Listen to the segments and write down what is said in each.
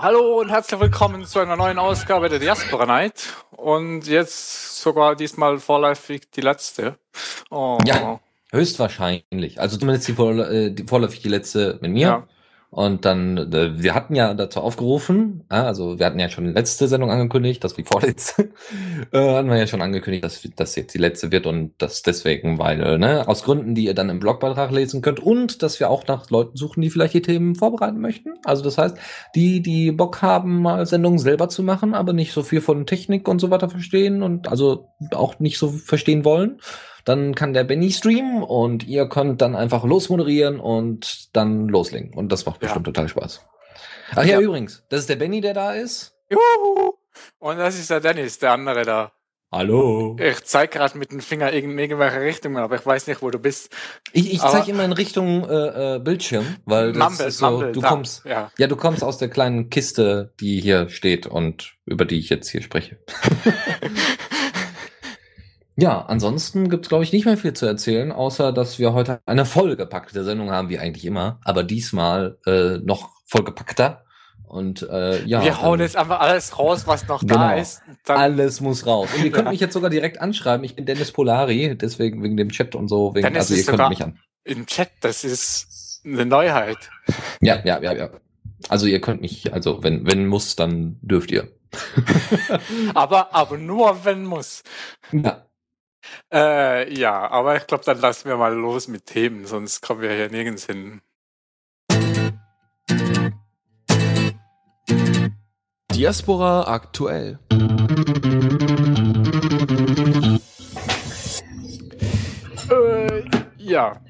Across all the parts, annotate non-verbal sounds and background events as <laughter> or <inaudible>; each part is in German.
Ja, hallo und herzlich willkommen zu einer neuen Ausgabe der Diaspora Night. Und jetzt sogar diesmal vorläufig die letzte. Oh. Ja, höchstwahrscheinlich. Also zumindest die, äh, die vorläufig die letzte mit mir. Ja. Und dann, äh, wir hatten ja dazu aufgerufen, also wir hatten ja schon die letzte Sendung angekündigt, das wie vorletzte, <laughs> äh, hatten wir ja schon angekündigt, dass das jetzt die letzte wird und das deswegen, weil, äh, ne, aus Gründen, die ihr dann im Blogbeitrag lesen könnt und dass wir auch nach Leuten suchen, die vielleicht die Themen vorbereiten möchten. Also das heißt, die, die Bock haben, mal Sendungen selber zu machen, aber nicht so viel von Technik und so weiter verstehen und also auch nicht so verstehen wollen dann kann der Benny streamen und ihr könnt dann einfach losmoderieren und dann loslegen. Und das macht bestimmt total Spaß. Ach ja, ja, übrigens, das ist der Benny, der da ist. Juhu! Und das ist der Dennis, der andere da. Hallo. Ich zeig gerade mit dem Finger in irgendwelche Richtungen, aber ich weiß nicht, wo du bist. Ich, ich zeige immer in Richtung äh, äh, Bildschirm, weil das Mumble, ist so, Mumble, du da. kommst, ja. ja, du kommst aus der kleinen Kiste, die hier steht und über die ich jetzt hier spreche. <laughs> Ja, ansonsten gibt's glaube ich, nicht mehr viel zu erzählen, außer dass wir heute eine vollgepackte Sendung haben, wie eigentlich immer, aber diesmal äh, noch vollgepackter. Und äh, ja. Wir hauen jetzt einfach alles raus, was noch genau, da ist. alles muss raus. Und ihr könnt mich jetzt sogar direkt anschreiben. Ich bin Dennis Polari, deswegen wegen dem Chat und so. Wegen, Dennis also ihr könnt mich an. Im Chat, das ist eine Neuheit. Ja, ja, ja, ja. Also ihr könnt mich, also wenn, wenn muss, dann dürft ihr. <laughs> aber, aber nur wenn muss. Ja. Äh, ja, aber ich glaube, dann lassen wir mal los mit Themen, sonst kommen wir hier nirgends hin. Diaspora aktuell. Äh, ja,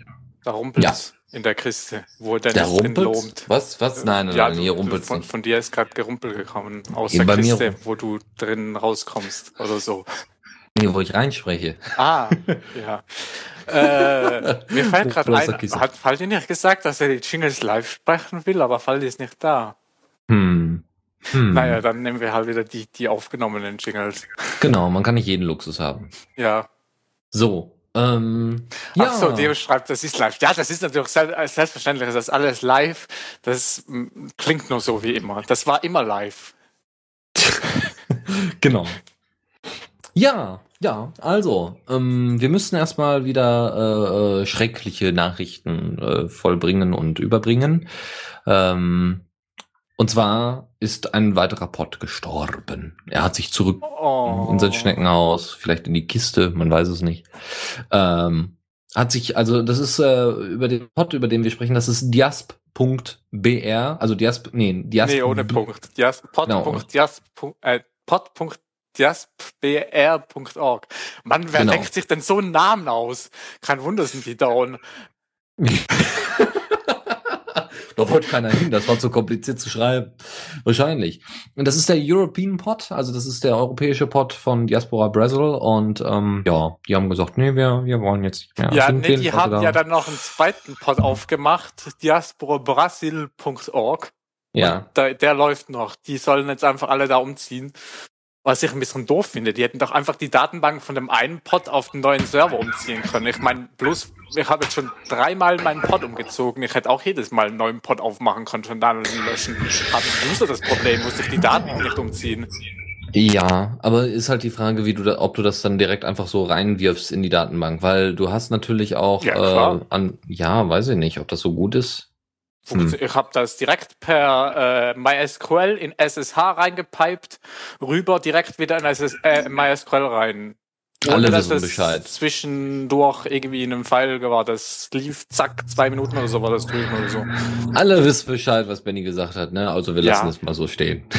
da rumpelt's ja. in der Kiste, wo Dennis drin lobt. Was? Was? Nein, nein, ja, nein, hier rumpelt's von. Von dir ist gerade Gerumpel gekommen aus Eben der Kiste, wo du drin rauskommst oder so. Nee, wo ich reinspreche. Ah, <laughs> ja. äh, mir fällt gerade ein, hat Faldi nicht gesagt, dass er die Jingles live sprechen will, aber Faldi ist nicht da. Hm. Hm. Naja, dann nehmen wir halt wieder die, die aufgenommenen Jingles. Genau, man kann nicht jeden Luxus haben. Ja. So. Ähm, ja. Ach so, Deo schreibt, das ist live. Ja, das ist natürlich selbstverständlich, das ist alles live. Das klingt nur so wie immer. Das war immer live. <laughs> genau. Ja, ja, also, ähm, wir müssen erstmal wieder äh, äh, schreckliche Nachrichten äh, vollbringen und überbringen. Ähm, und zwar ist ein weiterer Pott gestorben. Er hat sich zurück oh. in sein Schneckenhaus, vielleicht in die Kiste, man weiß es nicht. Ähm, hat sich, also das ist äh, über den Pott, über den wir sprechen, das ist diasp.br, also diasp, nee, diasp. Nee, ohne Punkt. Diasp, pod.diasp, genau. äh, pod jaspbr.org. Mann, wer genau. denkt sich denn so einen Namen aus? Kein Wunder sind die down. <laughs> da wollte keiner hin, das war zu kompliziert zu schreiben. Wahrscheinlich. Und das ist der European Pod, also das ist der europäische Pod von Diaspora Brazil und ähm, ja, die haben gesagt, nee, wir, wir wollen jetzt nicht mehr. Ja, nee, die haben da ja dann noch einen zweiten Pod aufgemacht, diasporabrasil.org. Ja. Da, der läuft noch. Die sollen jetzt einfach alle da umziehen. Was ich ein bisschen doof finde, die hätten doch einfach die Datenbank von dem einen Pod auf den neuen Server umziehen können. Ich meine, bloß, ich habe jetzt schon dreimal meinen Pod umgezogen. Ich hätte auch jedes Mal einen neuen Pod aufmachen können und dann löschen. Haben User das Problem, muss ich die Daten nicht umziehen. Ja, aber ist halt die Frage, wie du da, ob du das dann direkt einfach so reinwirfst in die Datenbank, weil du hast natürlich auch ja, äh, an, ja, weiß ich nicht, ob das so gut ist. Hm. Ich habe das direkt per äh, MySQL in SSH reingepiped, rüber direkt wieder in SS, äh, MySQL rein. Ohne, Alle wissen das Bescheid. Zwischendurch irgendwie in einem File war, das lief zack, zwei Minuten oder so war das drüben oder so. Alle wissen Bescheid, was Benny gesagt hat, ne? Also wir lassen es mal so stehen. <laughs>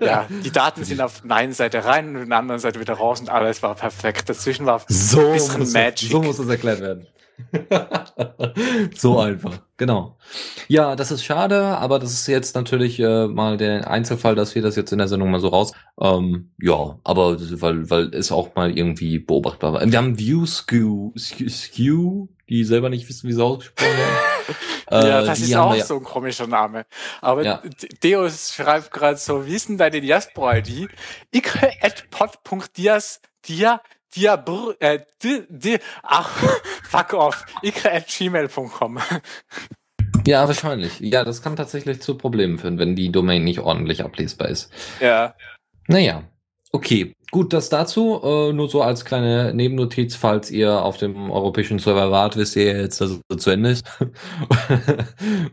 Ja, die Daten sind auf der einen Seite rein und auf der anderen Seite wieder raus und alles war perfekt. Dazwischen war so ein bisschen Magic. Das, so muss das erklärt werden. <laughs> so einfach, genau. Ja, das ist schade, aber das ist jetzt natürlich äh, mal der Einzelfall, dass wir das jetzt in der Sendung mal so raus. Ähm, ja, aber weil, weil es auch mal irgendwie beobachtbar war. Wir haben View Skew, Skew, die selber nicht wissen, wie sie ausgesprochen werden. <laughs> ja, äh, das ist auch ja, so ein komischer Name. Aber ja. Deus schreibt gerade so, wie ist denn deine Diaspora-ID? ikre.pod.dias dia dia br, äh, di, di, ach, fuck off, ikre at gmail.com. Ja, wahrscheinlich. Ja, das kann tatsächlich zu Problemen führen, wenn die Domain nicht ordentlich ablesbar ist. Ja. Naja, okay. Gut, das dazu. Äh, nur so als kleine Nebennotiz, falls ihr auf dem europäischen Server wart, wisst ihr jetzt, dass es zu Ende ist.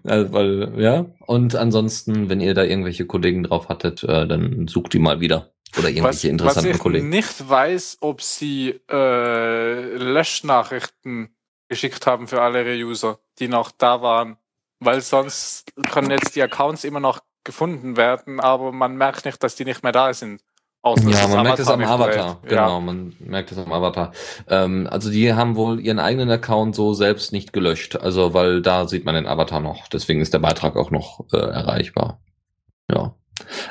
also, <laughs> weil, ja. Und ansonsten, wenn ihr da irgendwelche Kollegen drauf hattet, äh, dann sucht die mal wieder. Oder irgendwelche was, interessanten was ich Kollegen. nicht weiß, ob sie äh, Löschnachrichten geschickt haben für alle ihre User, die noch da waren. Weil sonst können jetzt die Accounts immer noch gefunden werden, aber man merkt nicht, dass die nicht mehr da sind. Außer ja, man merkt es am Avatar. Genau, ja. man merkt es am Avatar. Ähm, also die haben wohl ihren eigenen Account so selbst nicht gelöscht. Also weil da sieht man den Avatar noch. Deswegen ist der Beitrag auch noch äh, erreichbar. Ja.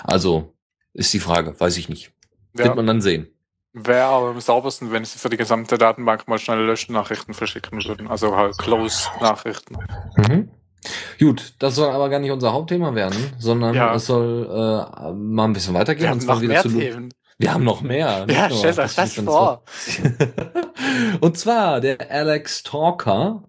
Also ist die Frage, weiß ich nicht. Ja. Wird man dann sehen. Wäre aber am saubersten, wenn sie für die gesamte Datenbank mal schnell Löschen-Nachrichten verschicken würden. Also halt Close-Nachrichten. Mhm. Gut, das soll aber gar nicht unser Hauptthema werden, sondern ja. es soll äh, mal ein bisschen weitergehen. Wir haben und zwar noch wieder mehr zu Themen. Wir haben noch mehr. Ja, stell euch das vor. <laughs> und zwar der Alex Talker.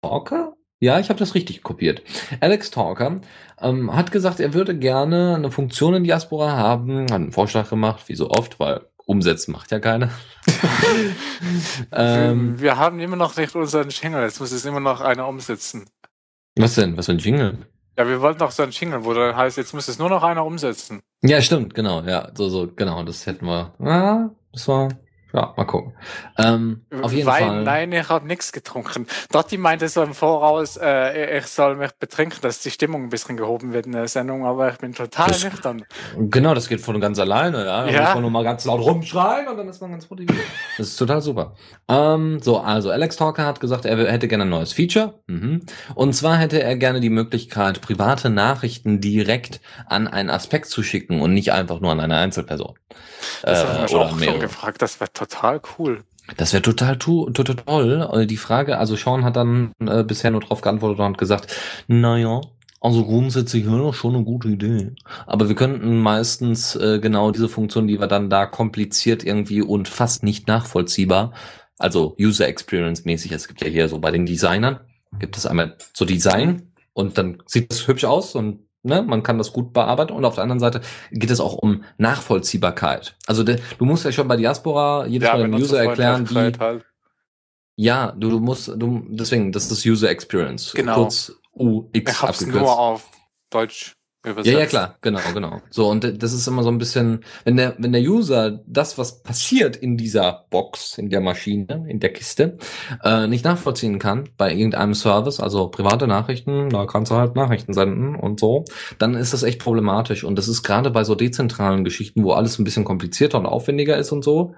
Talker? Ja, ich habe das richtig kopiert. Alex Talker ähm, hat gesagt, er würde gerne eine Funktion in Diaspora haben, hat einen Vorschlag gemacht, wie so oft, weil umsetzen macht ja keiner. <laughs> ähm, wir, haben immer noch nicht unseren Jingle, jetzt muss es immer noch einer umsetzen. Was denn? Was für ein Jingle? Ja, wir wollten noch so ein Jingle, wo dann heißt, jetzt muss es nur noch einer umsetzen. Ja, stimmt, genau, ja, so, so, genau, das hätten wir. Ah, das war ja, mal gucken. Ähm, auf jeden Wein, Fall. Nein, ich habe nichts getrunken. Dotti meinte so im Voraus, äh, ich soll mich betrinken, dass die Stimmung ein bisschen gehoben wird in der Sendung, aber ich bin total das, nüchtern. Genau, das geht von ganz alleine, ja. Da ja. muss man nur mal ganz laut rumschreien und dann ist man ganz motiviert. Das ist total super. Ähm, so, also Alex Talker hat gesagt, er hätte gerne ein neues Feature. Mhm. Und zwar hätte er gerne die Möglichkeit, private Nachrichten direkt an einen Aspekt zu schicken und nicht einfach nur an eine Einzelperson. Das äh, haben wir auch schon gefragt, das wäre total cool. Das wäre total, total toll. Äh, die Frage, also Sean hat dann äh, bisher nur darauf geantwortet und gesagt, naja, also grundsätzlich wäre das schon eine gute Idee. Aber wir könnten meistens äh, genau diese Funktion, die wir dann da kompliziert irgendwie und fast nicht nachvollziehbar, also User Experience mäßig, es gibt ja hier so bei den Designern, gibt es einmal so Design und dann sieht es hübsch aus und Ne, man kann das gut bearbeiten und auf der anderen Seite geht es auch um Nachvollziehbarkeit. Also de, du musst ja schon bei Diaspora jedes ja, Mal dem User erklären, wie, halt. ja, du, du musst, du, deswegen, das ist User Experience. Genau. Kurz UX ich hab's nur auf Deutsch Übersetzt. Ja, ja, klar, genau, genau. So, und das ist immer so ein bisschen, wenn der, wenn der User das, was passiert in dieser Box, in der Maschine, in der Kiste, äh, nicht nachvollziehen kann bei irgendeinem Service, also private Nachrichten, da kannst du halt Nachrichten senden und so, dann ist das echt problematisch. Und das ist gerade bei so dezentralen Geschichten, wo alles ein bisschen komplizierter und aufwendiger ist und so,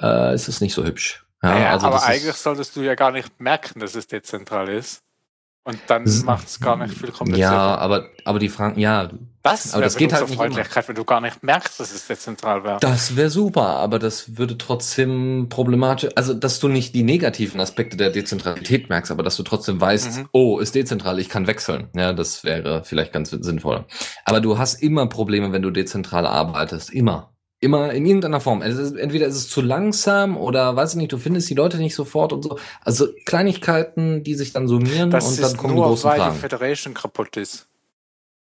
äh, ist es nicht so hübsch. Ja, naja, also aber eigentlich solltest du ja gar nicht merken, dass es dezentral ist. Und dann macht es gar nicht viel komplizierter. Ja, aber, aber die Fragen, ja. Das aber das geht halt Freundlichkeit, wenn du gar nicht merkst, dass es dezentral wäre. Das wäre super, aber das würde trotzdem problematisch, also dass du nicht die negativen Aspekte der Dezentralität merkst, aber dass du trotzdem weißt, mhm. oh, ist dezentral, ich kann wechseln. Ja, das wäre vielleicht ganz sinnvoll. Aber du hast immer Probleme, wenn du dezentral arbeitest. Immer. Immer in irgendeiner Form. Ist, entweder ist es zu langsam oder weiß ich nicht, du findest die Leute nicht sofort und so. Also Kleinigkeiten, die sich dann summieren das und dann kommen nur, die großen weil Fragen. die Federation kaputt ist.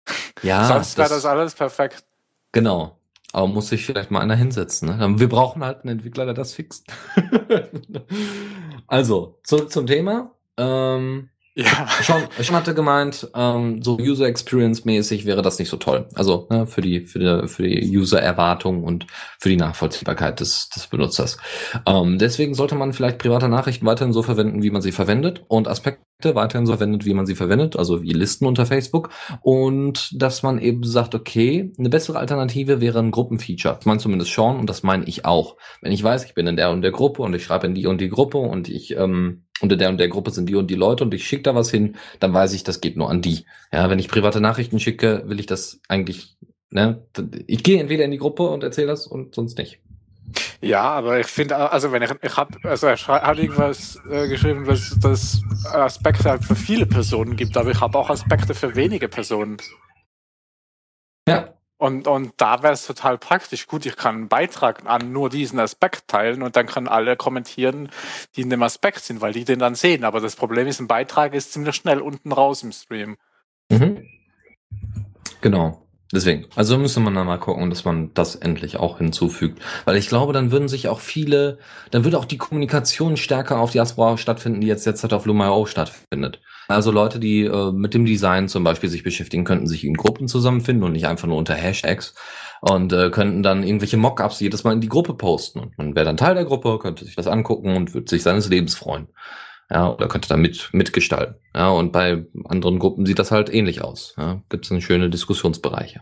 <laughs> Ja. Sonst wäre das, alles perfekt. Genau. Aber muss sich vielleicht mal einer hinsetzen. Ne? Wir brauchen halt einen Entwickler, der das fixt. <laughs> also, zu, zum Thema. Ähm, ja. Schon, ich hatte gemeint, ähm, so User Experience mäßig wäre das nicht so toll. Also ne, für die für die für die User Erwartung und für die Nachvollziehbarkeit des des Benutzers. Ähm, deswegen sollte man vielleicht private Nachrichten weiterhin so verwenden, wie man sie verwendet und Aspekte weiterhin so verwendet, wie man sie verwendet, also wie Listen unter Facebook. Und dass man eben sagt, okay, eine bessere Alternative wäre ein Gruppenfeature. Das meint zumindest Sean und das meine ich auch. Wenn ich weiß, ich bin in der und der Gruppe und ich schreibe in die und die Gruppe und ich ähm, unter der und der Gruppe sind die und die Leute und ich schicke da was hin, dann weiß ich, das geht nur an die. Ja, wenn ich private Nachrichten schicke, will ich das eigentlich, ne? Ich gehe entweder in die Gruppe und erzähle das und sonst nicht. Ja, aber ich finde, also wenn ich, ich habe, also er hat irgendwas äh, geschrieben, was das Aspekte halt für viele Personen gibt, aber ich habe auch Aspekte für wenige Personen. Ja. Und, und da wäre es total praktisch. Gut, ich kann einen Beitrag an nur diesen Aspekt teilen und dann können alle kommentieren, die in dem Aspekt sind, weil die den dann sehen. Aber das Problem ist, ein Beitrag ist ziemlich schnell unten raus im Stream. Mhm. Genau. Deswegen, also müsste man dann mal gucken, dass man das endlich auch hinzufügt. Weil ich glaube, dann würden sich auch viele, dann würde auch die Kommunikation stärker auf die Diaspora stattfinden, die jetzt derzeit auf Lumio stattfindet. Also Leute, die äh, mit dem Design zum Beispiel sich beschäftigen, könnten sich in Gruppen zusammenfinden und nicht einfach nur unter Hashtags und äh, könnten dann irgendwelche Mockups jedes Mal in die Gruppe posten. Und man wäre dann Teil der Gruppe, könnte sich das angucken und würde sich seines Lebens freuen. Ja, oder könnte da mit, mitgestalten. Ja, und bei anderen Gruppen sieht das halt ähnlich aus. Ja, gibt es dann schöne Diskussionsbereiche.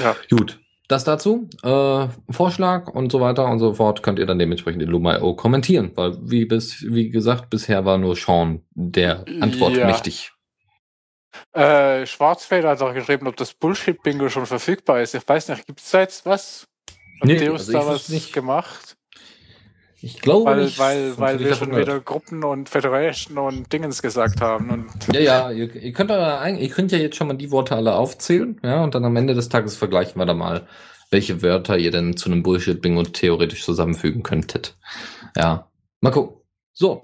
Ja. Gut. Das dazu, äh, Vorschlag und so weiter und so fort, könnt ihr dann dementsprechend in Luma.io kommentieren, weil wie bis, wie gesagt, bisher war nur Sean der Antwort ja. mächtig. Äh, Schwarzfeder hat auch geschrieben, ob das Bullshit-Bingo schon verfügbar ist. Ich weiß nicht, gibt es da jetzt was? Hat nee, Deus also da was nicht gemacht? Ich glaube weil, nicht. Weil, weil wir schon wieder Gruppen und Federation und Dingens gesagt haben. Und ja, ja, ihr, ihr könnt aber ihr könnt ja jetzt schon mal die Worte alle aufzählen, ja, und dann am Ende des Tages vergleichen wir da mal, welche Wörter ihr denn zu einem Bullshit-Bingo theoretisch zusammenfügen könntet. Ja. Mal gucken. So,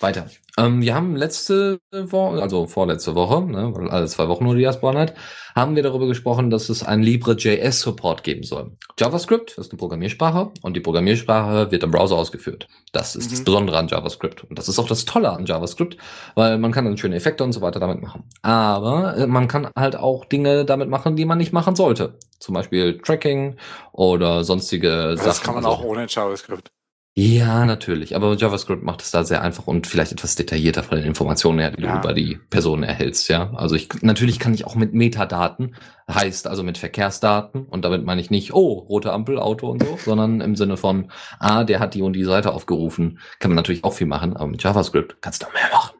weiter. Ähm, wir haben letzte Woche, also vorletzte Woche, ne, weil alle zwei Wochen nur die Diaspora haben wir darüber gesprochen, dass es einen Libre.js-Support geben soll. JavaScript ist eine Programmiersprache und die Programmiersprache wird im Browser ausgeführt. Das ist mhm. das Besondere an JavaScript. Und das ist auch das Tolle an JavaScript, weil man kann dann schöne Effekte und so weiter damit machen. Aber äh, man kann halt auch Dinge damit machen, die man nicht machen sollte. Zum Beispiel Tracking oder sonstige das Sachen. Das kann man auch ohne JavaScript. Ja, natürlich. Aber JavaScript macht es da sehr einfach und vielleicht etwas detaillierter von den Informationen her, die ja. du über die Person erhältst, ja. Also ich, natürlich kann ich auch mit Metadaten, heißt also mit Verkehrsdaten, und damit meine ich nicht, oh, rote Ampel, Auto und so, sondern im Sinne von, ah, der hat die und die Seite aufgerufen. Kann man natürlich auch viel machen, aber mit JavaScript kannst du mehr machen.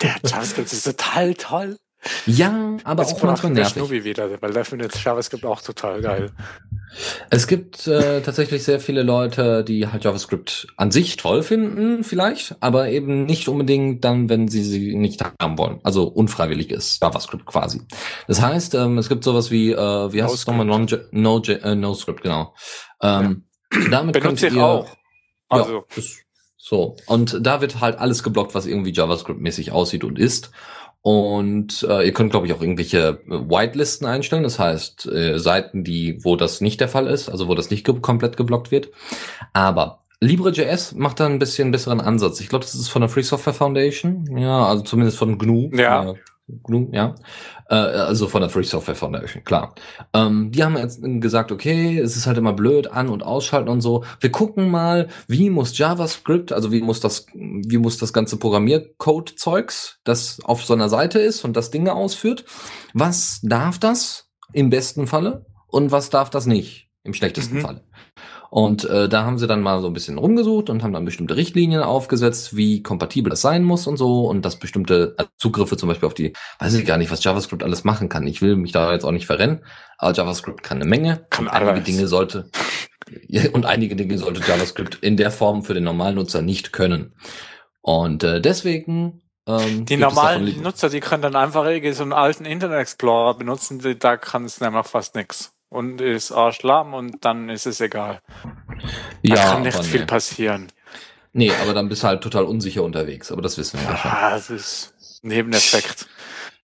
Der JavaScript ist total toll. Ja, aber Jetzt auch manchmal nervig. Schnubi wieder, weil der findet JavaScript auch total geil. Es gibt äh, tatsächlich sehr viele Leute, die halt JavaScript an sich toll finden, vielleicht, aber eben nicht unbedingt dann, wenn sie sie nicht haben wollen. Also unfreiwillig ist JavaScript quasi. Das heißt, ähm, es gibt sowas wie, äh, wie heißt es nochmal? Non no, äh, no Script, genau. Ähm, ja. Damit Benutze ich auch. Also. Ja, so. Und da wird halt alles geblockt, was irgendwie JavaScript-mäßig aussieht und ist. Und äh, ihr könnt, glaube ich, auch irgendwelche äh, Whitelisten einstellen. Das heißt, äh, Seiten, die, wo das nicht der Fall ist, also wo das nicht ge komplett geblockt wird. Aber LibreJS macht da ein bisschen besseren Ansatz. Ich glaube, das ist von der Free Software Foundation. Ja, also zumindest von GNU. Ja. Äh, GNU, ja. Äh, also von der Free Software Foundation, klar. Ähm, die haben jetzt gesagt, okay, es ist halt immer blöd, an- und ausschalten und so. Wir gucken mal, wie muss JavaScript, also wie muss das, wie muss das ganze Programmiercode-Zeugs, das auf so einer Seite ist und das Dinge ausführt, was darf das im besten Falle und was darf das nicht im schlechtesten mhm. Falle? Und äh, da haben sie dann mal so ein bisschen rumgesucht und haben dann bestimmte Richtlinien aufgesetzt, wie kompatibel das sein muss und so und dass bestimmte äh, Zugriffe zum Beispiel auf die, weiß ich gar nicht, was JavaScript alles machen kann. Ich will mich da jetzt auch nicht verrennen, aber JavaScript kann eine Menge. Kann einige alles. Dinge sollte <laughs> und einige Dinge sollte JavaScript in der Form für den normalen Nutzer nicht können. Und äh, deswegen ähm, die normalen Nutzer, die können dann einfach irgendwie so einen alten Internet Explorer benutzen, da kann es nämlich fast nichts und ist arschlamm und dann ist es egal. Ja, da kann nicht viel nee. passieren. Nee, aber dann bist du halt total unsicher unterwegs, aber das wissen wir ja schon. Ah, das ist Nebeneffekt.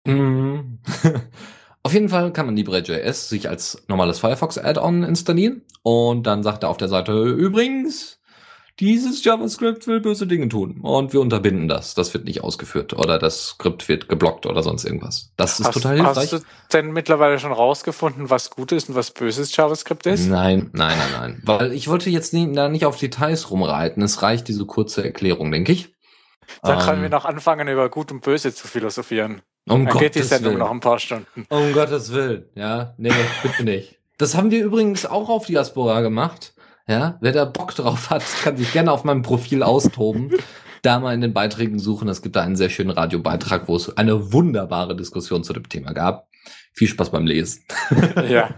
Mhm. <laughs> auf jeden Fall kann man LibreJS sich als normales Firefox Add-on installieren und dann sagt er auf der Seite übrigens, dieses JavaScript will böse Dinge tun und wir unterbinden das. Das wird nicht ausgeführt oder das Skript wird geblockt oder sonst irgendwas. Das ist hast, total hilfreich. Hast du denn mittlerweile schon rausgefunden, was Gutes und was böses JavaScript ist? Nein, nein, nein, nein. Weil ich wollte jetzt nie, da nicht auf Details rumreiten. Es reicht diese kurze Erklärung, denke ich. Dann können wir noch anfangen, über Gut und Böse zu philosophieren. Um Dann geht die Gottes Sendung Willen. noch ein paar Stunden. Um Gottes Willen, ja. Nee, bitte nicht. Das haben wir übrigens auch auf Diaspora gemacht. Ja, wer da Bock drauf hat, kann sich gerne auf meinem Profil austoben. Da mal in den Beiträgen suchen. Es gibt da einen sehr schönen Radiobeitrag, wo es eine wunderbare Diskussion zu dem Thema gab. Viel Spaß beim Lesen. <laughs> ja.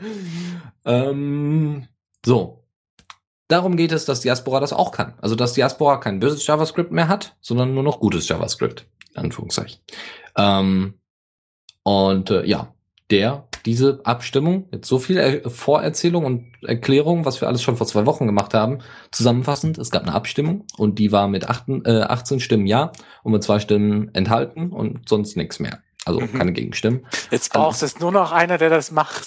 Ähm, so. Darum geht es, dass Diaspora das auch kann. Also, dass Diaspora kein böses JavaScript mehr hat, sondern nur noch gutes JavaScript. Anführungszeichen. Ähm, und äh, ja, der, diese Abstimmung, jetzt so viel er Vorerzählung und Erklärung, was wir alles schon vor zwei Wochen gemacht haben, zusammenfassend, es gab eine Abstimmung und die war mit 18, äh, 18 Stimmen ja und mit zwei Stimmen enthalten und sonst nichts mehr. Also Mhm. keine Gegenstimmen. Jetzt brauchst es nur noch einer, der das macht.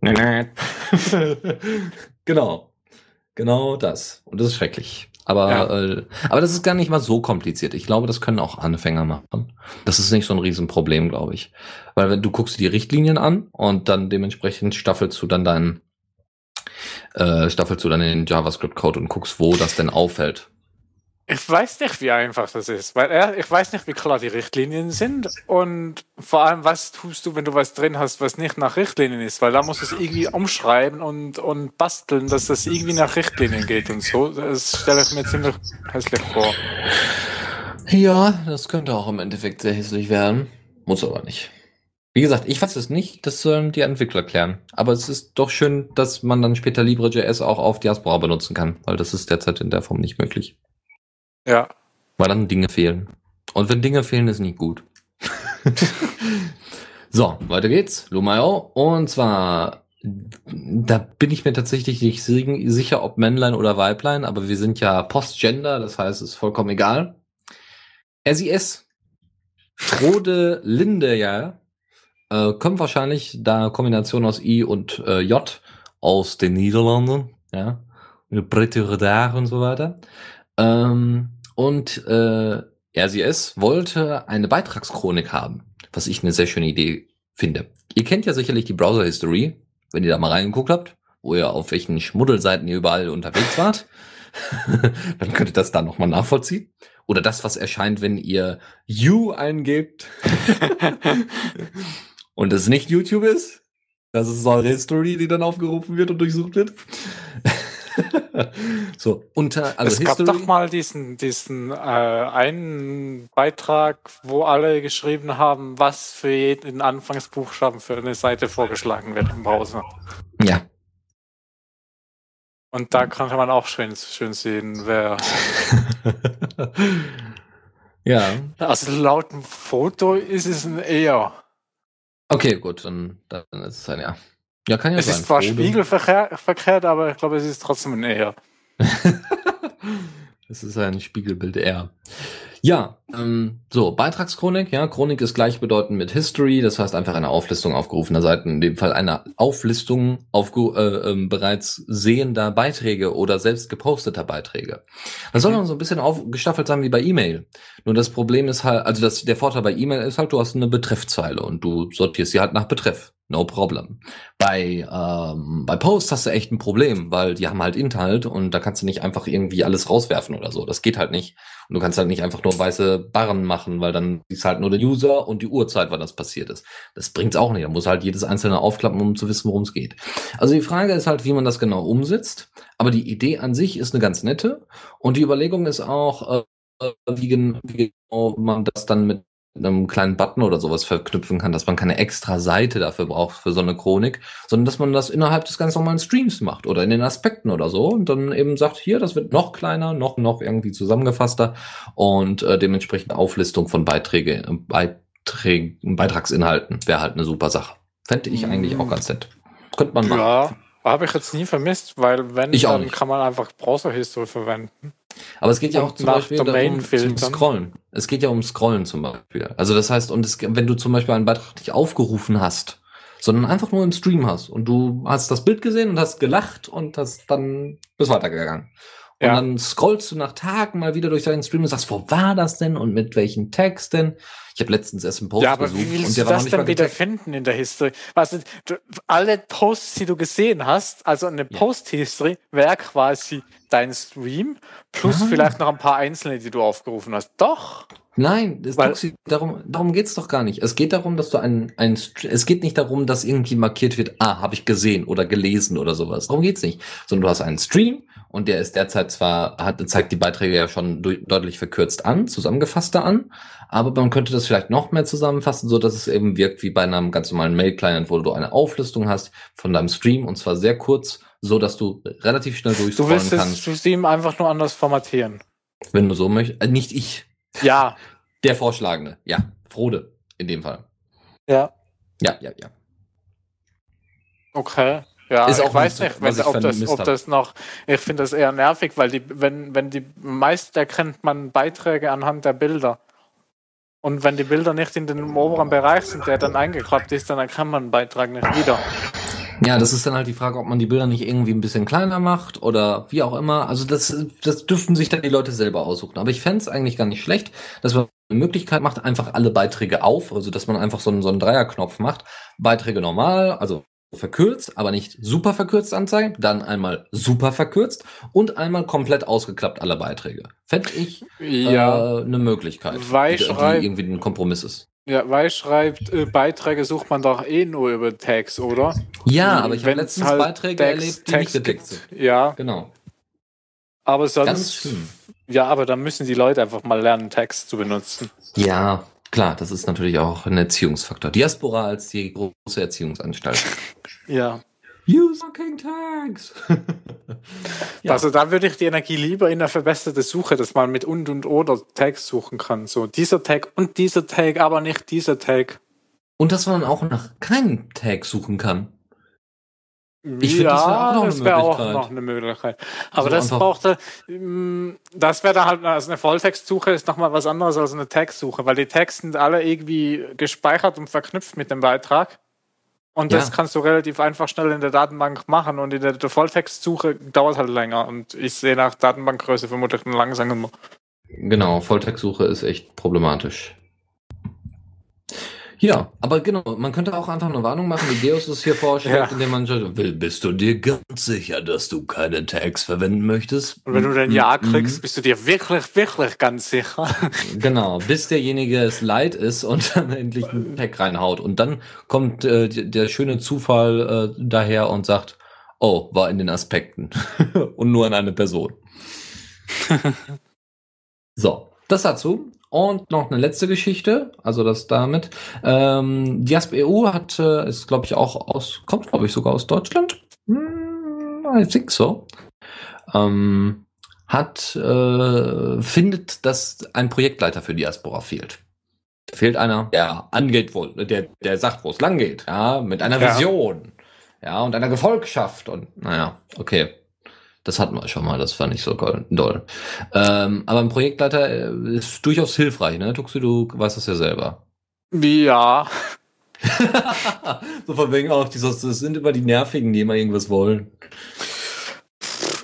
<laughs> genau. Genau das. Und das ist schrecklich. Aber, Ja. äh, aber das ist gar nicht mal so kompliziert. Ich glaube, das können auch Anfänger machen. Das ist nicht so ein Riesenproblem, glaube ich. Weil wenn du guckst dir die Richtlinien an und dann dementsprechend staffelst du dann deinen, äh, staffelst du dann den JavaScript-Code und guckst, wo das denn auffällt. Ich weiß nicht, wie einfach das ist, weil ich weiß nicht, wie klar die Richtlinien sind und vor allem, was tust du, wenn du was drin hast, was nicht nach Richtlinien ist, weil da musst du es irgendwie umschreiben und, und basteln, dass das irgendwie nach Richtlinien geht und so. Das stelle ich mir ziemlich hässlich vor. Ja, das könnte auch im Endeffekt sehr hässlich werden. Muss aber nicht. Wie gesagt, ich weiß es nicht, das sollen die Entwickler klären. Aber es ist doch schön, dass man dann später LibreJS auch auf Diaspora benutzen kann, weil das ist derzeit in der Form nicht möglich. Ja. Weil dann Dinge fehlen. Und wenn Dinge fehlen, ist nicht gut. <laughs> so, weiter geht's. Lumao. Und zwar, da bin ich mir tatsächlich nicht si- sicher, ob Männlein oder Weiblein, aber wir sind ja Postgender, das heißt, es ist vollkommen egal. SIS. Rode Linde, ja. Äh, kommt wahrscheinlich da Kombination aus I und äh, J aus den Niederlanden, ja. Britische da und so weiter. Ähm, und äh, RCS wollte eine Beitragschronik haben, was ich eine sehr schöne Idee finde. Ihr kennt ja sicherlich die Browser History, wenn ihr da mal reingeguckt habt, wo ihr auf welchen Schmuddelseiten ihr überall unterwegs wart. <laughs> Dann könnt ihr das da nochmal nachvollziehen. Oder das, was erscheint, wenn ihr You eingebt <laughs> und es nicht YouTube ist. Das ist eure History, die dann aufgerufen wird und durchsucht wird. So, unter, also es gab History. doch mal diesen, diesen äh, einen Beitrag, wo alle geschrieben haben, was für jeden Anfangsbuchstaben für eine Seite vorgeschlagen wird im Browser. Ja, Und da konnte man auch schön, schön sehen, wer. <laughs> ja. Also laut dem Foto ist es ein eher. Okay, gut, dann, dann ist es ein Ja. Ja, kann ja Es sein. ist zwar Frodo. spiegelverkehrt, verkehrt, aber ich glaube, es ist trotzdem ein eher. <laughs> Es ist ein Spiegelbild eher. Ja, ähm, so, Beitragschronik, ja, Chronik ist gleichbedeutend mit History, das heißt einfach eine Auflistung aufgerufener Seiten, in dem Fall eine Auflistung aufge äh, ähm, bereits sehender Beiträge oder selbst geposteter Beiträge. Das soll Mhm. dann so ein bisschen aufgestaffelt sein wie bei E-Mail. Nur das Problem ist halt, also das, der Vorteil bei E-Mail ist halt, du hast eine Betreffzeile und du sortierst sie halt nach Betreff. No problem. Bei, ähm, bei Post hast du echt ein Problem, weil die haben halt Inhalt und da kannst du nicht einfach irgendwie alles rauswerfen oder so. Das geht halt nicht. Und du kannst halt nicht einfach nur weiße Barren machen, weil dann ist halt nur der User und die Uhrzeit, wann das passiert ist. Das bringt's auch nicht. Da muss halt jedes einzelne aufklappen, um zu wissen, worum es geht. Also die Frage ist halt, wie man das genau umsetzt. Aber die Idee an sich ist eine ganz nette. Und die Überlegung ist auch, äh, wie, gen wie genau man das dann mit einem kleinen Button oder sowas verknüpfen kann, dass man keine extra Seite dafür braucht für so eine Chronik, sondern dass man das innerhalb des ganz normalen Streams macht oder in den Aspekten oder so und dann eben sagt, hier, das wird noch kleiner, noch, noch irgendwie zusammengefasster und äh, dementsprechend Auflistung von Beiträge, Beiträgen, Beitragsinhalten wäre halt eine super Sache. Fände ich eigentlich auch ganz nett. Könnte man machen. Ja, habe ich jetzt nie vermisst, weil wenn, Ich auch dann kann man einfach Browser-History verwenden. Aber es geht ja auch zum Beispiel darum, zum. Scrollen. Es geht ja um Scrollen zum Beispiel. Also das heißt, und es, wenn du zum Beispiel einen Beitrag nicht aufgerufen hast, sondern einfach nur im Stream hast und du hast das Bild gesehen und hast gelacht und hast dann bist weitergegangen. Und Ja. dann scrollst du nach Tagen mal wieder durch deinen Stream und sagst, wo war das denn und mit welchen Text denn? Ich habe letztens erst einen Post ja, aber gesucht wie willst und du der war noch das nicht mal dann wieder getaggt. finden in der History? Weißt du, du, alle Posts, die du gesehen hast, also eine Ja. Post-History, wäre quasi dein Stream plus Nein. vielleicht noch ein paar einzelne, die du aufgerufen hast. Doch. Nein, es Weil- Tuxi, darum, darum geht's doch gar nicht. Es geht darum, dass du ein, ein, St- es geht nicht darum, dass irgendwie markiert wird, ah, habe ich gesehen oder gelesen oder sowas. Darum geht's nicht. Sondern du hast einen Stream und der ist derzeit zwar, hat, zeigt die Beiträge ja schon du- deutlich verkürzt an, zusammengefasster an, aber man könnte das vielleicht noch mehr zusammenfassen, so dass es eben wirkt wie bei einem ganz normalen Mail-Client, wo du eine Auflistung hast von deinem Stream und zwar sehr kurz, so dass du relativ schnell Du durchscrollen willst das kannst, Stream einfach nur anders formatieren. wenn du so möchtest. Äh, nicht ich, Ja. der Vorschlagende. Ja, Frode in dem Fall. Ja. Ja, ja, ja. Okay. Ja, Ist ich auch weiß nicht, wenn, ich ob, das, ob das noch. Ich finde das eher nervig, weil die, wenn, wenn die meist erkennt man Beiträge anhand der Bilder. Und wenn die Bilder nicht in dem oberen Bereich sind, der dann eingeklappt ist, dann erkennt man einen Beitrag nicht wieder. Ja, das ist dann halt die Frage, ob man die Bilder nicht irgendwie ein bisschen kleiner macht oder wie auch immer. Also das, das dürften sich dann die Leute selber aussuchen. Aber ich fände es eigentlich gar nicht schlecht, dass man eine Möglichkeit macht, einfach alle Beiträge auf, also dass man einfach so einen, so einen Dreierknopf macht. Beiträge normal, also verkürzt, aber nicht super verkürzt anzeigen, dann einmal super verkürzt und einmal komplett ausgeklappt alle Beiträge. Fände ich Ja. äh, eine Möglichkeit, die, die irgendwie ein Kompromiss ist. Ja, weil schreibt, äh, Beiträge sucht man doch eh nur über Tags, oder? Ja, aber ich habe letztens halt Beiträge Tags- erlebt, die nicht Tags gedeckt gibt. sind. Ja, Genau. aber Ganz sonst. schlimm. Ja, aber dann müssen die Leute einfach mal lernen, Tags zu benutzen. Ja, klar, das ist natürlich auch ein Erziehungsfaktor. Diaspora als die große Erziehungsanstalt. <laughs> Ja. Use fucking tags. <laughs> Ja. Also da würde ich die Energie lieber in eine verbesserte Suche, dass man mit und und oder Tags suchen kann. So dieser Tag und dieser Tag, aber nicht dieser Tag. Und dass man auch nach keinem Tag suchen kann. Ich find, das wär auch ja, das wäre auch Möglichkeit. noch eine Möglichkeit. Aber So das einfach- braucht, äh, mm, das wäre dann halt, also eine Volltextsuche ist nochmal was anderes als eine Tagsuche, weil die Tags sind alle irgendwie gespeichert und verknüpft mit dem Beitrag. Und das Ja. kannst du relativ einfach schnell in der Datenbank machen und in der, Volltextsuche dauert halt länger. Und ich sehe nach Datenbankgröße vermutlich langsamer. Genau, Volltextsuche ist echt problematisch. Ja, aber genau, man könnte auch einfach eine Warnung machen, wie Geos es hier vorschlägt, Ja. indem man sagt, "Will- bist du dir ganz sicher, dass du keine Tags verwenden möchtest? Und wenn du dann Mhm, Ja mhm. kriegst, bist du dir wirklich, wirklich ganz sicher. Genau, bis derjenige es leid ist und <laughs> dann endlich einen Tag reinhaut. Und dann kommt äh, der schöne Zufall äh, daher und sagt, oh, war in den Aspekten <laughs> und nur an eine Person. <laughs> so, das dazu. Und noch eine letzte Geschichte, also das damit. Ähm, Diasp EU hat, äh, ist glaube ich auch aus, kommt glaube ich sogar aus Deutschland. Hm, I think so. Ähm, hat, äh, findet, dass ein Projektleiter für Diaspora fehlt. Fehlt einer, der angeht, wo, der, der sagt, wo es lang geht, ja, mit einer Ja. Vision, ja, und einer Gefolgschaft und, naja, okay. Das hatten wir schon mal, das fand ich so doll. Ähm, aber ein Projektleiter äh, ist durchaus hilfreich, ne? Tuxi, du weißt das ja selber. Ja, <laughs> so von wegen auch, das sind immer die Nervigen, die immer irgendwas wollen.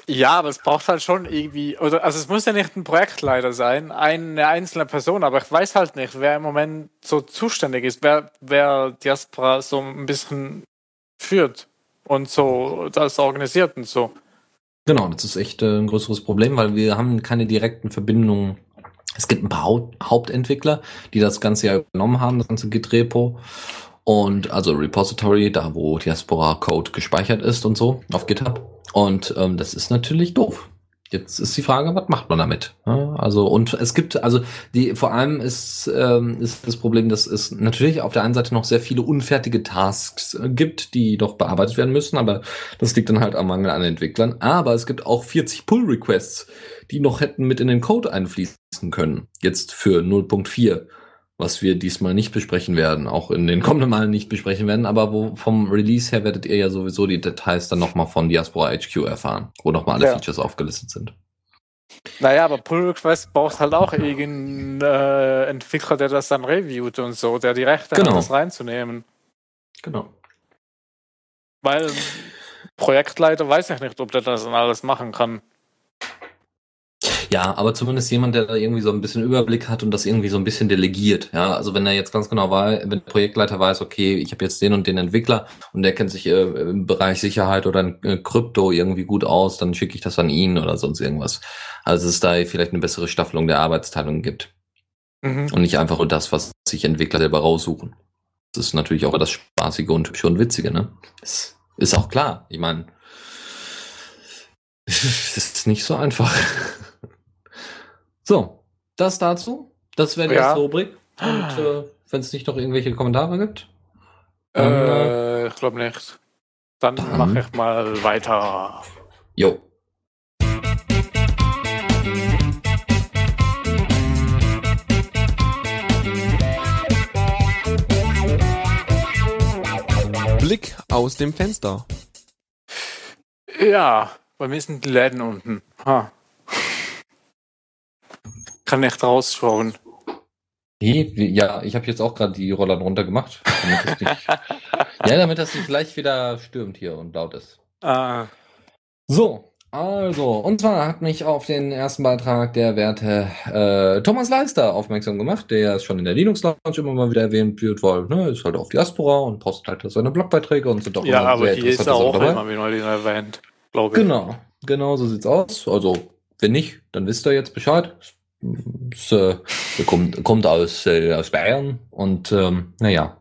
ja, aber es braucht halt schon irgendwie, oder, also es muss ja nicht ein Projektleiter sein, eine einzelne Person, aber ich weiß halt nicht, wer im Moment so zuständig ist, wer, wer Diaspora so ein bisschen führt und so das organisiert und so. Genau, das ist echt äh, ein größeres Problem, weil wir haben keine direkten Verbindungen. Es gibt ein paar Haupt Hauptentwickler, die das Ganze ja übernommen haben, das ganze Git-Repo. Und also Repository, da wo Diaspora Code gespeichert ist und so, auf GitHub. Und ähm, das ist natürlich doof. Jetzt ist die Frage, was macht man damit? Also, und es gibt, also die vor allem ist, ähm, ist das Problem, dass es natürlich auf der einen Seite noch sehr viele unfertige Tasks äh, gibt, die doch bearbeitet werden müssen, aber das liegt dann halt am Mangel an Entwicklern. Aber es gibt auch 40 Pull-Requests, die noch hätten mit in den Code einfließen können. Jetzt für 0.4, was wir diesmal nicht besprechen werden, auch in den kommenden Malen nicht besprechen werden, aber wo vom Release her werdet ihr ja sowieso die Details dann nochmal von Diaspora HQ erfahren, wo nochmal alle Ja. Features aufgelistet sind. Naja, aber Pull Request braucht halt auch irgendeinen äh, Entwickler, der das dann reviewt und so, der die Rechte Genau. hat, das reinzunehmen. Genau. Weil Projektleiter weiß ich nicht, ob der das dann alles machen kann. Ja, aber zumindest jemand, der da irgendwie so ein bisschen Überblick hat und das irgendwie so ein bisschen delegiert. Ja, also wenn er jetzt ganz genau weiß, wenn der Projektleiter weiß, okay, ich habe jetzt den und den Entwickler und der kennt sich äh, im Bereich Sicherheit oder in äh, Krypto irgendwie gut aus, dann schicke ich das an ihn oder sonst irgendwas. Also es da vielleicht eine bessere Staffelung der Arbeitsteilung gibt. Mhm. Und nicht einfach nur das, was sich Entwickler selber raussuchen. Das ist natürlich auch das Spaßige und hübsche und Witzige, ne? Das ist auch klar. Ich meine, <laughs> das ist nicht so einfach. <laughs> So, das dazu. Das wäre die ja. erste Rubrik. Und äh, wenn es nicht noch irgendwelche Kommentare gibt. Dann, äh, ich glaube nicht. Dann, dann mache ich mal weiter. Jo. Blick aus dem Fenster. Ja, bei mir sind die Läden unten. Ha kann nicht rausschauen. Nee, ja, ich habe jetzt auch gerade die Roller runter gemacht. Damit nicht, <laughs> ja, damit das nicht gleich wieder stürmt hier und laut ist. Ah. So, also, und zwar hat mich auf den ersten Beitrag der Werte äh, Thomas Leister aufmerksam gemacht, der ist schon in der Linux Lounge immer mal wieder erwähnt wird, weil ne, ist halt auf Diaspora und postet halt seine Blogbeiträge und sind doch Ja, aber hier ist er auch immer wieder erwähnt, glaube ich. Genau, genau so sieht's aus. Also, wenn nicht, dann wisst ihr jetzt Bescheid. Es, äh, kommt, kommt aus, äh, aus Bayern und ähm, naja,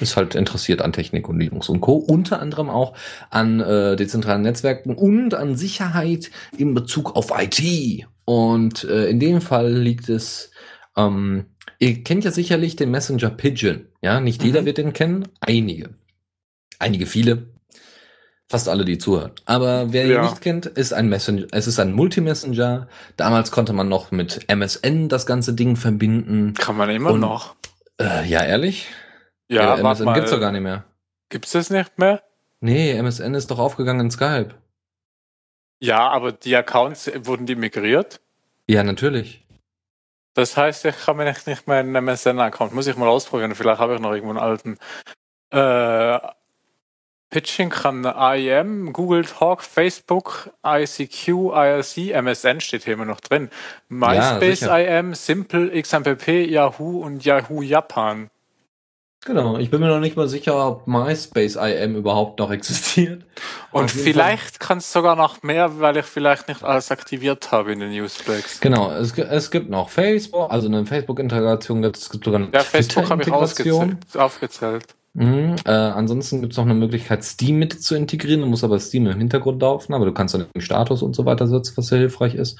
ist halt interessiert an Technik und Linux und Co. Unter anderem auch an äh, dezentralen Netzwerken und an Sicherheit in Bezug auf IT. Und äh, in dem Fall liegt es, ähm, ihr kennt ja sicherlich den Messenger Pigeon. Ja, nicht mhm. jeder wird den kennen, einige. Einige viele fast alle, die zuhören. Aber wer ja. ihn nicht kennt, ist ein Messenger. Es ist ein Multi-Messenger. Damals konnte man noch mit MSN das ganze Ding verbinden. Kann man immer Und, noch. Äh, ja, ehrlich? Ja, äh, MSN mal. gibt's doch gar nicht mehr. Gibt's das nicht mehr? Nee, MSN ist doch aufgegangen in Skype. Ja, aber die Accounts, wurden die migriert? Ja, natürlich. Das heißt, ich kann mir nicht mehr einen MSN-Account. Muss ich mal ausprobieren. Vielleicht habe ich noch irgendwo einen alten. Äh, Pitching kann IM, Google Talk, Facebook, ICQ, IRC, MSN steht hier immer noch drin. MySpace ja, IM, Simple, XMPP, Yahoo und Yahoo Japan. Genau, ich bin mir noch nicht mal sicher, ob MySpace IM überhaupt noch existiert. Und vielleicht kann es sogar noch mehr, weil ich vielleicht nicht alles aktiviert habe in den Newsbreaks. Genau, es, es gibt noch Facebook, also eine Facebook-Integration, es gibt sogar eine Ja, Facebook habe ich aufgezählt. Mhm, äh, ansonsten gibt es noch eine Möglichkeit, Steam mit zu integrieren. Du musst aber Steam im Hintergrund laufen, aber du kannst dann den Status und so weiter setzen, was sehr hilfreich ist.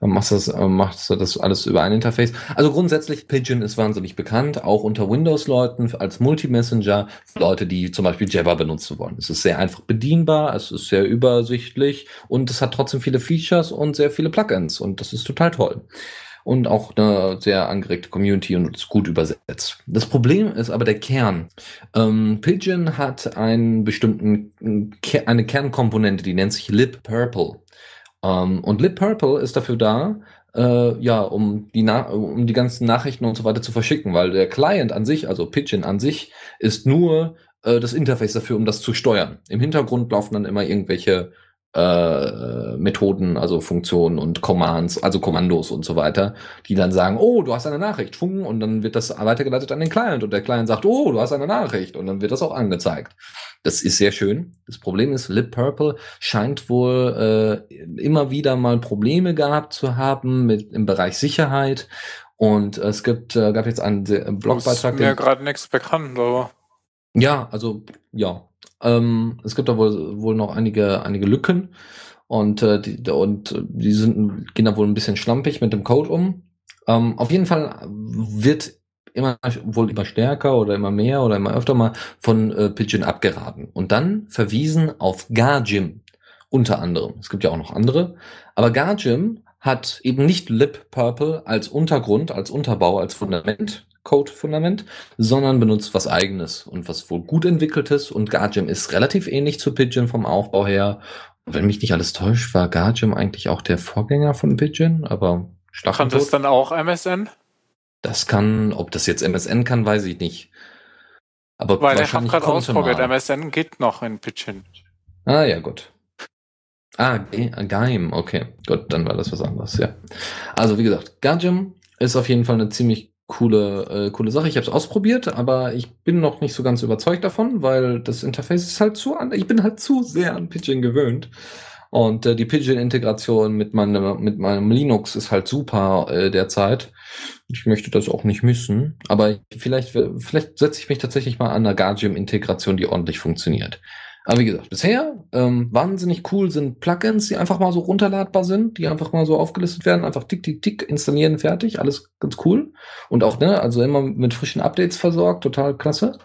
Dann machst das, äh, machst du das alles über ein Interface. Also grundsätzlich, Pigeon ist wahnsinnig bekannt, auch unter Windows-Leuten als Multi-Messenger, Leute, die zum Beispiel Jabber benutzen wollen. Es ist sehr einfach bedienbar, es ist sehr übersichtlich und es hat trotzdem viele Features und sehr viele Plugins und das ist total toll und auch eine sehr angeregte Community und ist gut übersetzt. Das Problem ist aber der Kern. Ähm, Pigeon hat einen bestimmten, eine Kernkomponente, die nennt sich Lip Purple. Ähm, und Lip Purple ist dafür da, äh, ja, um die, um die ganzen Nachrichten und so weiter zu verschicken, weil der Client an sich, also Pigeon an sich, ist nur äh, das Interface dafür, um das zu steuern. Im Hintergrund laufen dann immer irgendwelche äh, Methoden, also Funktionen und Commands, also Kommandos und so weiter, die dann sagen, oh, du hast eine Nachricht, fung, und dann wird das weitergeleitet an den Client und der Client sagt, oh, du hast eine Nachricht und dann wird das auch angezeigt. Das ist sehr schön. Das Problem ist, Lip Purple scheint wohl äh, immer wieder mal Probleme gehabt zu haben mit im Bereich Sicherheit und es gibt äh, gab jetzt einen Blogbeitrag. Ist mir gerade nichts bekannt, aber ja, also ja, ähm, es gibt da wohl, wohl noch einige, einige Lücken und, äh, die, und die sind, gehen da wohl ein bisschen schlampig mit dem Code um. Ähm, auf jeden Fall wird immer wohl immer stärker oder immer mehr oder immer öfter mal von äh, Pigeon abgeraten und dann verwiesen auf Gargim unter anderem. Es gibt ja auch noch andere, aber Gargim hat eben nicht Lip Purple als Untergrund, als Unterbau, als Fundament, Code-Fundament, sondern benutzt was eigenes und was wohl gut entwickeltes. Und Gargem ist relativ ähnlich zu Pigeon vom Aufbau her. Wenn mich nicht alles täuscht, war Gargem eigentlich auch der Vorgänger von Pigeon, aber Kann das dann auch MSN? Das kann, ob das jetzt MSN kann, weiß ich nicht. Aber Weil ich habe gerade ausprobiert, MSN geht noch in Pigeon. Ah ja, gut. Ah, Gaim, okay. Gut, dann war das was anderes, ja. Also wie gesagt, Gajim ist auf jeden Fall eine ziemlich coole, äh, coole Sache. Ich habe es ausprobiert, aber ich bin noch nicht so ganz überzeugt davon, weil das Interface ist halt zu an. Ich bin halt zu sehr an Pidgin gewöhnt. Und äh, die Pidgin-Integration mit meinem, mit meinem Linux ist halt super äh, derzeit. Ich möchte das auch nicht missen. Aber vielleicht, vielleicht setze ich mich tatsächlich mal an einer Gargim-Integration, die ordentlich funktioniert. Aber wie gesagt, bisher ähm, wahnsinnig cool sind Plugins, die einfach mal so runterladbar sind, die einfach mal so aufgelistet werden, einfach tick, tick, tick installieren, fertig, alles ganz cool. Und auch, ne, also immer mit frischen Updates versorgt, total klasse.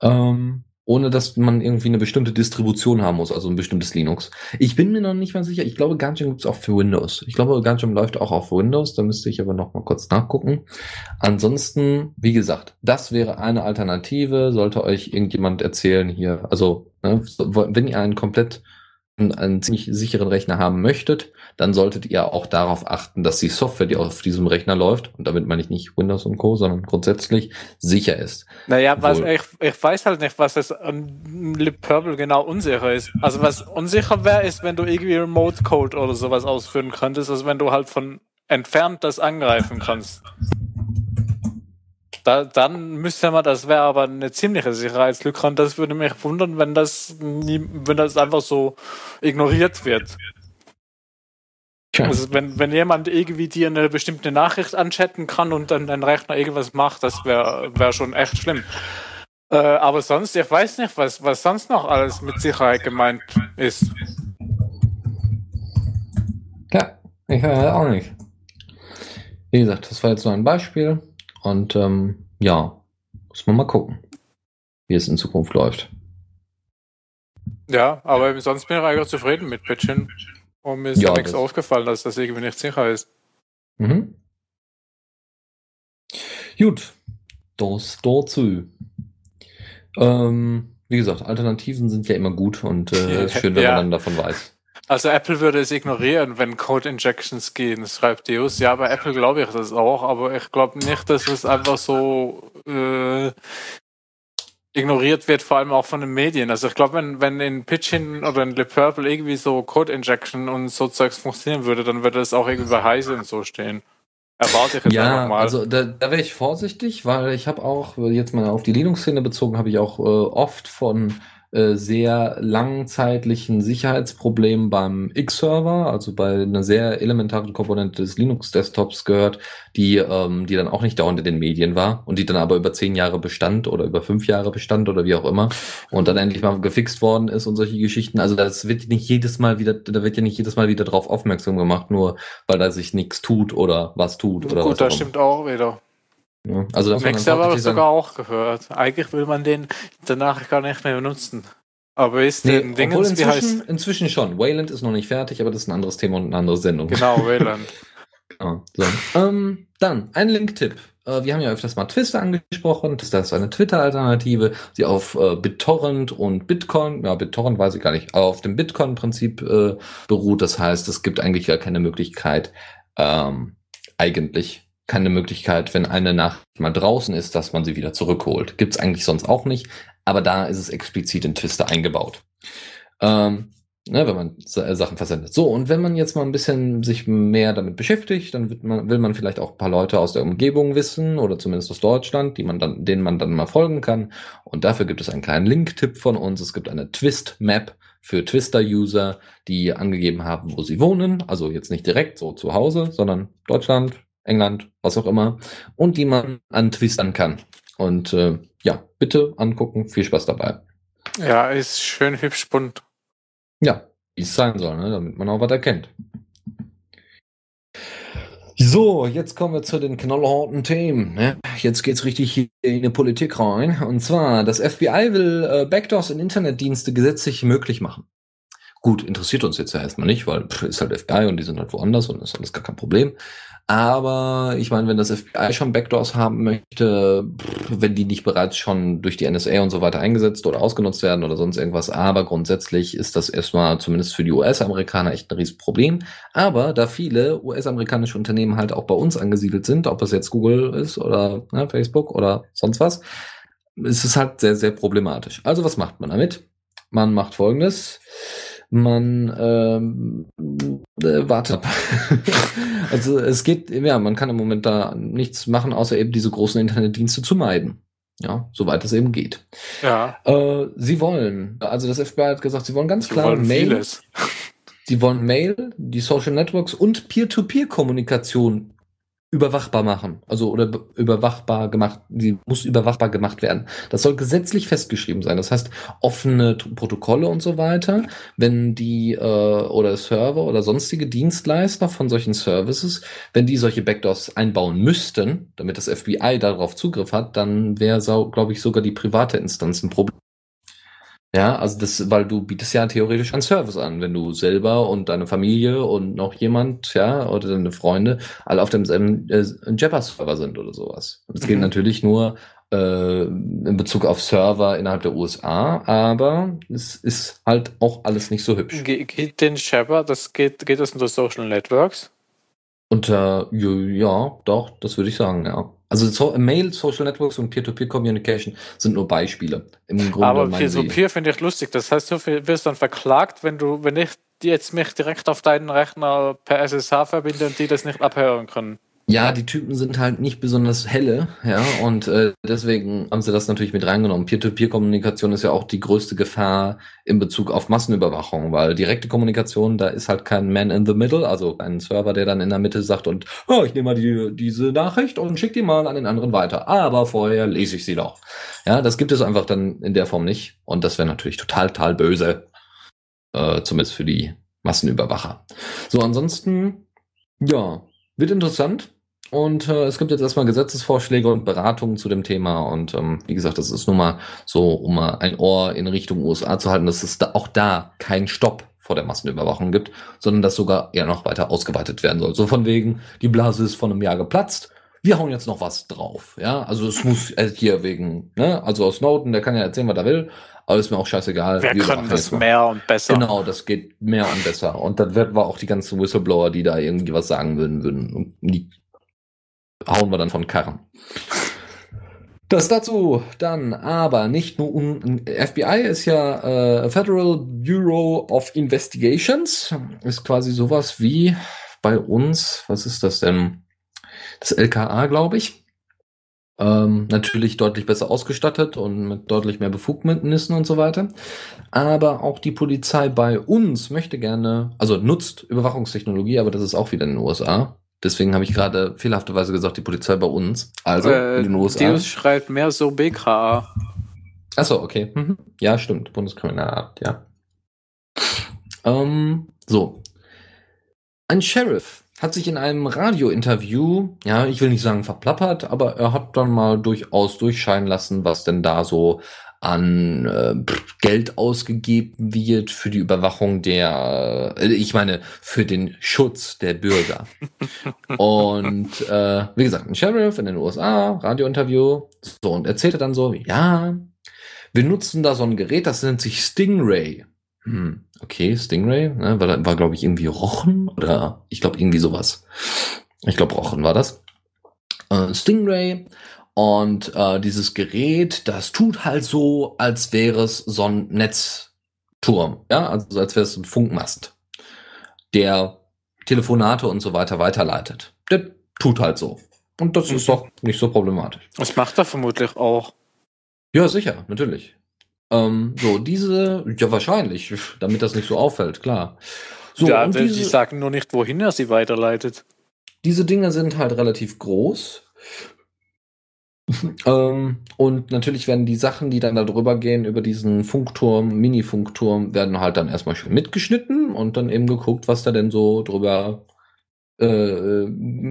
Ähm, ohne dass man irgendwie eine bestimmte Distribution haben muss, also ein bestimmtes Linux. Ich bin mir noch nicht mal sicher. Ich glaube, Ganjam gibt's auch für Windows. Ich glaube, Ganjam läuft auch auf Windows. Da müsste ich aber noch mal kurz nachgucken. Ansonsten, wie gesagt, das wäre eine Alternative. Sollte euch irgendjemand erzählen hier, also ne, wenn ihr einen komplett einen ziemlich sicheren Rechner haben möchtet, dann solltet ihr auch darauf achten, dass die Software, die auf diesem Rechner läuft, und damit meine ich nicht Windows und Co., sondern grundsätzlich sicher ist. Naja, was, ich, ich weiß halt nicht, was es an Lip Purple genau unsicher ist. Also was unsicher wäre, ist, wenn du irgendwie Remote Code oder sowas ausführen könntest, also wenn du halt von entfernt das angreifen kannst. Da, dann müsste man, das wäre aber eine ziemliche Sicherheitslücke und das würde mich wundern, wenn das, nie, wenn das einfach so ignoriert wird. Also wenn, wenn jemand irgendwie dir eine bestimmte Nachricht anchatten kann und dann dein Rechner irgendwas macht, das wäre wär schon echt schlimm. Äh, aber sonst, ich weiß nicht, was, was sonst noch alles mit Sicherheit gemeint ist. Ja, ich höre auch nicht. Wie gesagt, das war jetzt nur ein Beispiel. Und ähm, ja, muss man mal gucken, wie es in Zukunft läuft. Ja, aber sonst bin ich eigentlich zufrieden mit Pitchin. Und mir ist ja, nichts aufgefallen, dass das irgendwie nicht sicher ist. Mhm. Gut, das dazu. Ähm, wie gesagt, Alternativen sind ja immer gut und äh, schön, wenn ja. man dann davon weiß. Also Apple würde es ignorieren, wenn Code Injections gehen, schreibt Deus. Ja, bei Apple glaube ich das auch, aber ich glaube nicht, dass es einfach so äh, ignoriert wird, vor allem auch von den Medien. Also ich glaube, wenn, wenn in Pitchin oder in Le Purple irgendwie so Code Injection und so Zeugs funktionieren würde, dann würde es auch irgendwie bei Heise und so stehen. Erwarte ich jetzt ja, einfach mal. Also da, da wäre ich vorsichtig, weil ich habe auch, jetzt mal auf die Linux-Szene bezogen, habe ich auch äh, oft von sehr langzeitlichen Sicherheitsproblemen beim X-Server, also bei einer sehr elementaren Komponente des Linux-Desktops gehört, die, ähm, die dann auch nicht dauernd in den Medien war und die dann aber über zehn Jahre bestand oder über fünf Jahre bestand oder wie auch immer und dann endlich mal gefixt worden ist und solche Geschichten. Also das wird nicht jedes Mal wieder, da wird ja nicht jedes Mal wieder drauf aufmerksam gemacht, nur weil da sich nichts tut oder was tut oder Gut, was das stimmt auch wieder. Ja, also das Max habe ich sogar auch gehört. Eigentlich will man den danach gar nicht mehr benutzen. Aber ist nee, den Dingens, inzwischen, wie heißt... inzwischen schon. Wayland ist noch nicht fertig, aber das ist ein anderes Thema und eine andere Sendung. Genau, Wayland. <laughs> genau, so. ähm, dann, ein Link-Tipp. Äh, wir haben ja öfters mal Twister angesprochen. Twister ist eine Twitter-Alternative, die auf äh, BitTorrent und Bitcoin, ja, BitTorrent weiß ich gar nicht, auf dem Bitcoin-Prinzip äh, beruht. Das heißt, es gibt eigentlich gar keine Möglichkeit, ähm, eigentlich keine Möglichkeit, wenn eine Nachricht mal draußen ist, dass man sie wieder zurückholt. Gibt's eigentlich sonst auch nicht, aber da ist es explizit in Twister eingebaut. Ähm, ne, wenn man äh, Sachen versendet. So, und wenn man jetzt mal ein bisschen sich mehr damit beschäftigt, dann wird man, will man vielleicht auch ein paar Leute aus der Umgebung wissen oder zumindest aus Deutschland, die man dann, denen man dann mal folgen kann. Und dafür gibt es einen kleinen Link-Tipp von uns. Es gibt eine Twist-Map für Twister-User, die angegeben haben, wo sie wohnen. Also jetzt nicht direkt so zu Hause, sondern Deutschland, England, was auch immer, und die man antwistern kann. Und äh, ja, bitte angucken, viel Spaß dabei. Ja, ist schön hübsch bunt. Ja, wie es sein soll, ne? damit man auch was erkennt. So, jetzt kommen wir zu den knallharten Themen. Ne? Jetzt geht's richtig in die Politik rein. Und zwar, das FBI will äh, Backdoors in Internetdienste gesetzlich möglich machen. Gut, interessiert uns jetzt ja erstmal nicht, weil pff, ist halt FBI und die sind halt woanders und ist alles gar kein Problem. Aber ich meine, wenn das FBI schon Backdoors haben möchte, wenn die nicht bereits schon durch die NSA und so weiter eingesetzt oder ausgenutzt werden oder sonst irgendwas, aber grundsätzlich ist das erstmal zumindest für die US-Amerikaner echt ein Riesenproblem. Aber da viele US-amerikanische Unternehmen halt auch bei uns angesiedelt sind, ob es jetzt Google ist oder ne, Facebook oder sonst was, ist es halt sehr, sehr problematisch. Also was macht man damit? Man macht folgendes. Man ähm, äh, wartet. <laughs> also es geht, ja, man kann im Moment da nichts machen, außer eben diese großen Internetdienste zu meiden. Ja, soweit es eben geht. Ja. Äh, sie wollen, also das FBI hat gesagt, sie wollen ganz Die klar wollen Mail, vieles. <laughs> sie wollen Mail, die Social Networks und Peer-to-Peer-Kommunikation überwachbar machen. Also oder be- überwachbar gemacht, die muss überwachbar gemacht werden. Das soll gesetzlich festgeschrieben sein. Das heißt, offene Protokolle und so weiter, wenn die äh, oder Server oder sonstige Dienstleister von solchen Services, wenn die solche Backdoors einbauen müssten, damit das FBI darauf Zugriff hat, dann wäre, glaube ich, sogar die private Instanz ein Problem. Ja, also das, weil du bietest ja theoretisch einen Service an, wenn du selber und deine Familie und noch jemand, ja, oder deine Freunde alle auf demselben äh, Jabber-Server sind oder sowas. Das geht Mhm. natürlich nur äh, in Bezug auf Server innerhalb der USA, aber es ist halt auch alles nicht so hübsch. Ge geht den Shepard, das geht, geht das unter Social Networks? Unter, ja, doch, das würde ich sagen, ja. Also so, Mail, Social Networks und Peer-to-Peer-Communication sind nur Beispiele. Im Grunde Aber Peer-to-Peer finde ich lustig. Das heißt, du wirst dann verklagt, wenn du, wenn ich jetzt mich direkt auf deinen Rechner per SSH verbinde und die das nicht abhören können. Ja, die Typen sind halt nicht besonders helle, ja, und äh, deswegen haben sie das natürlich mit reingenommen. Peer-to-Peer-Kommunikation ist ja auch die größte Gefahr in Bezug auf Massenüberwachung, weil direkte Kommunikation, da ist halt kein Man in the Middle, also ein Server, der dann in der Mitte sagt und oh, ich nehme mal die, diese Nachricht und schick die mal an den anderen weiter. Aber vorher lese ich sie doch. Ja, das gibt es einfach dann in der Form nicht. Und das wäre natürlich total, total böse. Äh, zumindest für die Massenüberwacher. So, ansonsten, ja, wird interessant. Und äh, es gibt jetzt erstmal Gesetzesvorschläge und Beratungen zu dem Thema. Und ähm, wie gesagt, das ist nun mal so, um mal ein Ohr in Richtung USA zu halten, dass es da auch da keinen Stopp vor der Massenüberwachung gibt, sondern dass sogar eher noch weiter ausgeweitet werden soll. So von wegen, die Blase ist vor einem Jahr geplatzt. Wir hauen jetzt noch was drauf. Ja, also es muss äh, hier wegen, ne, also aus Snowden, der kann ja erzählen, was er will, aber ist mir auch scheißegal. Wir können das mal. mehr und besser. Genau, das geht mehr und besser. Und dann werden wir auch die ganzen Whistleblower, die da irgendwie was sagen würden, würden. Die hauen wir dann von Karren. Das dazu dann aber nicht nur um FBI ist ja äh, Federal Bureau of Investigations. Ist quasi sowas wie bei uns was ist das denn? Das LKA glaube ich. Ähm, natürlich deutlich besser ausgestattet und mit deutlich mehr Befugnissen und so weiter. Aber auch die Polizei bei uns möchte gerne also nutzt Überwachungstechnologie aber das ist auch wieder in den USA Deswegen habe ich gerade fehlerhafterweise gesagt, die Polizei bei uns. Also äh, in den USA. Deus schreibt mehr so BKA. Achso, okay. Mhm. Ja, stimmt. Bundeskriminalamt, ja. Ähm, so. Ein Sheriff hat sich in einem Radiointerview, ja, ich will nicht sagen verplappert, aber er hat dann mal durchaus durchscheinen lassen, was denn da so an äh, Geld ausgegeben wird für die Überwachung der, äh, ich meine, für den Schutz der Bürger. <laughs> und äh, wie gesagt, ein Sheriff in den USA, Radiointerview, so und erzählte dann so, ja, wir nutzen da so ein Gerät, das nennt sich Stingray. Hm, okay, Stingray, ne, war, war glaube ich irgendwie Rochen oder ich glaube irgendwie sowas. Ich glaube Rochen war das. Äh, Stingray und äh, dieses Gerät, das tut halt so, als wäre es so ein Netzturm, ja, also als wäre es ein Funkmast, der Telefonate und so weiter weiterleitet. Der tut halt so. Und das ist Mhm. doch nicht so problematisch. Das macht er vermutlich auch. Ja, sicher, natürlich. Ähm, so, diese, ja, wahrscheinlich, damit das nicht so auffällt, klar. So, ja, diese, sagen nur nicht, wohin er sie weiterleitet. diese Dinge sind halt relativ groß. Ähm, und natürlich werden die Sachen, die dann da drüber gehen, über diesen Funkturm, Mini-Funkturm, werden halt dann erstmal schön mitgeschnitten und dann eben geguckt, was da denn so drüber äh,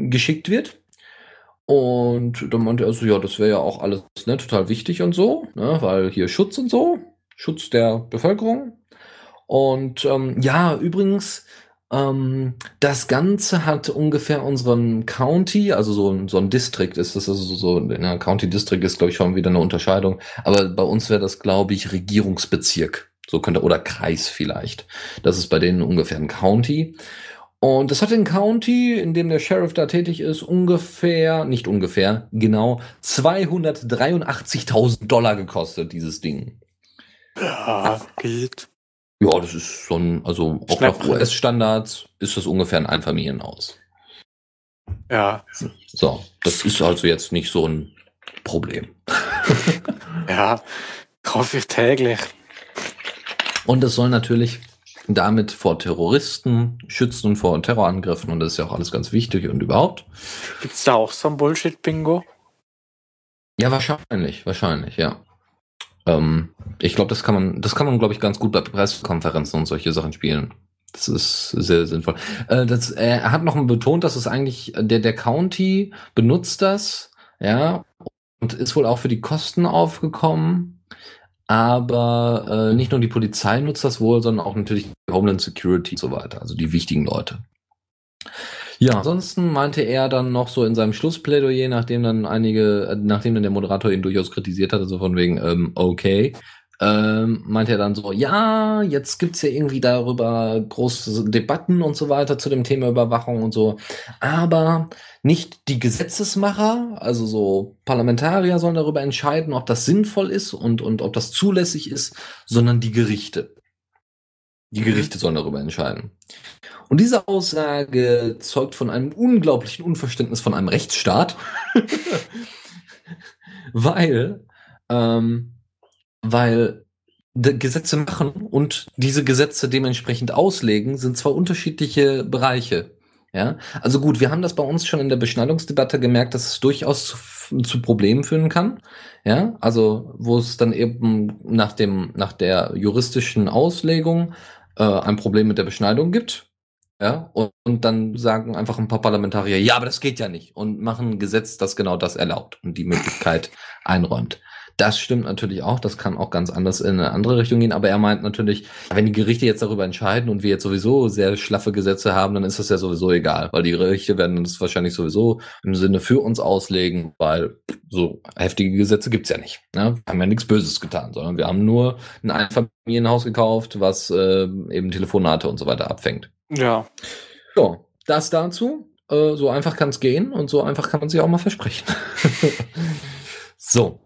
geschickt wird. Und dann meinte er so, ja, das wäre ja auch alles ne, total wichtig und so, ne, weil hier Schutz und so, Schutz der Bevölkerung. Und ähm, ja, übrigens, ähm, das Ganze hat ungefähr unseren County, also so, ein- so ein District ist das, also so, ja, County District ist, glaube ich, schon wieder eine Unterscheidung, aber bei uns wäre das, glaube ich, Regierungsbezirk. So könnte, oder Kreis vielleicht. Das ist bei denen ungefähr ein County. Und das hat den County, in dem der Sheriff da tätig ist, ungefähr, nicht ungefähr, genau 283.000 Dollar gekostet, dieses Ding. Ja, geht. Ja, das ist schon, also auch nach US-Standards ist das ungefähr ein Einfamilienhaus. Ja. So, das ist also jetzt nicht so ein Problem. <laughs> ja, kaufe ich täglich. Und es soll natürlich damit vor Terroristen schützen und vor Terrorangriffen und das ist ja auch alles ganz wichtig und überhaupt. Gibt's da auch so ein Bullshit-Bingo? Ja, wahrscheinlich, wahrscheinlich, ja. Ähm, ich glaube, das kann man, das kann man, glaube ich, ganz gut bei Pressekonferenzen und solche Sachen spielen. Das ist sehr sinnvoll. Äh, das, er hat noch betont, dass es eigentlich, der, der County benutzt das, ja, und ist wohl auch für die Kosten aufgekommen. Aber äh, nicht nur die Polizei nutzt das wohl, sondern auch natürlich Homeland Security und so weiter, also die wichtigen Leute. Ja, ansonsten meinte er dann noch so in seinem Schlussplädoyer, nachdem dann einige, äh, nachdem dann der Moderator ihn durchaus kritisiert hatte, so von wegen, ähm, okay, ähm, meinte er dann so, ja, jetzt gibt's ja irgendwie darüber große Debatten und so weiter zu dem Thema Überwachung und so, aber nicht die Gesetzesmacher, also so Parlamentarier sollen darüber entscheiden, ob das sinnvoll ist und, und ob das zulässig ist, sondern die Gerichte. Die mhm. Gerichte sollen darüber entscheiden. Und diese Aussage zeugt von einem unglaublichen Unverständnis von einem Rechtsstaat, <laughs> weil, ähm, weil Gesetze machen und diese Gesetze dementsprechend auslegen, sind zwar unterschiedliche Bereiche. Ja, also gut, wir haben das bei uns schon in der Beschneidungsdebatte gemerkt, dass es durchaus zu, zu Problemen führen kann. Ja, also wo es dann eben nach dem, nach der juristischen Auslegung äh, ein Problem mit der Beschneidung gibt. Ja, und, und, dann sagen einfach ein paar Parlamentarier, ja, aber das geht ja nicht und machen ein Gesetz, das genau das erlaubt und die Möglichkeit einräumt. Das stimmt natürlich auch, das kann auch ganz anders in eine andere Richtung gehen, aber er meint natürlich, wenn die Gerichte jetzt darüber entscheiden und wir jetzt sowieso sehr schlaffe Gesetze haben, dann ist das ja sowieso egal, weil die Gerichte werden das wahrscheinlich sowieso im Sinne für uns auslegen, weil so heftige Gesetze gibt's ja nicht. Ne? Wir haben ja nichts Böses getan, sondern wir haben nur ein Einfamilienhaus gekauft, was äh, eben Telefonate und so weiter abfängt. Ja. So, das dazu. Äh, so einfach kann es gehen und so einfach kann man sich auch mal versprechen. <laughs> so,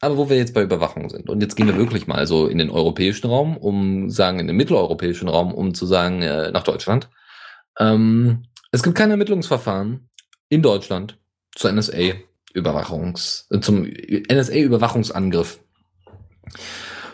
aber wo wir jetzt bei Überwachung sind, und jetzt gehen wir wirklich mal so in den europäischen Raum, um sagen, in den mitteleuropäischen Raum, um zu sagen, äh, nach Deutschland. Ähm, es gibt kein Ermittlungsverfahren in Deutschland zur NSA-Überwachungs, äh, zum NSA-Überwachungsangriff.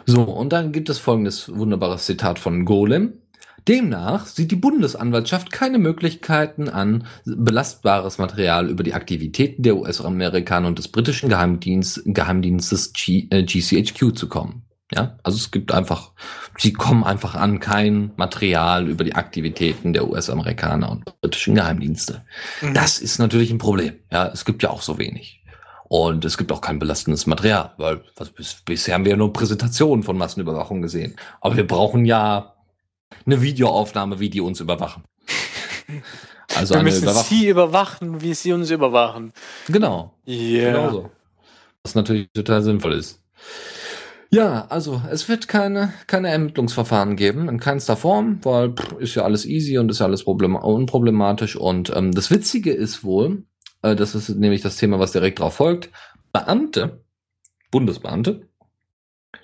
So, und dann gibt es folgendes wunderbares Zitat von Golem. Demnach sieht die Bundesanwaltschaft keine Möglichkeiten an, belastbares Material über die Aktivitäten der US-Amerikaner und des britischen Geheimdienst, Geheimdienstes G, äh, GCHQ zu kommen. Ja, also es gibt einfach, sie kommen einfach an kein Material über die Aktivitäten der US-Amerikaner und britischen Geheimdienste. Mhm. Das ist natürlich ein Problem. Ja, es gibt ja auch so wenig. Und es gibt auch kein belastendes Material, weil was, bis, bisher haben wir ja nur Präsentationen von Massenüberwachung gesehen. Aber wir brauchen ja eine Videoaufnahme, wie die uns überwachen. <laughs> Also Wir müssen sie überwachen, wie sie uns überwachen. Genau. Ja. Yeah. Genau so. Was natürlich total sinnvoll ist. Ja, also es wird keine, keine Ermittlungsverfahren geben, in keinster Form, weil pff, ist ja alles easy und ist ja alles problem unproblematisch. Und ähm, das Witzige ist wohl, äh, das ist nämlich das Thema, was direkt darauf folgt, Beamte, Bundesbeamte,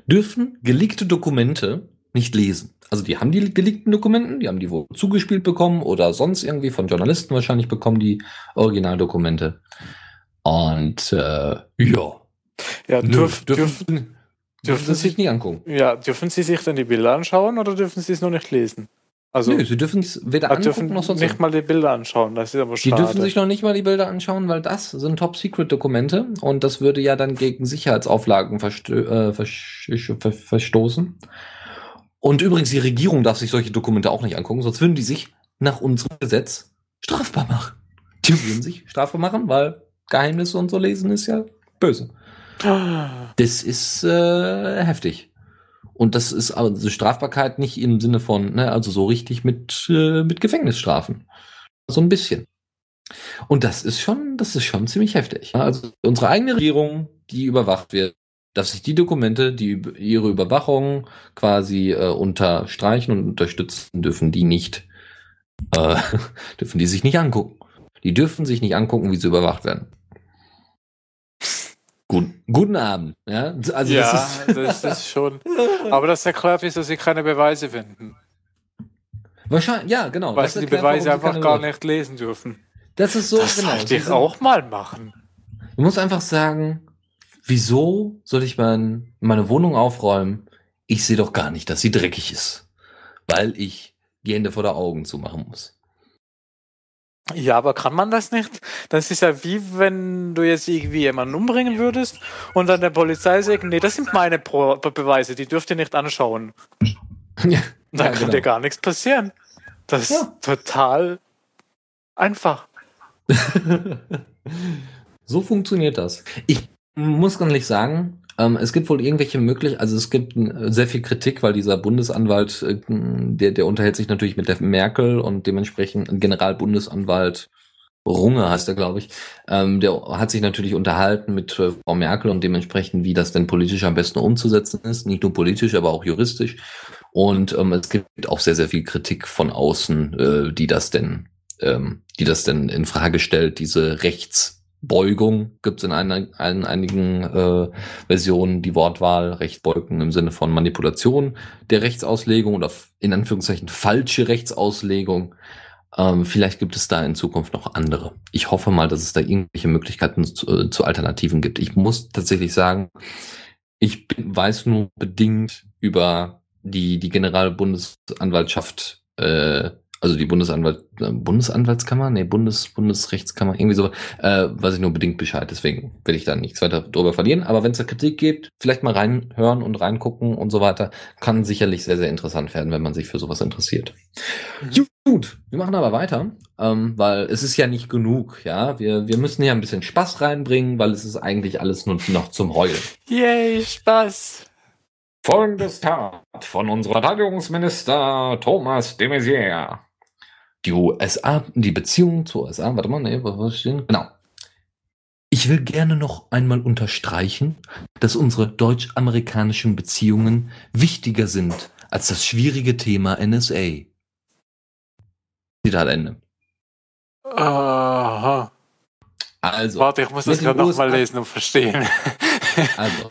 dürfen geleakte Dokumente nicht lesen also die haben die geleakten Dokumenten, die haben die wohl zugespielt bekommen oder sonst irgendwie von Journalisten wahrscheinlich bekommen, die Originaldokumente. Und äh, ja. Ja, dürf, dürfen, dürfen, dürfen sie sich nicht angucken. Ja, dürfen sie sich dann die Bilder anschauen oder dürfen sie es noch nicht lesen? Also, Nö, sie dürfen es weder angucken dürfen noch sonst nicht mal die Bilder anschauen. Das ist aber schade. Die dürfen sich noch nicht mal die Bilder anschauen, weil das sind Top-Secret-Dokumente und das würde ja dann gegen Sicherheitsauflagen versto äh, verstoßen. Und übrigens, die Regierung darf sich solche Dokumente auch nicht angucken, sonst würden die sich nach unserem Gesetz strafbar machen. Die würden sich strafbar machen, weil Geheimnisse und so lesen ist ja böse. Das ist äh, heftig. Und das ist also Strafbarkeit nicht im Sinne von, ne, also so richtig mit, äh, mit Gefängnisstrafen. So ein bisschen. Und das ist schon, das ist schon ziemlich heftig. Also unsere eigene Regierung, die überwacht wird, dass sich die Dokumente, die ihre Überwachung quasi äh, unterstreichen und unterstützen, dürfen die nicht, äh, <laughs> dürfen die sich nicht angucken. Die dürfen sich nicht angucken, wie sie überwacht werden. Guten, guten Abend. Ja, also ja das, ist das ist <laughs> schon. Aber das erklärt, wieso sie keine Beweise finden. Wahrscheinlich, ja, genau. Weil sie die Beweise einfach gar nicht lesen dürfen. Das ist so, das genau. Das sollte ich auch mal machen. Du musst einfach sagen, wieso soll ich mein, meine Wohnung aufräumen? Ich sehe doch gar nicht, dass sie dreckig ist. Weil ich die Hände vor der Augen zumachen muss. Ja, aber kann man das nicht? Das ist ja wie wenn du jetzt irgendwie jemanden umbringen würdest und dann der Polizei sagt, nee, das sind meine Pro Beweise, die dürft ihr nicht anschauen. <laughs> Ja, dann ja, kann genau. dir gar nichts passieren. Das ja. ist total einfach. <laughs> so funktioniert das. Ich muss ganz ehrlich sagen, ähm, es gibt wohl irgendwelche Möglichkeiten, also es gibt äh, sehr viel Kritik, weil dieser Bundesanwalt, äh, der, der unterhält sich natürlich mit der Merkel und dementsprechend Generalbundesanwalt Runge heißt er, glaube ich, ähm, der hat sich natürlich unterhalten mit äh, Frau Merkel und dementsprechend, wie das denn politisch am besten umzusetzen ist. Nicht nur politisch, aber auch juristisch. Und ähm, es gibt auch sehr, sehr viel Kritik von außen, äh, die das denn, ähm, die das denn in Frage stellt, diese Rechts Beugung gibt es in, ein, in einigen äh, Versionen die Wortwahl Rechtsbeugung im Sinne von Manipulation der Rechtsauslegung oder in Anführungszeichen falsche Rechtsauslegung. Ähm, vielleicht gibt es da in Zukunft noch andere. Ich hoffe mal, dass es da irgendwelche Möglichkeiten zu, äh, zu Alternativen gibt. Ich muss tatsächlich sagen, ich weiß nur bedingt über die, die Generalbundesanwaltschaft äh, also die Bundesanwalt, äh, Bundesanwaltskammer, nee, Bundes, Bundesrechtskammer, irgendwie so, äh, weiß ich nur bedingt Bescheid, deswegen will ich da nichts weiter drüber verlieren. Aber wenn es da Kritik gibt, vielleicht mal reinhören und reingucken und so weiter, kann sicherlich sehr, sehr interessant werden, wenn man sich für sowas interessiert. Mhm. Gut, wir machen aber weiter, ähm, weil es ist ja nicht genug, ja. Wir, wir müssen hier ein bisschen Spaß reinbringen, weil es ist eigentlich alles nur noch zum Heulen. Yay, Spaß! Folgendes Tat von unserem Verteidigungsminister Thomas de Maizière die USA, die Beziehung zur USA, warte mal, nee, was stehen? Genau. Ich will gerne noch einmal unterstreichen, dass unsere deutsch-amerikanischen Beziehungen wichtiger sind als das schwierige Thema NSA. Zitat Ende. Aha. Also. Warte, ich muss das gerade nochmal lesen und verstehen. <laughs> also.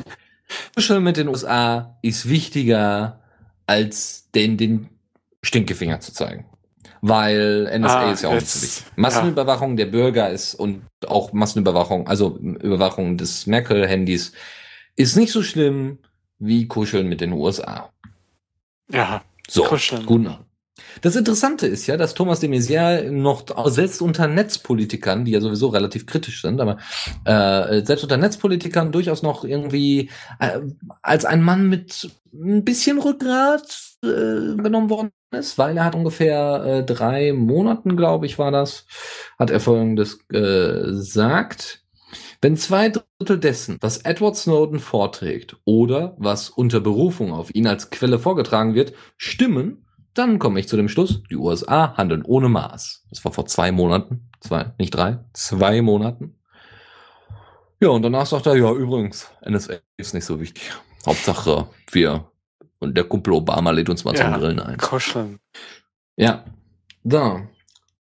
Kuscheln mit den USA ist wichtiger, als den, den Stinkefinger zu zeigen weil NSA ah, ist ja auch nicht so wichtig. Massenüberwachung ja. der Bürger ist und auch Massenüberwachung, also Überwachung des Merkel-Handys, ist nicht so schlimm wie Kuscheln mit den USA. Ja, so, kuscheln. Gut. Das Interessante ist ja, dass Thomas de Maizière noch selbst unter Netzpolitikern, die ja sowieso relativ kritisch sind, aber äh, selbst unter Netzpolitikern durchaus noch irgendwie äh, als ein Mann mit ein bisschen Rückgrat äh, genommen worden ist, weil er hat ungefähr äh, drei Monaten, glaube ich, war das, hat er folgendes äh, gesagt. Wenn zwei Drittel dessen, was Edward Snowden vorträgt oder was unter Berufung auf ihn als Quelle vorgetragen wird, stimmen, dann komme ich zu dem Schluss, die USA handeln ohne Maß. Das war vor zwei Monaten, zwei, nicht drei, zwei Monaten. Ja, und danach sagt er, ja, übrigens, NSA ist nicht so wichtig. Hauptsache, wir und der Kumpel Obama lädt uns mal ja, zum Grillen ein. Kuscheln. Ja. Da.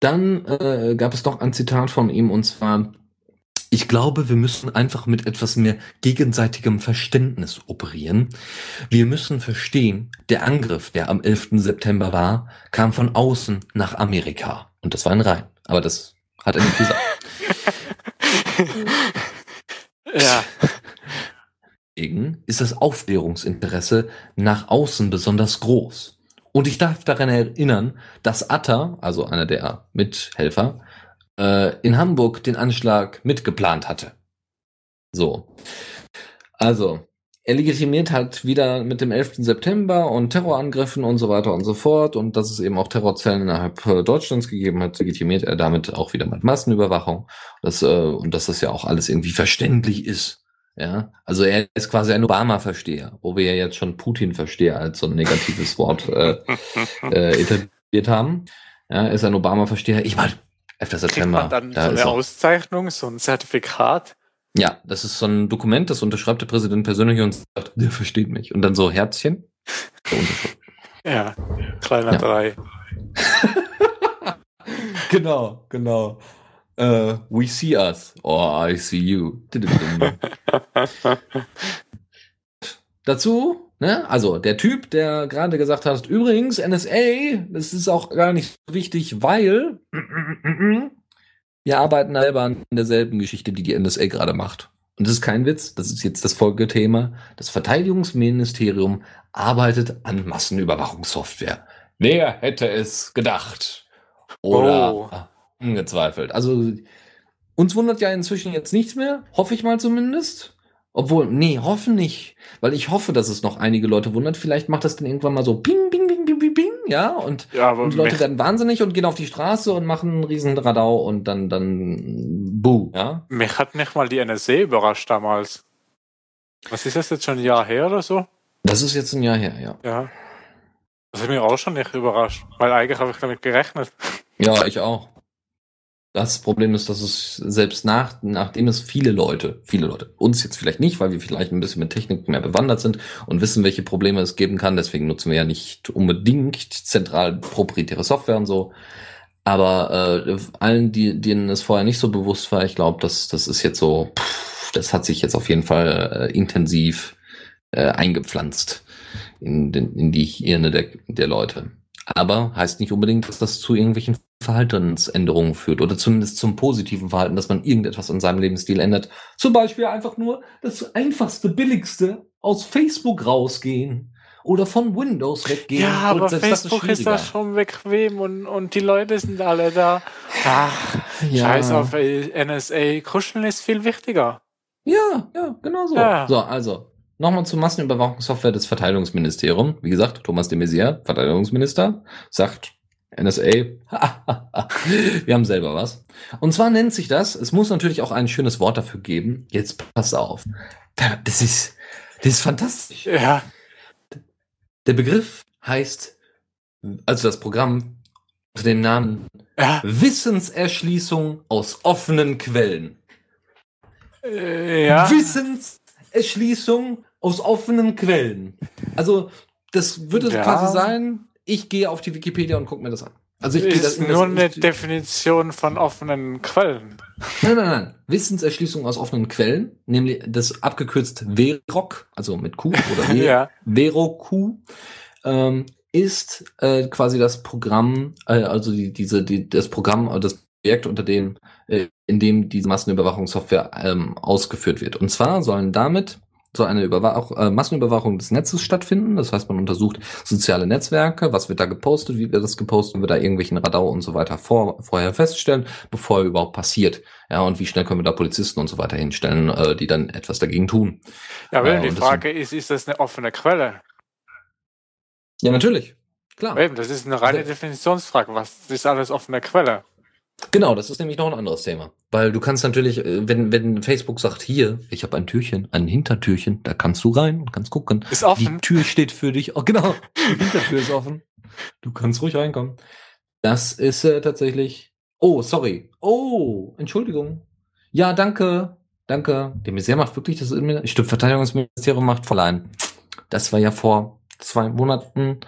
Dann äh, gab es noch ein Zitat von ihm und zwar, ich glaube, wir müssen einfach mit etwas mehr gegenseitigem Verständnis operieren. Wir müssen verstehen, der Angriff, der am 11. September war, kam von außen nach Amerika. Und das war ein Rhein. Aber das hat er nicht gesagt. <laughs> ja. <laughs> Deswegen ist das Aufklärungsinteresse nach außen besonders groß. Und ich darf daran erinnern, dass Atta, also einer der Mithelfer, äh, in Hamburg den Anschlag mitgeplant hatte. So. Also, er legitimiert halt wieder mit dem 11. September und Terrorangriffen und so weiter und so fort und dass es eben auch Terrorzellen innerhalb äh, Deutschlands gegeben hat, legitimiert er damit auch wieder mit Massenüberwachung. Das, äh, und dass das ja auch alles irgendwie verständlich ist. Ja, also er ist quasi ein Obama-Versteher, wo wir ja jetzt schon Putin-Versteher als so ein negatives Wort äh, <laughs> äh, etabliert haben. Ja, er ist ein Obama-Versteher. Ich meine, 11. September. Man dann da so eine Auszeichnung, so ein Zertifikat. Ja, das ist so ein Dokument, das unterschreibt der Präsident persönlich und sagt, der versteht mich. Und dann so Herzchen. <laughs> ja, kleiner ja. drei. <laughs> genau, genau. Uh, we see us. Oh, I see you. <laughs> Dazu, ne, also der Typ, der gerade gesagt hat, übrigens, NSA, das ist auch gar nicht so wichtig, weil wir arbeiten selber an derselben Geschichte, die die NSA gerade macht. Und das ist kein Witz, das ist jetzt das Folgethema. Das Verteidigungsministerium arbeitet an Massenüberwachungssoftware. Wer hätte es gedacht? Oder oh. Angezweifelt. Also uns wundert ja inzwischen jetzt nichts mehr, hoffe ich mal zumindest. Obwohl, nee, hoffen nicht. Weil ich hoffe, dass es noch einige Leute wundert. Vielleicht macht das dann irgendwann mal so ping, ping, ping, ping, ping, ping, ja. Und, ja, und die Leute werden wahnsinnig und gehen auf die Straße und machen einen riesen Radau und dann, dann, buh, ja. Mich hat nicht mal die NSA überrascht damals. Was ist das jetzt schon ein Jahr her oder so? Das ist jetzt ein Jahr her, ja. Ja. Das hat mich auch schon nicht überrascht, weil eigentlich habe ich damit gerechnet. Ja, ich auch. Das Problem ist, dass es selbst nach, nachdem es viele Leute, viele Leute, uns jetzt vielleicht nicht, weil wir vielleicht ein bisschen mit Technik mehr bewandert sind und wissen, welche Probleme es geben kann, deswegen nutzen wir ja nicht unbedingt zentral proprietäre Software und so. Aber äh, allen, die, denen es vorher nicht so bewusst war, ich glaube, das, das ist jetzt so, pff, das hat sich jetzt auf jeden Fall äh, intensiv äh, eingepflanzt in, den, in die Hirne der, der Leute. Aber heißt nicht unbedingt, dass das zu irgendwelchen Verhaltensänderungen führt oder zumindest zum positiven Verhalten, dass man irgendetwas in seinem Lebensstil ändert. Zum Beispiel einfach nur das einfachste, billigste aus Facebook rausgehen oder von Windows weggehen. Ja, aber Facebook ist, ist da schon bequem und, und die Leute sind alle da. Ach, ja. Scheiß auf NSA. Kuscheln ist viel wichtiger. Ja, ja, genau so. Ja. So, also, Nochmal zur Massenüberwachungssoftware des Verteidigungsministeriums. Wie gesagt, Thomas de Maizière, Verteidigungsminister, sagt NSA, <laughs> wir haben selber was. Und zwar nennt sich das, es muss natürlich auch ein schönes Wort dafür geben. Jetzt pass auf. Das ist, das ist fantastisch. Ja. Der Begriff heißt, also das Programm, unter dem Namen ja. Wissenserschließung aus offenen Quellen. Äh, ja. Wissenserschließung aus offenen Quellen. Also, das würde ja. quasi sein, ich gehe auf die Wikipedia und gucke mir das an. Also ich ist das, nur das, eine Definition von offenen Quellen. Nein, nein, nein. Wissenserschließung aus offenen Quellen, nämlich das abgekürzt VEROC, also mit Q oder <laughs> v, ja. VEROQ, ähm, ist äh, quasi das Programm, äh, also die, diese, die, das Programm, äh, das Projekt, unter dem, äh, in dem diese Massenüberwachungssoftware ähm, ausgeführt wird. Und zwar sollen damit soll eine Überwach äh, Massenüberwachung des Netzes stattfinden. Das heißt, man untersucht soziale Netzwerke, was wird da gepostet, wie wird das gepostet, und wir da irgendwelchen Radau und so weiter vor, vorher feststellen, bevor überhaupt passiert. Ja, und wie schnell können wir da Polizisten und so weiter hinstellen, äh, die dann etwas dagegen tun. Ja, wenn äh, die Frage ist, ist das eine offene Quelle? Ja, natürlich. Klar. Eben, das ist eine reine Definitionsfrage. Was ist alles offene Quelle? Genau, das ist nämlich noch ein anderes Thema. Weil du kannst natürlich, äh, wenn, wenn Facebook sagt, hier, ich habe ein Türchen, ein Hintertürchen, da kannst du rein und kannst gucken. Ist offen. Die Tür steht für dich. Oh, genau, die Hintertür ist offen. Du kannst ruhig reinkommen. Das ist äh, tatsächlich. Oh, sorry. Oh, Entschuldigung. Ja, danke. Danke. Der Messier macht wirklich das. Stimmt, Verteidigungsministerium macht verleihen. Das war ja vor zwei Monaten.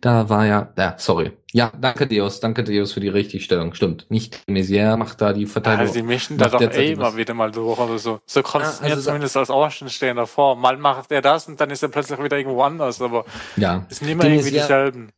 Da war ja, ja, sorry. Ja, danke Deus, danke Deus für die Richtigstellung. Stimmt. Nicht Messier macht da die Verteidigung. Also die mischen da doch eh immer wieder mal durch oder so. So kommt es ja, also mir zumindest als Außenstehender vor. Mal macht er das und dann ist er plötzlich wieder irgendwo anders, aber ja. es sind immer irgendwie dieselben.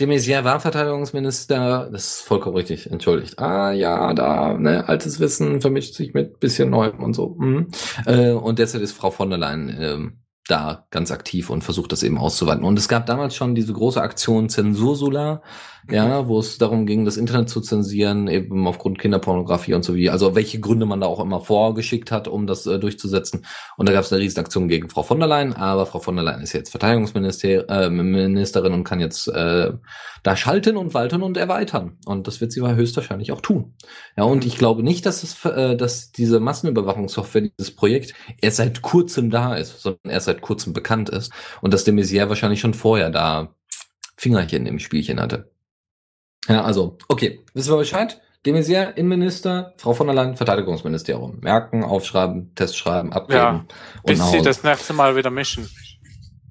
De Maizière war Verteidigungsminister, das ist vollkommen richtig, entschuldigt. Ah ja, da, ne, altes Wissen vermischt sich mit bisschen Neuem und so. Mhm. Äh, und deshalb ist Frau von der Leyen ähm, da ganz aktiv und versucht das eben auszuweiten. Und es gab damals schon diese große Aktion Zensursolar, ja, wo es darum ging, das Internet zu zensieren, eben aufgrund Kinderpornografie und so wie, also welche Gründe man da auch immer vorgeschickt hat, um das äh, durchzusetzen. Und da gab es eine Riesenaktion gegen Frau von der Leyen, aber Frau von der Leyen ist jetzt Verteidigungsministerin äh, und kann jetzt äh, da schalten und walten und erweitern. Und das wird sie höchstwahrscheinlich auch tun. Ja, und ich glaube nicht, dass es, äh, dass diese Massenüberwachungssoftware, dieses Projekt, erst seit kurzem da ist, sondern erst seit kurzem bekannt ist. Und dass der Messier wahrscheinlich schon vorher da Fingerchen im Spielchen hatte. Ja, also, okay, wissen wir Bescheid? De Maizière, Innenminister, Frau von der Leyen, Verteidigungsministerium. Merken, aufschreiben, Test schreiben, abgeben. Ja, bis sie das nächste Mal wieder mischen.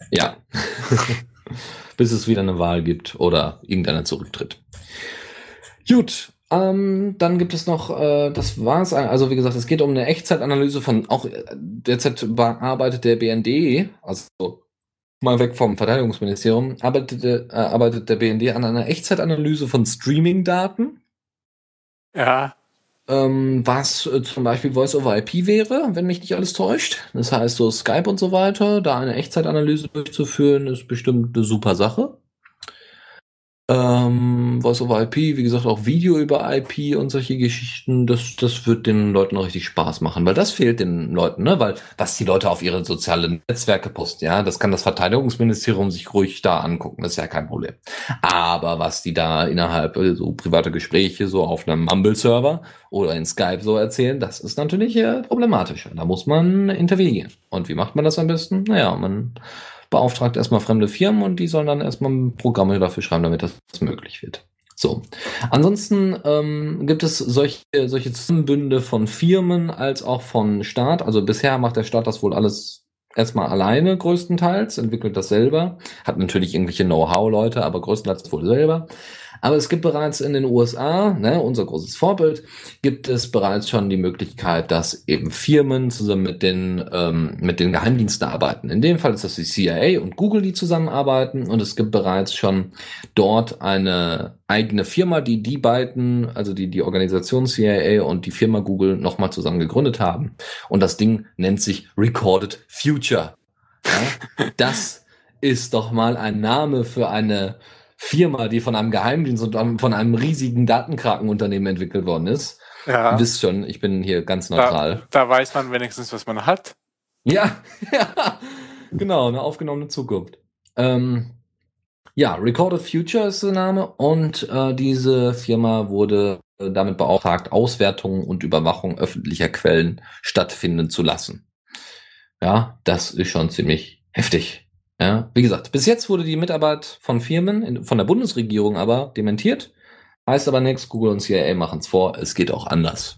Ja. <laughs> bis es wieder eine Wahl gibt oder irgendeiner zurücktritt. Gut, Ähm, dann gibt es noch, äh, das war's. Also wie gesagt, es geht um eine Echtzeitanalyse von, auch äh, derzeit arbeitet der BND, also mal weg vom Verteidigungsministerium, arbeitet, äh, arbeitet der BND an einer Echtzeitanalyse von Streaming-Daten. Ja. Ähm, was äh, zum Beispiel Voice over IP wäre, wenn mich nicht alles täuscht. Das heißt, so Skype und so weiter, da eine Echtzeitanalyse durchzuführen, ist bestimmt eine super Sache. Ähm, Voice over IP, wie gesagt, auch Video über IP und solche Geschichten, das, das wird den Leuten auch richtig Spaß machen, weil das fehlt den Leuten, ne? Weil was die Leute auf ihre sozialen Netzwerke posten, ja, das kann das Verteidigungsministerium sich ruhig da angucken, das ist ja kein Problem. Aber was die da innerhalb äh, so private Gespräche so auf einem Mumble-Server oder in Skype so erzählen, das ist natürlich äh, problematisch. Da muss man intervenieren. Und wie macht man das am besten? Naja, man beauftragt erstmal fremde Firmen und die sollen dann erstmal Programme dafür schreiben, damit das möglich wird. So. Ansonsten ähm, gibt es solche, solche Zusammenbünde von Firmen als auch von Staat. Also bisher macht der Staat das wohl alles erstmal alleine größtenteils, entwickelt das selber, hat natürlich irgendwelche Know-how-Leute, aber größtenteils wohl selber. Aber es gibt bereits in den USA, ne, unser großes Vorbild, gibt es bereits schon die Möglichkeit, dass eben Firmen zusammen mit den, ähm, mit den Geheimdiensten arbeiten. In dem Fall ist das die CIA und Google, die zusammenarbeiten. Und es gibt bereits schon dort eine eigene Firma, die die beiden, also die, die Organisation CIA und die Firma Google nochmal zusammen gegründet haben. Und das Ding nennt sich Recorded Future. Ja? das <laughs> ist doch mal ein Name für eine Firma, die von einem Geheimdienst und von einem riesigen Datenkrakenunternehmen entwickelt worden ist. Ja. Wisst schon, ich bin hier ganz neutral. Da, da weiß man wenigstens, was man hat. Ja, <laughs> ja. genau, eine aufgenommene Zukunft. Ähm, ja, Recorded Future ist der Name und äh, diese Firma wurde äh, damit beauftragt, Auswertungen und Überwachung öffentlicher Quellen stattfinden zu lassen. Ja, das ist schon ziemlich heftig. Ja, wie gesagt, bis jetzt wurde die Mitarbeit von Firmen, in, von der Bundesregierung aber dementiert. Heißt aber nichts, Google und CIA machen es vor, es geht auch anders.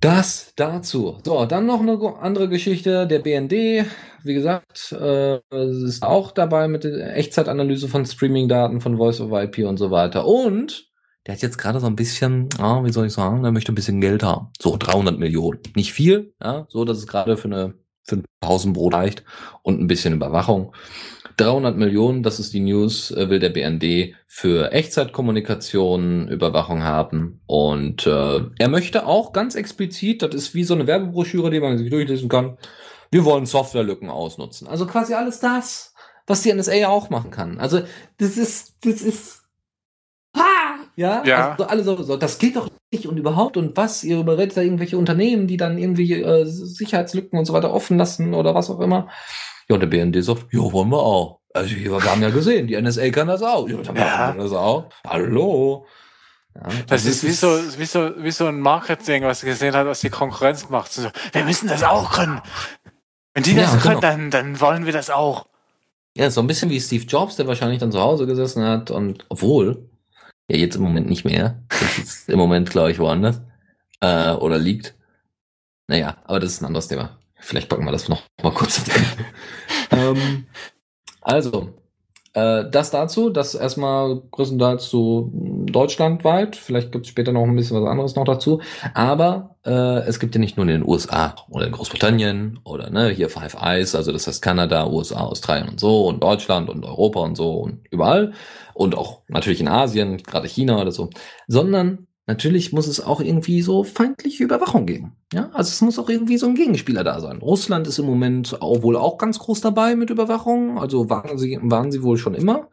Das dazu. So, dann noch eine andere Geschichte. Der BND, wie gesagt, äh, ist auch dabei mit der Echtzeitanalyse von Streaming-Daten, von Voice over IP und so weiter. Und der hat jetzt gerade so ein bisschen, ah, wie soll ich sagen, der möchte ein bisschen Geld haben. So 300 Millionen. Nicht viel, ja, so dass es gerade für eine für ein Pausenbrot reicht und ein bisschen Überwachung. 300 Millionen, das ist die News, äh, will der BND für Echtzeitkommunikation, Überwachung haben. Und äh, er möchte auch ganz explizit, das ist wie so eine Werbebroschüre, die man sich durchlesen kann, wir wollen Softwarelücken ausnutzen. Also quasi alles das, was die NSA auch machen kann. Also das ist, das ist, ha! ja, ja. Also alle so, das geht doch und überhaupt und was, ihr überredet da irgendwelche Unternehmen, die dann irgendwie äh, Sicherheitslücken und so weiter offen lassen oder was auch immer. Ja, und der BND sagt, ja, wollen wir auch. Also wir haben ja gesehen, die NSA kann das auch. Ja, ja. das auch. Hallo. Ja, das, das, ist, wie so, wie so, wie so ein Marketing, was gesehen hat, was die Konkurrenz macht. So, wir müssen das auch können. Wenn die das ja, können, genau. dann, dann wollen wir das auch. Ja, so ein bisschen wie Steve Jobs, der wahrscheinlich dann zu Hause gesessen hat und, obwohl, ja, jetzt im Moment nicht mehr. Das ist <laughs> im Moment, glaube ich, woanders. Äh, oder liegt. Naja, aber das ist ein anderes Thema. Vielleicht packen wir das noch mal kurz. <laughs> ähm, also, äh, das dazu, das erstmal größtenteils so deutschlandweit. Vielleicht gibt es später noch ein bisschen was anderes noch dazu. Aber äh, es gibt ja nicht nur in den USA oder in Großbritannien oder ne, hier Five Eyes, also das heißt Kanada, USA, Australien und so und Deutschland und Europa und so und überall und auch natürlich in Asien, gerade China oder so, sondern Natürlich muss es auch irgendwie so feindliche Überwachung geben. Ja, also es muss auch irgendwie so ein Gegenspieler da sein. Russland ist im Moment auch wohl auch ganz groß dabei mit Überwachung. Also waren sie, waren sie wohl schon immer.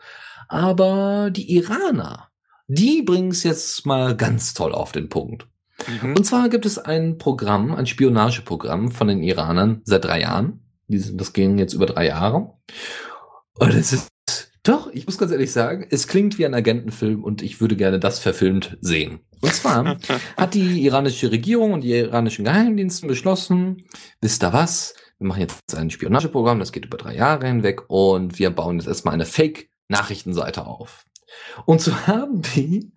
Aber die Iraner, die bringen es jetzt mal ganz toll auf den Punkt. Mhm. Und zwar gibt es ein Programm, ein Spionageprogramm von den Iranern seit drei Jahren. Das ging jetzt über drei Jahre. Und es ist doch, ich muss ganz ehrlich sagen, es klingt wie ein Agentenfilm und ich würde gerne das verfilmt sehen. Und zwar <laughs> hat die iranische Regierung und die iranischen Geheimdienste beschlossen, wisst ihr was? Wir machen jetzt ein Spionageprogramm, das geht über drei Jahre hinweg und wir bauen jetzt erstmal eine Fake-Nachrichtenseite auf. Und so <laughs> haben die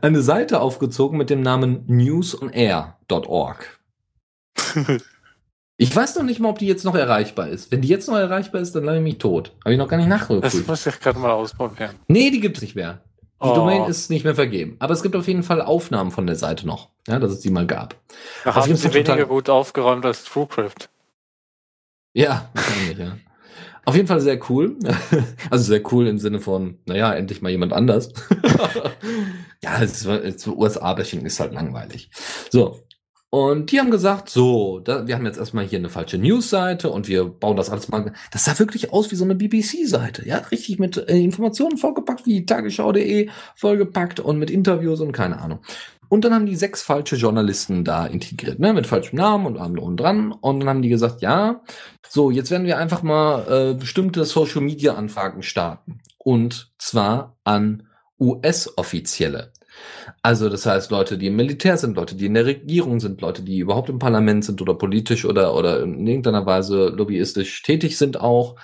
eine Seite aufgezogen mit dem Namen newsonair.org. <laughs> Ich weiß noch nicht mal, ob die jetzt noch erreichbar ist. Wenn die jetzt noch erreichbar ist, dann lange ich mich tot. Habe ich noch gar nicht nachgeprüft. Das muss ich gerade mal ausprobieren. Nee, die gibt es nicht mehr. Die oh. Domain ist nicht mehr vergeben. Aber es gibt auf jeden Fall Aufnahmen von der Seite noch, ja, dass es die mal gab. Da haben sie weniger gut aufgeräumt als TrueCrypt. Ja, wahrscheinlich, ja. Auf jeden Fall sehr cool. <laughs> Also sehr cool im Sinne von, naja, endlich mal jemand anders. <laughs> ja, es USA-Bashing ist halt langweilig. So. Und die haben gesagt, so, da, wir haben jetzt erstmal hier eine falsche News-Seite und wir bauen das alles mal. Das sah wirklich aus wie so eine BBC-Seite, ja, richtig mit äh, Informationen vollgepackt, wie tagesschau.de vollgepackt und mit Interviews und keine Ahnung. Und dann haben die sechs falsche Journalisten da integriert, ne, mit falschem Namen und allem und dran. Und dann haben die gesagt, ja, so, jetzt werden wir einfach mal äh, bestimmte Social Media Anfragen starten. Und zwar an US-Offizielle. Also das heißt Leute, die im Militär sind, Leute, die in der Regierung sind, Leute, die überhaupt im Parlament sind oder politisch oder, oder in irgendeiner Weise lobbyistisch tätig sind auch.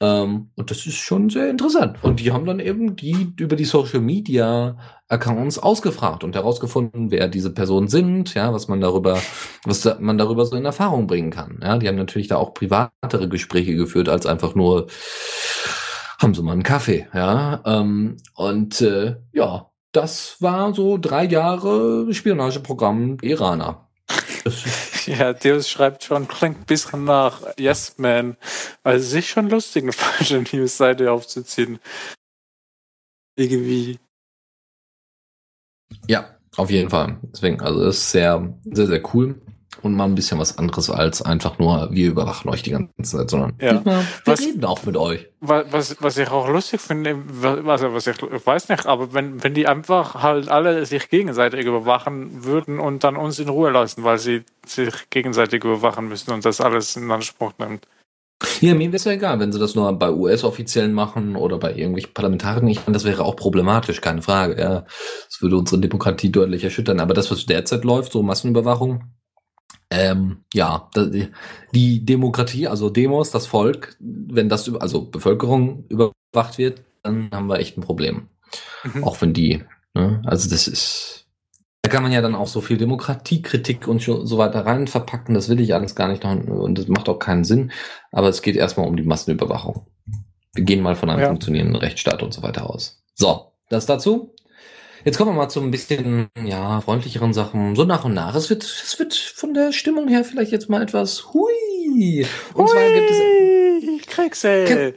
Ähm, und das ist schon sehr interessant. Und die haben dann eben die über die Social Media Accounts ausgefragt und herausgefunden, wer diese Personen sind, ja, was man darüber, was man darüber so in Erfahrung bringen kann. Ja, die haben natürlich da auch privatere Gespräche geführt als einfach nur haben Sie mal einen Kaffee, ja. Ähm, und äh, ja, das war so drei Jahre Spionageprogramm Iraner. <laughs> ja, Deus schreibt schon, klingt ein bisschen nach Yes Man. Also sich schon lustig, eine falsche News-Seite aufzuziehen. Irgendwie. Ja, auf jeden Fall. Deswegen, also ist sehr, sehr, sehr cool und mal ein bisschen was anderes als einfach nur, wir überwachen euch die ganze Zeit, sondern ja. wir was, reden auch mit euch. Was, was ich auch lustig finde, was, was ich, ich weiß nicht, aber wenn, wenn die einfach halt alle sich gegenseitig überwachen würden und dann uns in Ruhe lassen, weil sie sich gegenseitig überwachen müssen und das alles in Anspruch nimmt. Ja, mir wäre es ja egal, wenn sie das nur bei US-Offiziellen machen oder bei irgendwelchen Parlamentariern. Ich meine, das wäre auch problematisch, keine Frage. Ja, das würde unsere Demokratie deutlich erschüttern. Aber das, was derzeit läuft, so Massenüberwachung, ähm, ja, die Demokratie, also Demos, das Volk, wenn das, also Bevölkerung überwacht wird, dann haben wir echt ein Problem. Mhm. Auch wenn die, ne, also das ist, da kann man ja dann auch so viel Demokratiekritik und so weiter rein verpacken, das will ich alles gar nicht noch und das macht auch keinen Sinn, aber es geht erstmal um die Massenüberwachung. Wir gehen mal von einem ja. funktionierenden Rechtsstaat und so weiter aus. So, das dazu. Jetzt kommen wir mal zu ein bisschen, ja, freundlicheren Sachen. So nach und nach. Es wird, es wird von der Stimmung her vielleicht jetzt mal etwas hui. Und hui, zwar gibt es. Kriegse.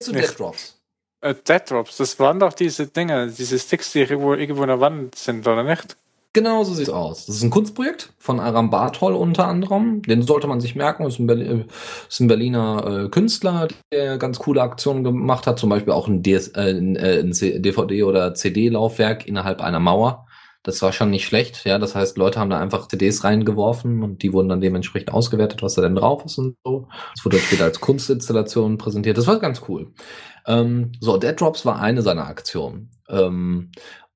Zu Dead Drops. Äh, Dead Drops, das waren doch diese Dinge, diese Sticks, die irgendwo, irgendwo in der Wand sind, oder nicht? Genau so sieht's aus. Das ist ein Kunstprojekt von Aram Bartol unter anderem. Den sollte man sich merken. Das ist ein, Berlin, ist ein Berliner äh, Künstler, der ganz coole Aktionen gemacht hat. Zum Beispiel auch ein, DS, äh, ein, äh, DVD- oder CD-Laufwerk innerhalb einer Mauer. Das war schon nicht schlecht. Ja, das heißt, Leute haben da einfach CDs reingeworfen und die wurden dann dementsprechend ausgewertet, was da denn drauf ist und so. Das wurde später als Kunstinstallation präsentiert. Das war ganz cool. Ähm, so, Dead Drops war eine seiner Aktionen. Ähm,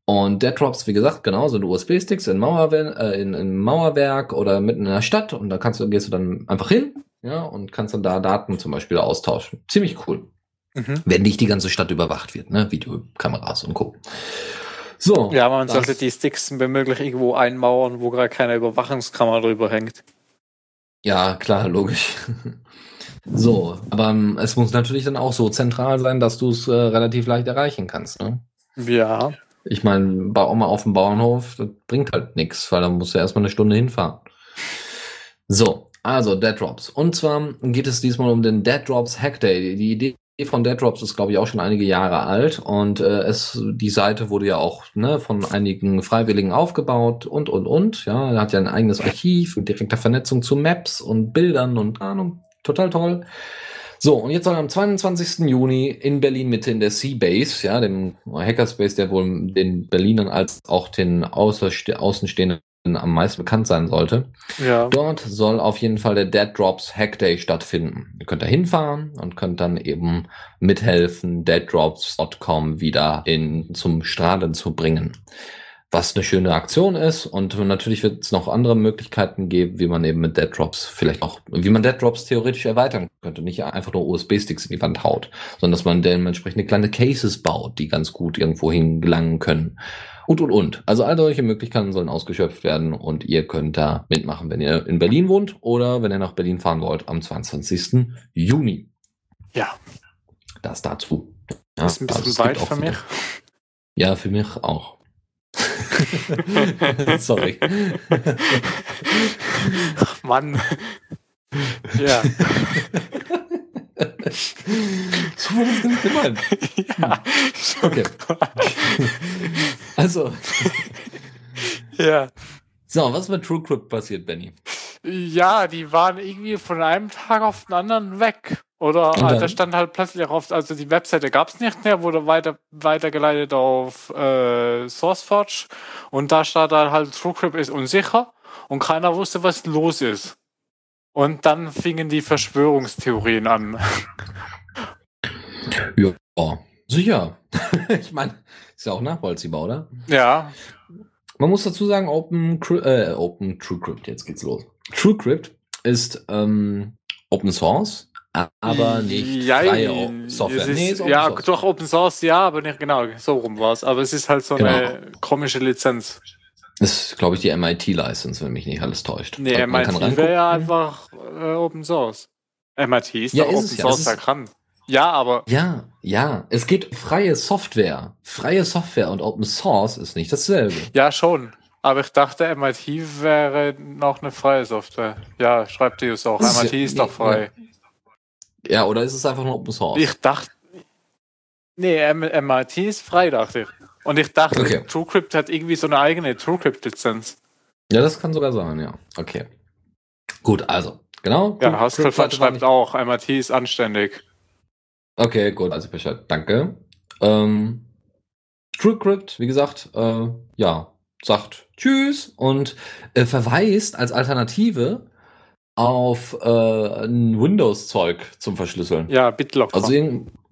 und Dead Drops, wie gesagt, genau, sind USB-Sticks in, Mauerwer äh, in, in Mauerwerk oder mitten in der Stadt und da kannst du, gehst du dann einfach hin, ja, und kannst dann da Daten zum Beispiel austauschen. Ziemlich cool. Mhm. Wenn nicht die ganze Stadt überwacht wird, ne, Videokameras und Co. So. Ja, man sollte die Sticks wenn möglich irgendwo einmauern, wo gerade keine Überwachungskamera drüber hängt. Ja, klar, logisch. <laughs> so, aber ähm, es muss natürlich dann auch so zentral sein, dass du es äh, relativ leicht erreichen kannst, ne? Ja. Ich meine, bei Oma auf dem Bauernhof, das bringt halt nichts, weil da musst du erstmal eine Stunde hinfahren. So, also Dead Drops. Und zwar geht es diesmal um den Dead Drops Hack Day. Die Idee von Dead Drops ist, glaube ich, auch schon einige Jahre alt und äh, es, die Seite wurde ja auch ne, von einigen Freiwilligen aufgebaut und und und. Ja, er hat ja ein eigenes Archiv mit direkter Vernetzung zu Maps und Bildern und Ahnung. Total toll. So, und jetzt soll am 22. Juni in Berlin Mitte in der Seabase, ja, dem Hackerspace, der wohl den Berlinern als auch den Außenstehenden am meisten bekannt sein sollte. Ja. Dort soll auf jeden Fall der Dead Drops Hack Day stattfinden. Ihr könnt da hinfahren und könnt dann eben mithelfen, deaddrops.com wieder in, zum Strahlen zu bringen was eine schöne Aktion ist. Und natürlich wird es noch andere Möglichkeiten geben, wie man eben mit Dead Drops vielleicht auch, wie man Dead Drops theoretisch erweitern könnte. Nicht einfach nur USB-Sticks in die Wand haut, sondern dass man dementsprechend kleine Cases baut, die ganz gut irgendwo hingelangen können. Und, und, und. Also all solche Möglichkeiten sollen ausgeschöpft werden und ihr könnt da mitmachen, wenn ihr in Berlin wohnt oder wenn ihr nach Berlin fahren wollt am 22. Juni. Ja. Das dazu. Ja, das ist ein bisschen weit für mich. Ja, für mich auch. <laughs> Sorry. Ach Mann. Ja. <laughs> so war das nicht gemeint. ja. Okay. also. Ja. So, was mit TrueCrypt passiert, Benny? Ja, die waren irgendwie von einem Tag auf den anderen weg. Oder dann? da stand halt plötzlich auf, also die Webseite gab es nicht mehr, wurde weiter, weitergeleitet auf äh, SourceForge und da stand dann halt TrueCrypt ist unsicher und keiner wusste, was los ist. Und dann fingen die Verschwörungstheorien an. <laughs> Ja, sicher. <laughs> ich meine, ist ja auch nachvollziehbar, oder? Ja, Man muss dazu sagen, Open, äh, Open TrueCrypt, jetzt geht's los. TrueCrypt ist ähm, Open Source, aber nicht Jein. freie Software. Ist, Nee, ist ja, Source. doch Open Source, ja, aber nicht genau, so rum war es. Aber es ist halt so Genau. eine komische Lizenz. Das ist, glaube ich, die MIT-License, wenn mich nicht alles täuscht. Nee, man MIT wäre ja einfach äh, Open Source. MIT ist Ja, doch ist Open ja. Source, da ist- kann. Ja, aber Ja, ja. Es geht um freie Software. Freie Software und Open Source ist nicht dasselbe. ja schon. Aber ich dachte, MIT wäre noch eine freie Software. Ja, schreibt die es auch. Das ist MIT ja- ist doch frei. Ja, oder ist es einfach nur Open Source? Ich dachte. Nee, MIT ist frei, dachte ich. Und ich dachte, Okay. TrueCrypt hat irgendwie so eine eigene TrueCrypt-Lizenz. Ja, das kann sogar sein, ja. Okay. Gut, also, genau. Ja, Haskell schreibt auch, MIT ist anständig. Okay, gut, also Bescheid. Danke. Ähm, TrueCrypt, wie gesagt, äh, ja, sagt Tschüss und äh, verweist als Alternative auf äh, ein Windows-Zeug zum Verschlüsseln. Ja, BitLocker. Also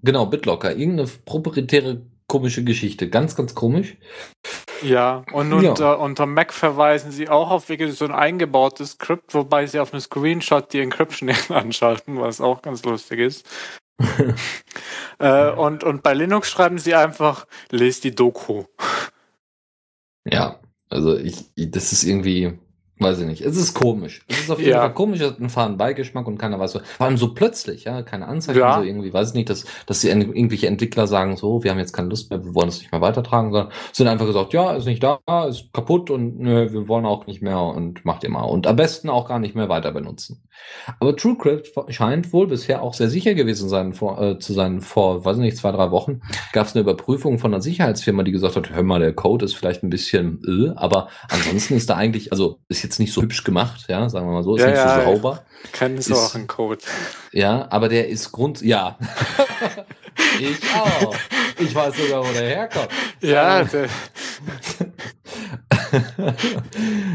genau, BitLocker, irgendeine proprietäre komische Geschichte, ganz, ganz komisch. Ja, und Ja. unter, unter Mac verweisen sie auch auf wirklich so ein eingebautes Skript, wobei sie auf einem Screenshot die Encryption <laughs> anschalten, was auch ganz lustig ist. <laughs> äh, und, und bei Linux schreiben sie einfach, lest die Doku. Ja, also ich, das ist irgendwie, weiß ich nicht. Es ist komisch. Es ist auf jeden Ja. Fall komisch, es hat einen fahren Beigeschmack und keiner weiß so. Vor allem so plötzlich, ja, keine Anzeichen, Ja. so irgendwie, weiß ich nicht, dass, dass die en- irgendwelche Entwickler sagen, so, wir haben jetzt keine Lust mehr, wir wollen es nicht mehr weitertragen, sondern sind einfach gesagt, ja, ist nicht da, ist kaputt und nö, wir wollen auch nicht mehr und macht ihr mal. Und am besten auch gar nicht mehr weiter benutzen. Aber TrueCrypt scheint wohl bisher auch sehr sicher gewesen sein, vor, äh, zu sein. Vor, weiß ich nicht, zwei, drei Wochen gab es eine Überprüfung von einer Sicherheitsfirma, die gesagt hat, hör mal, der Code ist vielleicht ein bisschen, äh, aber ansonsten ist da eigentlich, also ist jetzt nicht so hübsch gemacht, ja, sagen wir mal so, ist Ja, nicht ja, so ja. sauber, Kennen sie Ist- auch einen Code. ja, aber der ist Grund, ja. <laughs> ich auch. Ich weiß sogar, wo der herkommt. Ja, Ähm,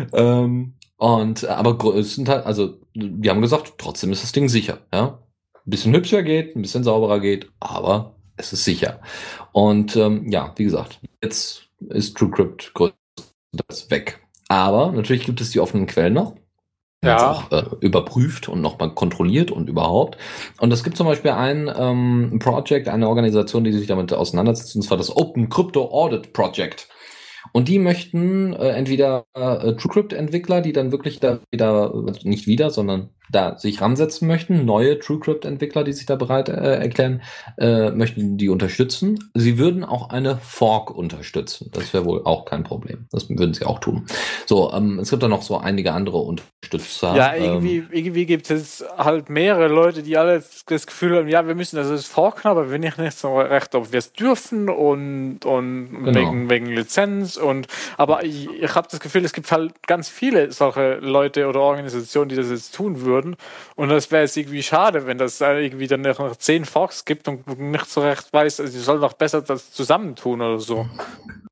<laughs> ähm, und, aber größtenteils, also, die haben gesagt, trotzdem ist das Ding sicher, ja. Ein bisschen hübscher geht, ein bisschen sauberer geht, aber es ist sicher. Und, ähm, ja, wie gesagt, jetzt ist TrueCrypt größtenteils weg. Aber natürlich gibt es die offenen Quellen noch. Ja. Auch, äh, überprüft und nochmal kontrolliert und überhaupt. Und es gibt zum Beispiel ein ähm, Project, eine Organisation, die sich damit auseinandersetzt, und zwar das Open Crypto Audit Project. Und die möchten äh, entweder äh, TrueCrypt-Entwickler, die dann wirklich da wieder, also nicht wieder, sondern da sich ransetzen möchten, neue TrueCrypt-Entwickler, die sich da bereit äh, erklären, äh, möchten die unterstützen. Sie würden auch eine Fork unterstützen. Das wäre wohl auch kein Problem. Das würden sie auch tun. So, ähm, es gibt da noch so einige andere Unterstützer. ja, ähm, irgendwie, irgendwie gibt es halt mehrere Leute, die alle das Gefühl haben, ja, wir müssen das jetzt forken, aber wir nicht, nicht so recht, ob wir es dürfen und, und Genau. wegen, wegen Lizenz und aber ich, ich habe das Gefühl, es gibt halt ganz viele solche Leute oder Organisationen, die das jetzt tun würden. Und das wäre jetzt irgendwie schade, wenn das da irgendwie dann noch zehn Forks gibt und nicht so recht weiß, also sie sollen doch besser das zusammentun oder so.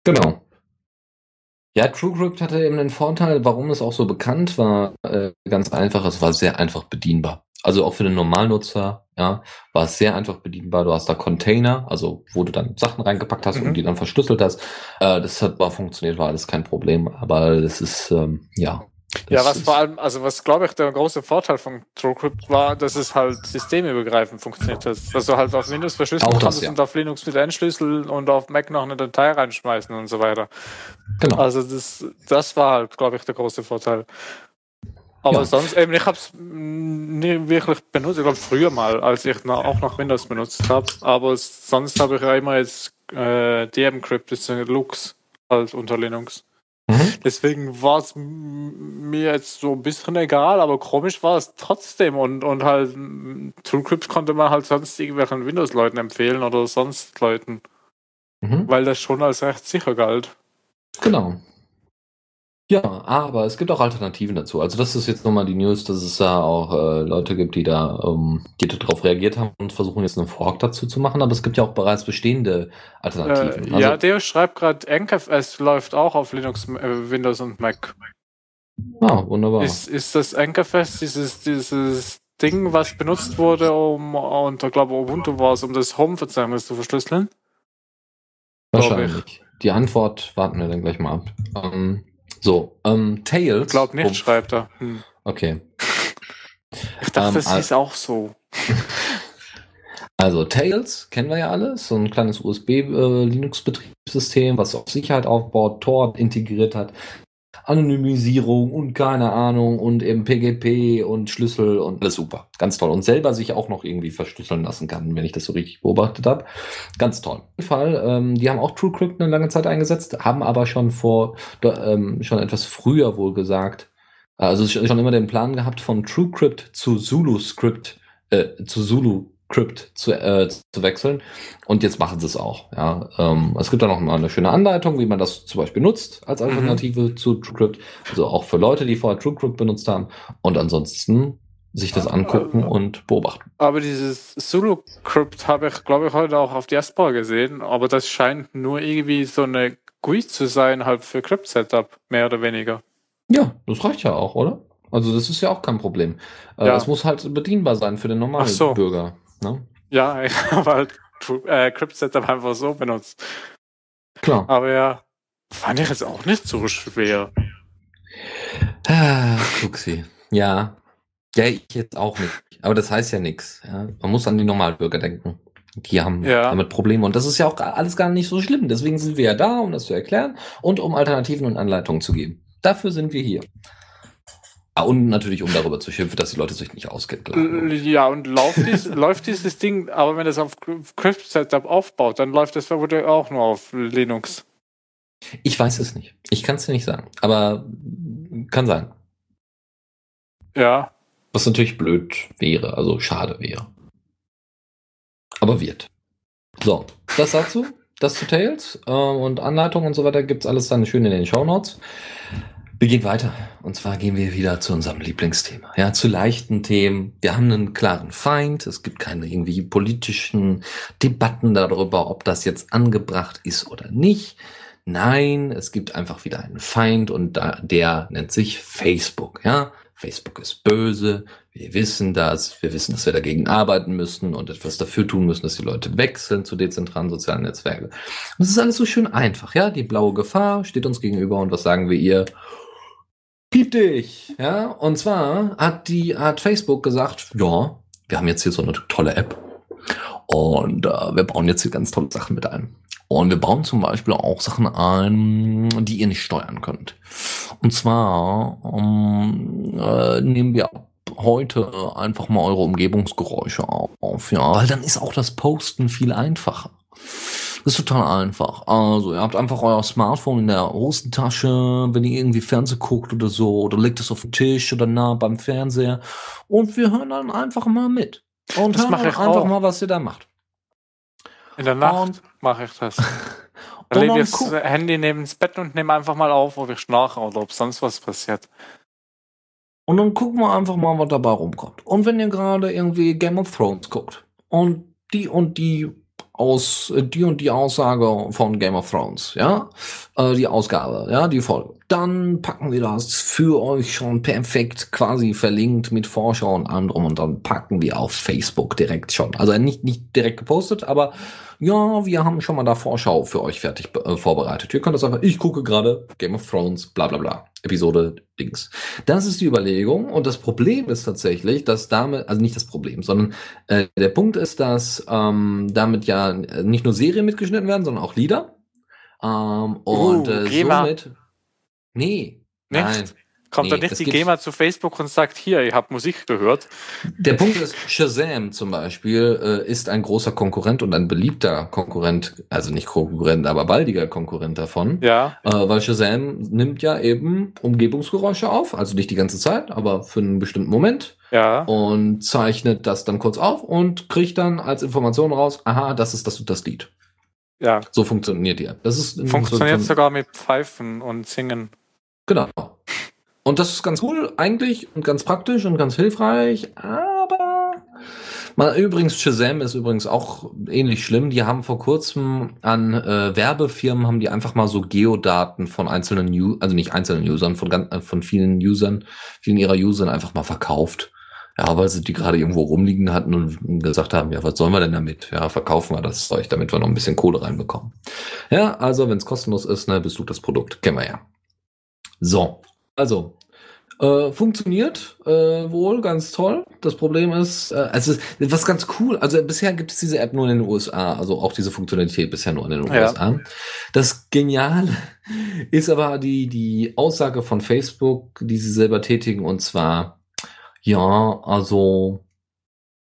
Genau. Ja, TrueCrypt hatte eben den Vorteil, warum es auch so bekannt war, äh, ganz einfach, es war sehr einfach bedienbar. Also auch für den Normalnutzer, ja, war es sehr einfach bedienbar. Du hast da Container, also wo du dann Sachen reingepackt hast Mhm. und die dann verschlüsselt hast. Äh, das hat war funktioniert, war alles kein Problem. Aber das ist, ähm, ja. Ja, das was ist- vor allem, also was glaube ich der große Vorteil von TrueCrypt war, dass es halt systemübergreifend funktioniert hat. Dass du halt auf Windows verschlüsseln das, kannst ja. und auf Linux mit entschlüsseln und auf Mac noch eine Datei reinschmeißen und so weiter. Genau. Also das, das war halt, glaube ich, der große Vorteil. Aber Ja. sonst eben, ich habe es nie wirklich benutzt. Ich glaube früher mal, als ich na, auch noch Windows benutzt habe. Aber sonst habe ich ja immer jetzt äh, DM-Crypt ist eine Lux halt unter Linux. Mhm. Deswegen war es mir jetzt so ein bisschen egal, aber komisch war es trotzdem und, und halt TrueCrypt konnte man halt sonst irgendwelchen Windows-Leuten empfehlen oder sonst Leuten. Mhm. Weil das schon als recht sicher galt. Genau. Ja, aber es gibt auch Alternativen dazu. Also das ist jetzt nochmal die News, dass es da auch äh, Leute gibt, die da, ähm, die darauf reagiert haben und versuchen jetzt einen Fork dazu zu machen. Aber es gibt ja auch bereits bestehende Alternativen. Äh, also, ja, der schreibt gerade, NKFS läuft auch auf Linux, äh, Windows und Mac. Ah, wunderbar. Ist, ist das NKFS dieses, dieses Ding, was benutzt wurde, um unter, glaube Ubuntu war es, um das Home-Verzeichnis zu verschlüsseln? Wahrscheinlich. Die Antwort warten wir dann gleich mal ab. Ähm, so, ähm, Tails. Ich glaube nicht, oh, schreibt er. Hm. Okay. <laughs> Ich dachte, ähm, das ist auch so. <laughs> Also Tails kennen wir ja alles, so ein kleines USB-Linux-Betriebssystem, äh, was auf Sicherheit aufbaut, Tor integriert hat. Anonymisierung und keine Ahnung und eben PGP und Schlüssel und alles super. Ganz toll. Und selber sich auch noch irgendwie verschlüsseln lassen kann, wenn ich das so richtig beobachtet habe. Ganz toll. Auf jeden Fall, ähm, die haben auch TrueCrypt eine lange Zeit eingesetzt, haben aber schon vor, ähm, schon etwas früher wohl gesagt, also schon immer den Plan gehabt von TrueCrypt zu ZuluScript, äh, zu Zulu Crypt zu, äh, zu wechseln. Und jetzt machen sie es auch. Ja, ähm, es gibt da noch mal eine schöne Anleitung, wie man das zum Beispiel nutzt als mhm. Alternative mhm. zu TrueCrypt. Also auch für Leute, die vorher TrueCrypt benutzt haben. Und ansonsten sich das angucken aber, und beobachten. Aber dieses Zulu-Crypt habe ich, glaube ich, heute auch auf Diaspora gesehen. Aber das scheint nur irgendwie so eine GUI zu sein, halt für Crypt-Setup, mehr oder weniger. Ja, das reicht ja auch, oder? Also das ist ja auch kein Problem. Äh, ja. Es muss halt bedienbar sein für den normalen so. Bürger. Ne? Ja, <laughs> ich habe halt äh, Crypt-Setup einfach so benutzt. Klar. Aber ja, fand ich jetzt auch nicht so schwer. Ah, Fuchsi. Ja. Ja, ich jetzt auch nicht. Aber das heißt ja nichts. Ja? Man muss an die Normalbürger denken. Die haben ja. damit Probleme. Und das ist ja auch alles gar nicht so schlimm. Deswegen sind wir ja da, um das zu erklären und um Alternativen und Anleitungen zu geben. Dafür sind wir hier. Ah, und natürlich, um darüber zu schimpfen, dass die Leute sich nicht auskennen. Äh, ja, und läuft, dies, <laughs> läuft dieses Ding, aber wenn es auf Crypt Setup aufbaut, dann läuft das auch nur auf Linux. Ich weiß es nicht. Ich kann es dir nicht sagen. Aber kann sein. Ja. Was natürlich blöd wäre, also schade wäre. Aber wird. So, das dazu. Das zu Tails äh, und Anleitungen und so weiter gibt's alles dann schön in den Show Notes. Wir gehen weiter. Und zwar gehen wir wieder zu unserem Lieblingsthema. Ja, zu leichten Themen. Wir haben einen klaren Feind. Es gibt keine irgendwie politischen Debatten darüber, ob das jetzt angebracht ist oder nicht. Nein, es gibt einfach wieder einen Feind und da, der nennt sich Facebook. Ja, Facebook ist böse. Wir wissen das. Wir wissen, dass wir dagegen arbeiten müssen und etwas dafür tun müssen, dass die Leute wechseln zu dezentralen sozialen Netzwerken. Und das ist alles so schön einfach. Ja, die blaue Gefahr steht uns gegenüber und was sagen wir ihr? Piep dich! Ja, und zwar hat die, hat Facebook gesagt, ja, wir haben jetzt hier so eine tolle App und äh, wir bauen jetzt hier ganz tolle Sachen mit ein. Und wir bauen zum Beispiel auch Sachen ein, die ihr nicht steuern könnt. Und zwar um, ähm, äh, nehmen wir heute einfach mal eure Umgebungsgeräusche auf, ja, weil dann ist auch das Posten viel einfacher. Das ist total einfach. Also, ihr habt einfach euer Smartphone in der Hosentasche, wenn ihr irgendwie Fernsehen guckt oder so, oder legt es auf den Tisch oder nah beim Fernseher. Und wir hören dann einfach mal mit. Und das hören einfach auch. mal, was ihr da macht. In der Nacht mache ich das. <laughs> Dann lege ich das Handy neben das Bett und nehme einfach mal auf, ob ich schnarche oder ob sonst was passiert. Und dann gucken wir einfach mal, was dabei rumkommt. Und wenn ihr gerade irgendwie Game of Thrones guckt und die und die aus äh, die und die Aussage von Game of Thrones, ja, äh, die Ausgabe, ja, die Folge. Dann packen wir das für euch schon perfekt quasi verlinkt mit Vorschau und anderem und dann packen wir auf Facebook direkt schon. Also nicht nicht direkt gepostet, aber ja, wir haben schon mal da Vorschau für euch fertig äh, vorbereitet. Ihr könnt das einfach, ich gucke gerade Game of Thrones, bla bla bla. Episode Dings. Das ist die Überlegung und das Problem ist tatsächlich, dass damit, also nicht das Problem, sondern äh, der Punkt ist, dass ähm, damit ja nicht nur Serien mitgeschnitten werden, sondern auch Lieder. Ähm, und uh, äh, somit. Nee, nicht? nein. Kommt nee, dann nicht die GEMA zu Facebook und sagt, hier, ihr habt Musik gehört? Der Punkt ist, Shazam zum Beispiel äh, ist ein großer Konkurrent und ein beliebter Konkurrent, also nicht Konkurrent, aber baldiger Konkurrent davon. Ja. Äh, weil Shazam nimmt ja eben Umgebungsgeräusche auf, also nicht die ganze Zeit, aber für einen bestimmten Moment. Ja. Und zeichnet das dann kurz auf und kriegt dann als Information raus, aha, das ist das und das Lied. Ja. So funktioniert die App. Das ist funktioniert so, sogar mit Pfeifen und Singen. Genau. Und das ist ganz cool eigentlich und ganz praktisch und ganz hilfreich, aber mal übrigens Shazam ist übrigens auch ähnlich schlimm. Die haben vor kurzem an äh, Werbefirmen haben die einfach mal so Geodaten von einzelnen U also nicht einzelnen Usern, von ganz, äh, von vielen Usern, vielen ihrer Usern einfach mal verkauft. Ja, weil sie die gerade irgendwo rumliegen hatten und gesagt haben, ja, was sollen wir denn damit? Ja, verkaufen wir das Zeug, damit wir noch ein bisschen Kohle reinbekommen. Ja, also wenn es kostenlos ist, ne, bist du das Produkt. Kennen wir ja. So, also äh, funktioniert äh, wohl ganz toll. Das Problem ist, äh, also was ganz cool, also bisher gibt es diese App nur in den USA, also auch diese Funktionalität bisher nur in den ja. USA. Das Geniale <laughs> ist aber die, die Aussage von Facebook, die sie selber tätigen, und zwar, ja, also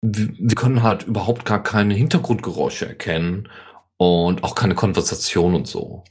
wir können halt überhaupt gar keine Hintergrundgeräusche erkennen und auch keine Konversation und so.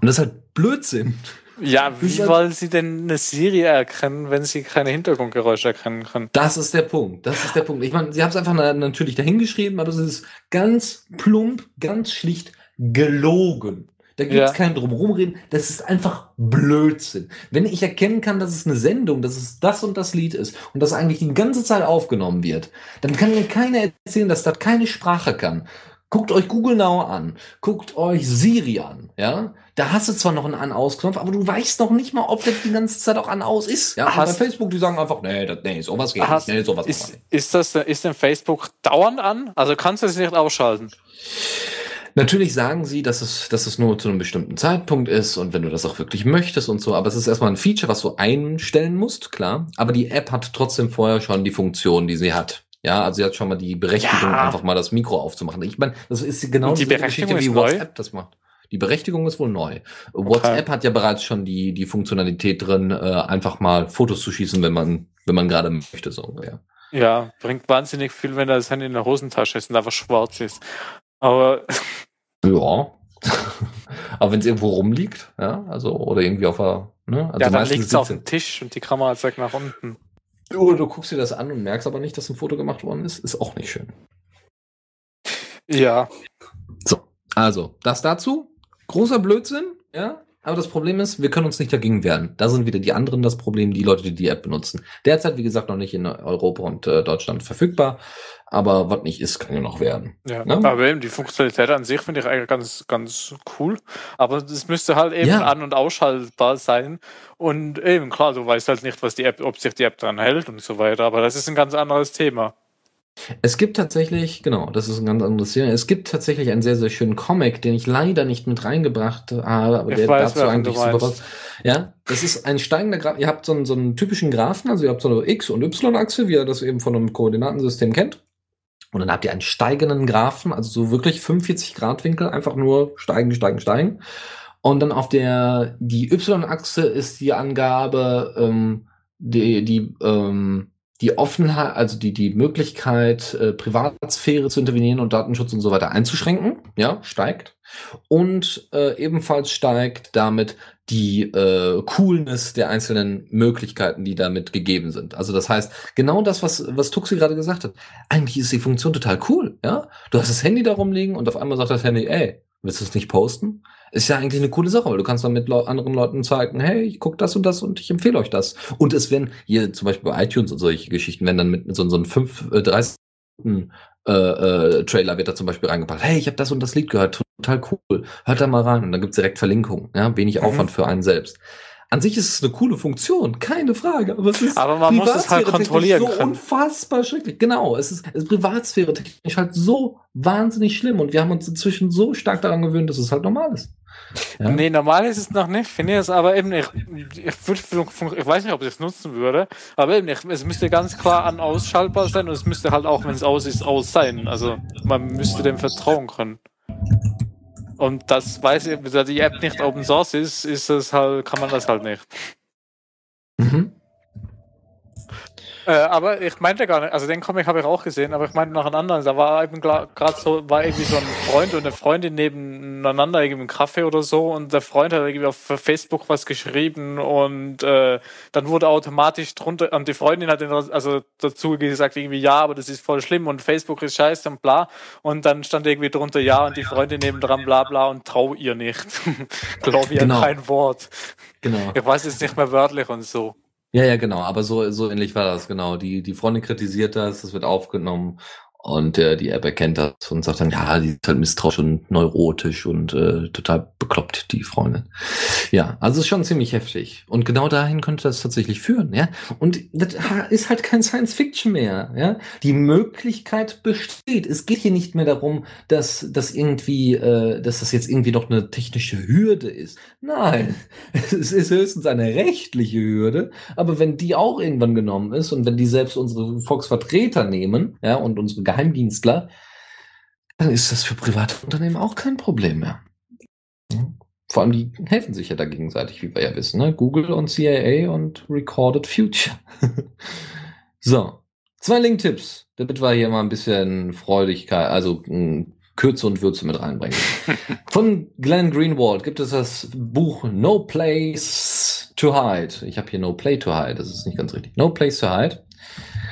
Und das ist halt Blödsinn. Ja, wie halt, wollen Sie denn eine Serie erkennen, wenn Sie keine Hintergrundgeräusche erkennen können? Das ist der Punkt. Das ist der Punkt. Ich meine, Sie haben es einfach natürlich dahingeschrieben, aber es ist ganz plump, ganz schlicht gelogen. Da gibt es ja. kein Drumherumreden. Das ist einfach Blödsinn. Wenn ich erkennen kann, dass es eine Sendung, dass es das und das Lied ist und das eigentlich die ganze Zeit aufgenommen wird, dann kann mir keiner erzählen, dass das keine Sprache kann. Guckt euch Google Now an. Guckt euch Siri an. Ja, da hast du zwar noch einen An-Aus-Knopf, aber du weißt noch nicht mal, ob der die ganze Zeit auch An-Aus ist. Ja, hast, bei Facebook, die sagen einfach, nee, das, nee sowas geht hast, nicht. Nee, sowas ist, nicht. ist das, ist denn Facebook dauernd an? Also kannst du es nicht ausschalten? Natürlich sagen sie, dass es, dass es nur zu einem bestimmten Zeitpunkt ist und wenn du das auch wirklich möchtest und so, aber es ist erstmal ein Feature, was du einstellen musst, klar. Aber die App hat trotzdem vorher schon die Funktion, die sie hat. Ja, also sie hat schon mal die Berechtigung, ja. einfach mal das Mikro aufzumachen. Ich meine, das ist genau die Geschichte, wie WhatsApp das macht. Die Berechtigung ist wohl neu. Okay. WhatsApp hat ja bereits schon die, die Funktionalität drin, äh, einfach mal Fotos zu schießen, wenn man, wenn man gerade möchte, so ungefähr. Ja, bringt wahnsinnig viel, wenn das Handy in der Hosentasche ist und einfach schwarz ist. Aber. <laughs> Ja. <laughs> Aber wenn es irgendwo rumliegt, ja, also, oder irgendwie auf der, ne? Also ja, dann liegt es auf dem Tisch und die Kamera zeigt nach unten. Oder du guckst dir das an und merkst aber nicht, dass ein Foto gemacht worden ist, ist auch nicht schön. Ja. So, also, das dazu. Großer Blödsinn, ja. Aber das Problem ist, wir können uns nicht dagegen wehren. Da sind wieder die anderen das Problem, die Leute, die die App benutzen. Derzeit, wie gesagt, noch nicht in Europa und äh, Deutschland verfügbar. Aber was nicht ist, kann ja noch werden. Ja, ne? aber eben die Funktionalität an sich finde ich eigentlich ganz, ganz cool. Aber es müsste halt eben ja. an- und ausschaltbar sein. Und eben, klar, du weißt halt nicht, was die App, ob sich die App dran hält und so weiter. Aber das ist ein ganz anderes Thema. Es gibt tatsächlich, genau, das ist ein ganz anderes Thema. Es gibt tatsächlich einen sehr, sehr schönen Comic, den ich leider nicht mit reingebracht habe, aber ich der weiß, dazu eigentlich super passt. Ja, das ist ein steigender Graph. Ihr habt so einen, so einen typischen Graphen, also ihr habt so eine X- und Y-Achse, wie ihr das eben von einem Koordinatensystem kennt. Und dann habt ihr einen steigenden Graphen, also so wirklich 45 Grad Winkel, einfach nur steigen, steigen, steigen. Und dann auf der, die Y-Achse ist die Angabe, ähm, die, die, ähm, die Offenheit, also die, die Möglichkeit, äh, Privatsphäre zu intervenieren und Datenschutz und so weiter einzuschränken, ja, steigt. Und äh, ebenfalls steigt damit die äh, Coolness der einzelnen Möglichkeiten, die damit gegeben sind. Also das heißt, genau das, was, was Tuxi gerade gesagt hat, eigentlich ist die Funktion total cool, ja. Du hast das Handy da rumliegen und auf einmal sagt das Handy, ey, willst du es nicht posten? Ist ja eigentlich eine coole Sache, weil du kannst dann mit Le anderen Leuten zeigen, hey, ich gucke das und das und ich empfehle euch das. Und es werden hier zum Beispiel bei iTunes und solche Geschichten werden dann mit, mit so, so einem 5, äh, 30 äh, äh, Trailer wird da zum Beispiel reingepackt. Hey, ich habe das und das Lied gehört, total cool. Hört da mal rein und dann gibt's direkt Verlinkungen. Ja, wenig mhm. Aufwand für einen selbst. An sich ist es eine coole Funktion, keine Frage. Aber, es ist aber man muss es halt kontrollieren so können. unfassbar schrecklich. Genau, es ist, es ist Privatsphäre technisch halt so wahnsinnig schlimm und wir haben uns inzwischen so stark daran gewöhnt, dass es halt normal ist. Ja. Nee, normal ist es noch nicht, finde ich es aber eben, ich, ich, würd, ich weiß nicht, ob ich es nutzen würde, aber eben, ich, es müsste ganz klar an ausschaltbar sein und es müsste halt auch, wenn es aus ist, aus sein. Also man müsste dem vertrauen können. Und das weiß ich, da die App nicht Open Source ist, ist es halt, kann man das halt nicht. Mhm. Äh, aber ich meinte gar nicht, also den Comic habe ich auch gesehen, aber ich meinte noch einen anderen. Da war eben gerade so, war irgendwie so ein Freund und eine Freundin nebeneinander irgendwie im Kaffee oder so und der Freund hat irgendwie auf Facebook was geschrieben und äh, dann wurde automatisch drunter, und die Freundin hat also dazu gesagt irgendwie, ja, aber das ist voll schlimm und Facebook ist scheiße und bla. Und dann stand irgendwie drunter, ja, und die Freundin nebendran bla bla und trau ihr nicht. <laughs> Glaube ihr genau. kein Wort. Genau. Ich weiß jetzt nicht mehr wörtlich und so. Ja, ja, genau. Aber so, so ähnlich war das, genau. Die, die Freundin kritisiert das, das wird aufgenommen und äh, die App erkennt das und sagt dann, ja, die ist halt misstrauisch und neurotisch und äh, total bekloppt, die Freundin. Ja, also ist schon ziemlich heftig. Und genau dahin könnte das tatsächlich führen, ja. Und das ist halt kein Science Fiction mehr, ja. Die Möglichkeit besteht. Es geht hier nicht mehr darum, dass das irgendwie, äh, dass das jetzt irgendwie noch eine technische Hürde ist. Nein, <laughs> es ist höchstens eine rechtliche Hürde. Aber wenn die auch irgendwann genommen ist und wenn die selbst unsere Volksvertreter nehmen, ja, und unsere Geheimdienstler, dann ist das für private Unternehmen auch kein Problem mehr. Vor allem, die helfen sich ja da gegenseitig, wie wir ja wissen. Ne? Google und CIA und Recorded Future. <laughs> so, zwei Link-Tipps, damit wir hier mal ein bisschen Freudigkeit, also hm, Kürze und Würze mit reinbringen. <laughs> Von Glenn Greenwald gibt es das Buch No Place to Hide. Ich habe hier No Play to Hide, das ist nicht ganz richtig. No Place to Hide.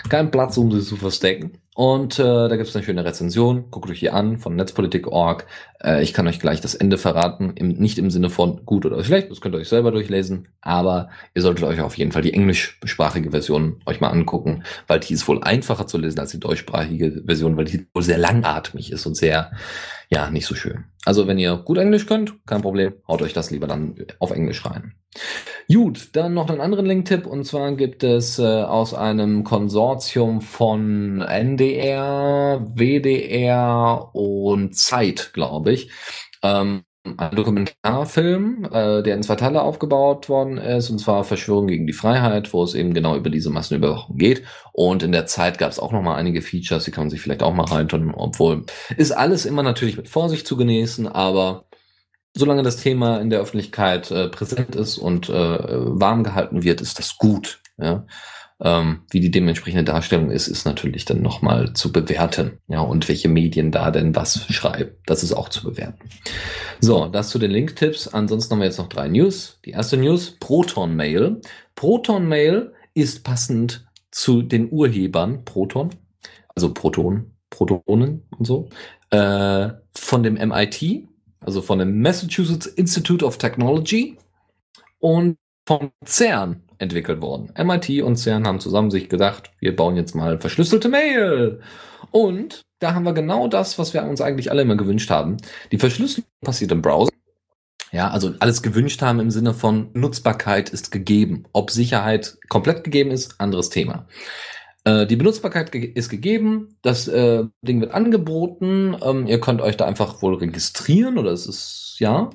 Kein Platz, um sie zu verstecken. Und äh, da gibt es eine schöne Rezension. Guckt euch hier an von Netzpolitik.org. Äh, ich kann euch gleich das Ende verraten. Im, nicht im Sinne von gut oder schlecht, das könnt ihr euch selber durchlesen. Aber ihr solltet euch auf jeden Fall die englischsprachige Version euch mal angucken, weil die ist wohl einfacher zu lesen als die deutschsprachige Version, weil die wohl sehr langatmig ist und sehr ja, nicht so schön. Also wenn ihr gut Englisch könnt, kein Problem, haut euch das lieber dann auf Englisch rein. Gut, dann noch einen anderen Link-Tipp und zwar gibt es äh, aus einem Konsortium von NDR, WDR und Zeit, glaube ich, ähm, ein Dokumentarfilm, äh, der in zwei Teile aufgebaut worden ist, und zwar Verschwörung gegen die Freiheit, wo es eben genau über diese Massenüberwachung geht. Und in der Zeit gab es auch noch mal einige Features, die kann man sich vielleicht auch mal reintun, obwohl ist alles immer natürlich mit Vorsicht zu genießen, aber solange das Thema in der Öffentlichkeit äh, präsent ist und äh, warm gehalten wird, ist das gut. Ja? Ähm, wie die dementsprechende Darstellung ist, ist natürlich dann nochmal zu bewerten. Ja, und welche Medien da denn was schreiben. Das ist auch zu bewerten. So, das zu den Link-Tipps. Ansonsten haben wir jetzt noch drei News. Die erste News, Proton Mail. Proton Mail ist passend zu den Urhebern Proton, also Proton, Protonen und so, äh, von dem MIT, also von dem Massachusetts Institute of Technology und vom CERN entwickelt worden. MIT und CERN haben zusammen sich gedacht, wir bauen jetzt mal verschlüsselte Mail. Und da haben wir genau das, was wir uns eigentlich alle immer gewünscht haben. Die Verschlüsselung passiert im Browser. Ja, also alles gewünscht haben im Sinne von Nutzbarkeit ist gegeben. Ob Sicherheit komplett gegeben ist, anderes Thema. Äh, die Benutzbarkeit ge ist gegeben, das äh, Ding wird angeboten, ähm, ihr könnt euch da einfach wohl registrieren oder es ist ja.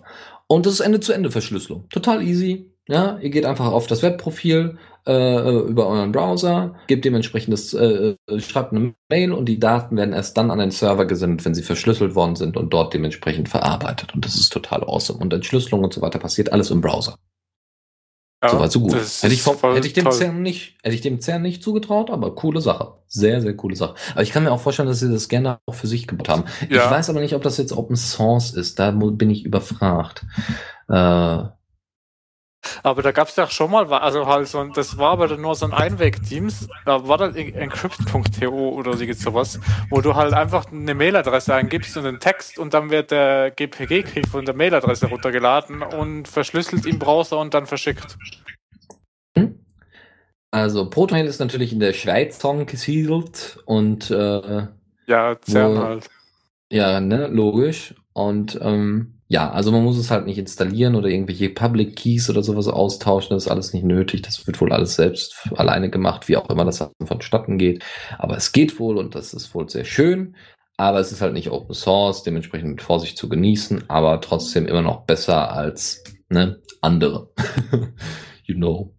Und das ist Ende-zu-Ende-Verschlüsselung. Total easy, ja, ihr geht einfach auf das Webprofil äh, über euren Browser, gebt dementsprechend das, äh, äh, schreibt eine Mail und die Daten werden erst dann an den Server gesendet, wenn sie verschlüsselt worden sind und dort dementsprechend verarbeitet. Und das ist total awesome. Und Entschlüsselung und so weiter passiert alles im Browser. Ja, so weit, so gut. Hätte ich, vom, hätte ich dem CERN nicht, hätte ich dem CERN nicht zugetraut, aber coole Sache. Sehr, sehr coole Sache. Aber ich kann mir auch vorstellen, dass sie das gerne auch für sich gebaut haben. Ja. Ich weiß aber nicht, ob das jetzt Open Source ist. Da bin ich überfragt. Äh, aber da gab es ja schon mal, also halt so, das war aber nur so ein Einweg-Teams, da war das encrypt.to oder sowas, wo du halt einfach eine Mailadresse eingibst und einen Text und dann wird der GPG-Key von der Mailadresse runtergeladen und verschlüsselt im Browser und dann verschickt. Hm? Also Protonmail ist natürlich in der Schweiz gesiedelt und äh, ja, CERN halt. Ja, ne, logisch. Und ähm, ja, also man muss es halt nicht installieren oder irgendwelche Public Keys oder sowas austauschen. Das ist alles nicht nötig. Das wird wohl alles selbst alleine gemacht, wie auch immer das vonstatten geht. Aber es geht wohl und das ist wohl sehr schön. Aber es ist halt nicht Open Source, dementsprechend mit Vorsicht zu genießen, aber trotzdem immer noch besser als ne, andere. <laughs> you know.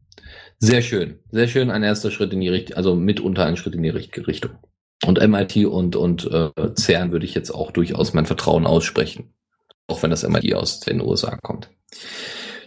Sehr schön. Sehr schön. Ein erster Schritt in die Richtung, also mitunter ein Schritt in die richtige Richtung. Und MIT und, und äh, CERN würde ich jetzt auch durchaus mein Vertrauen aussprechen. Auch wenn das immer die aus den USA kommt.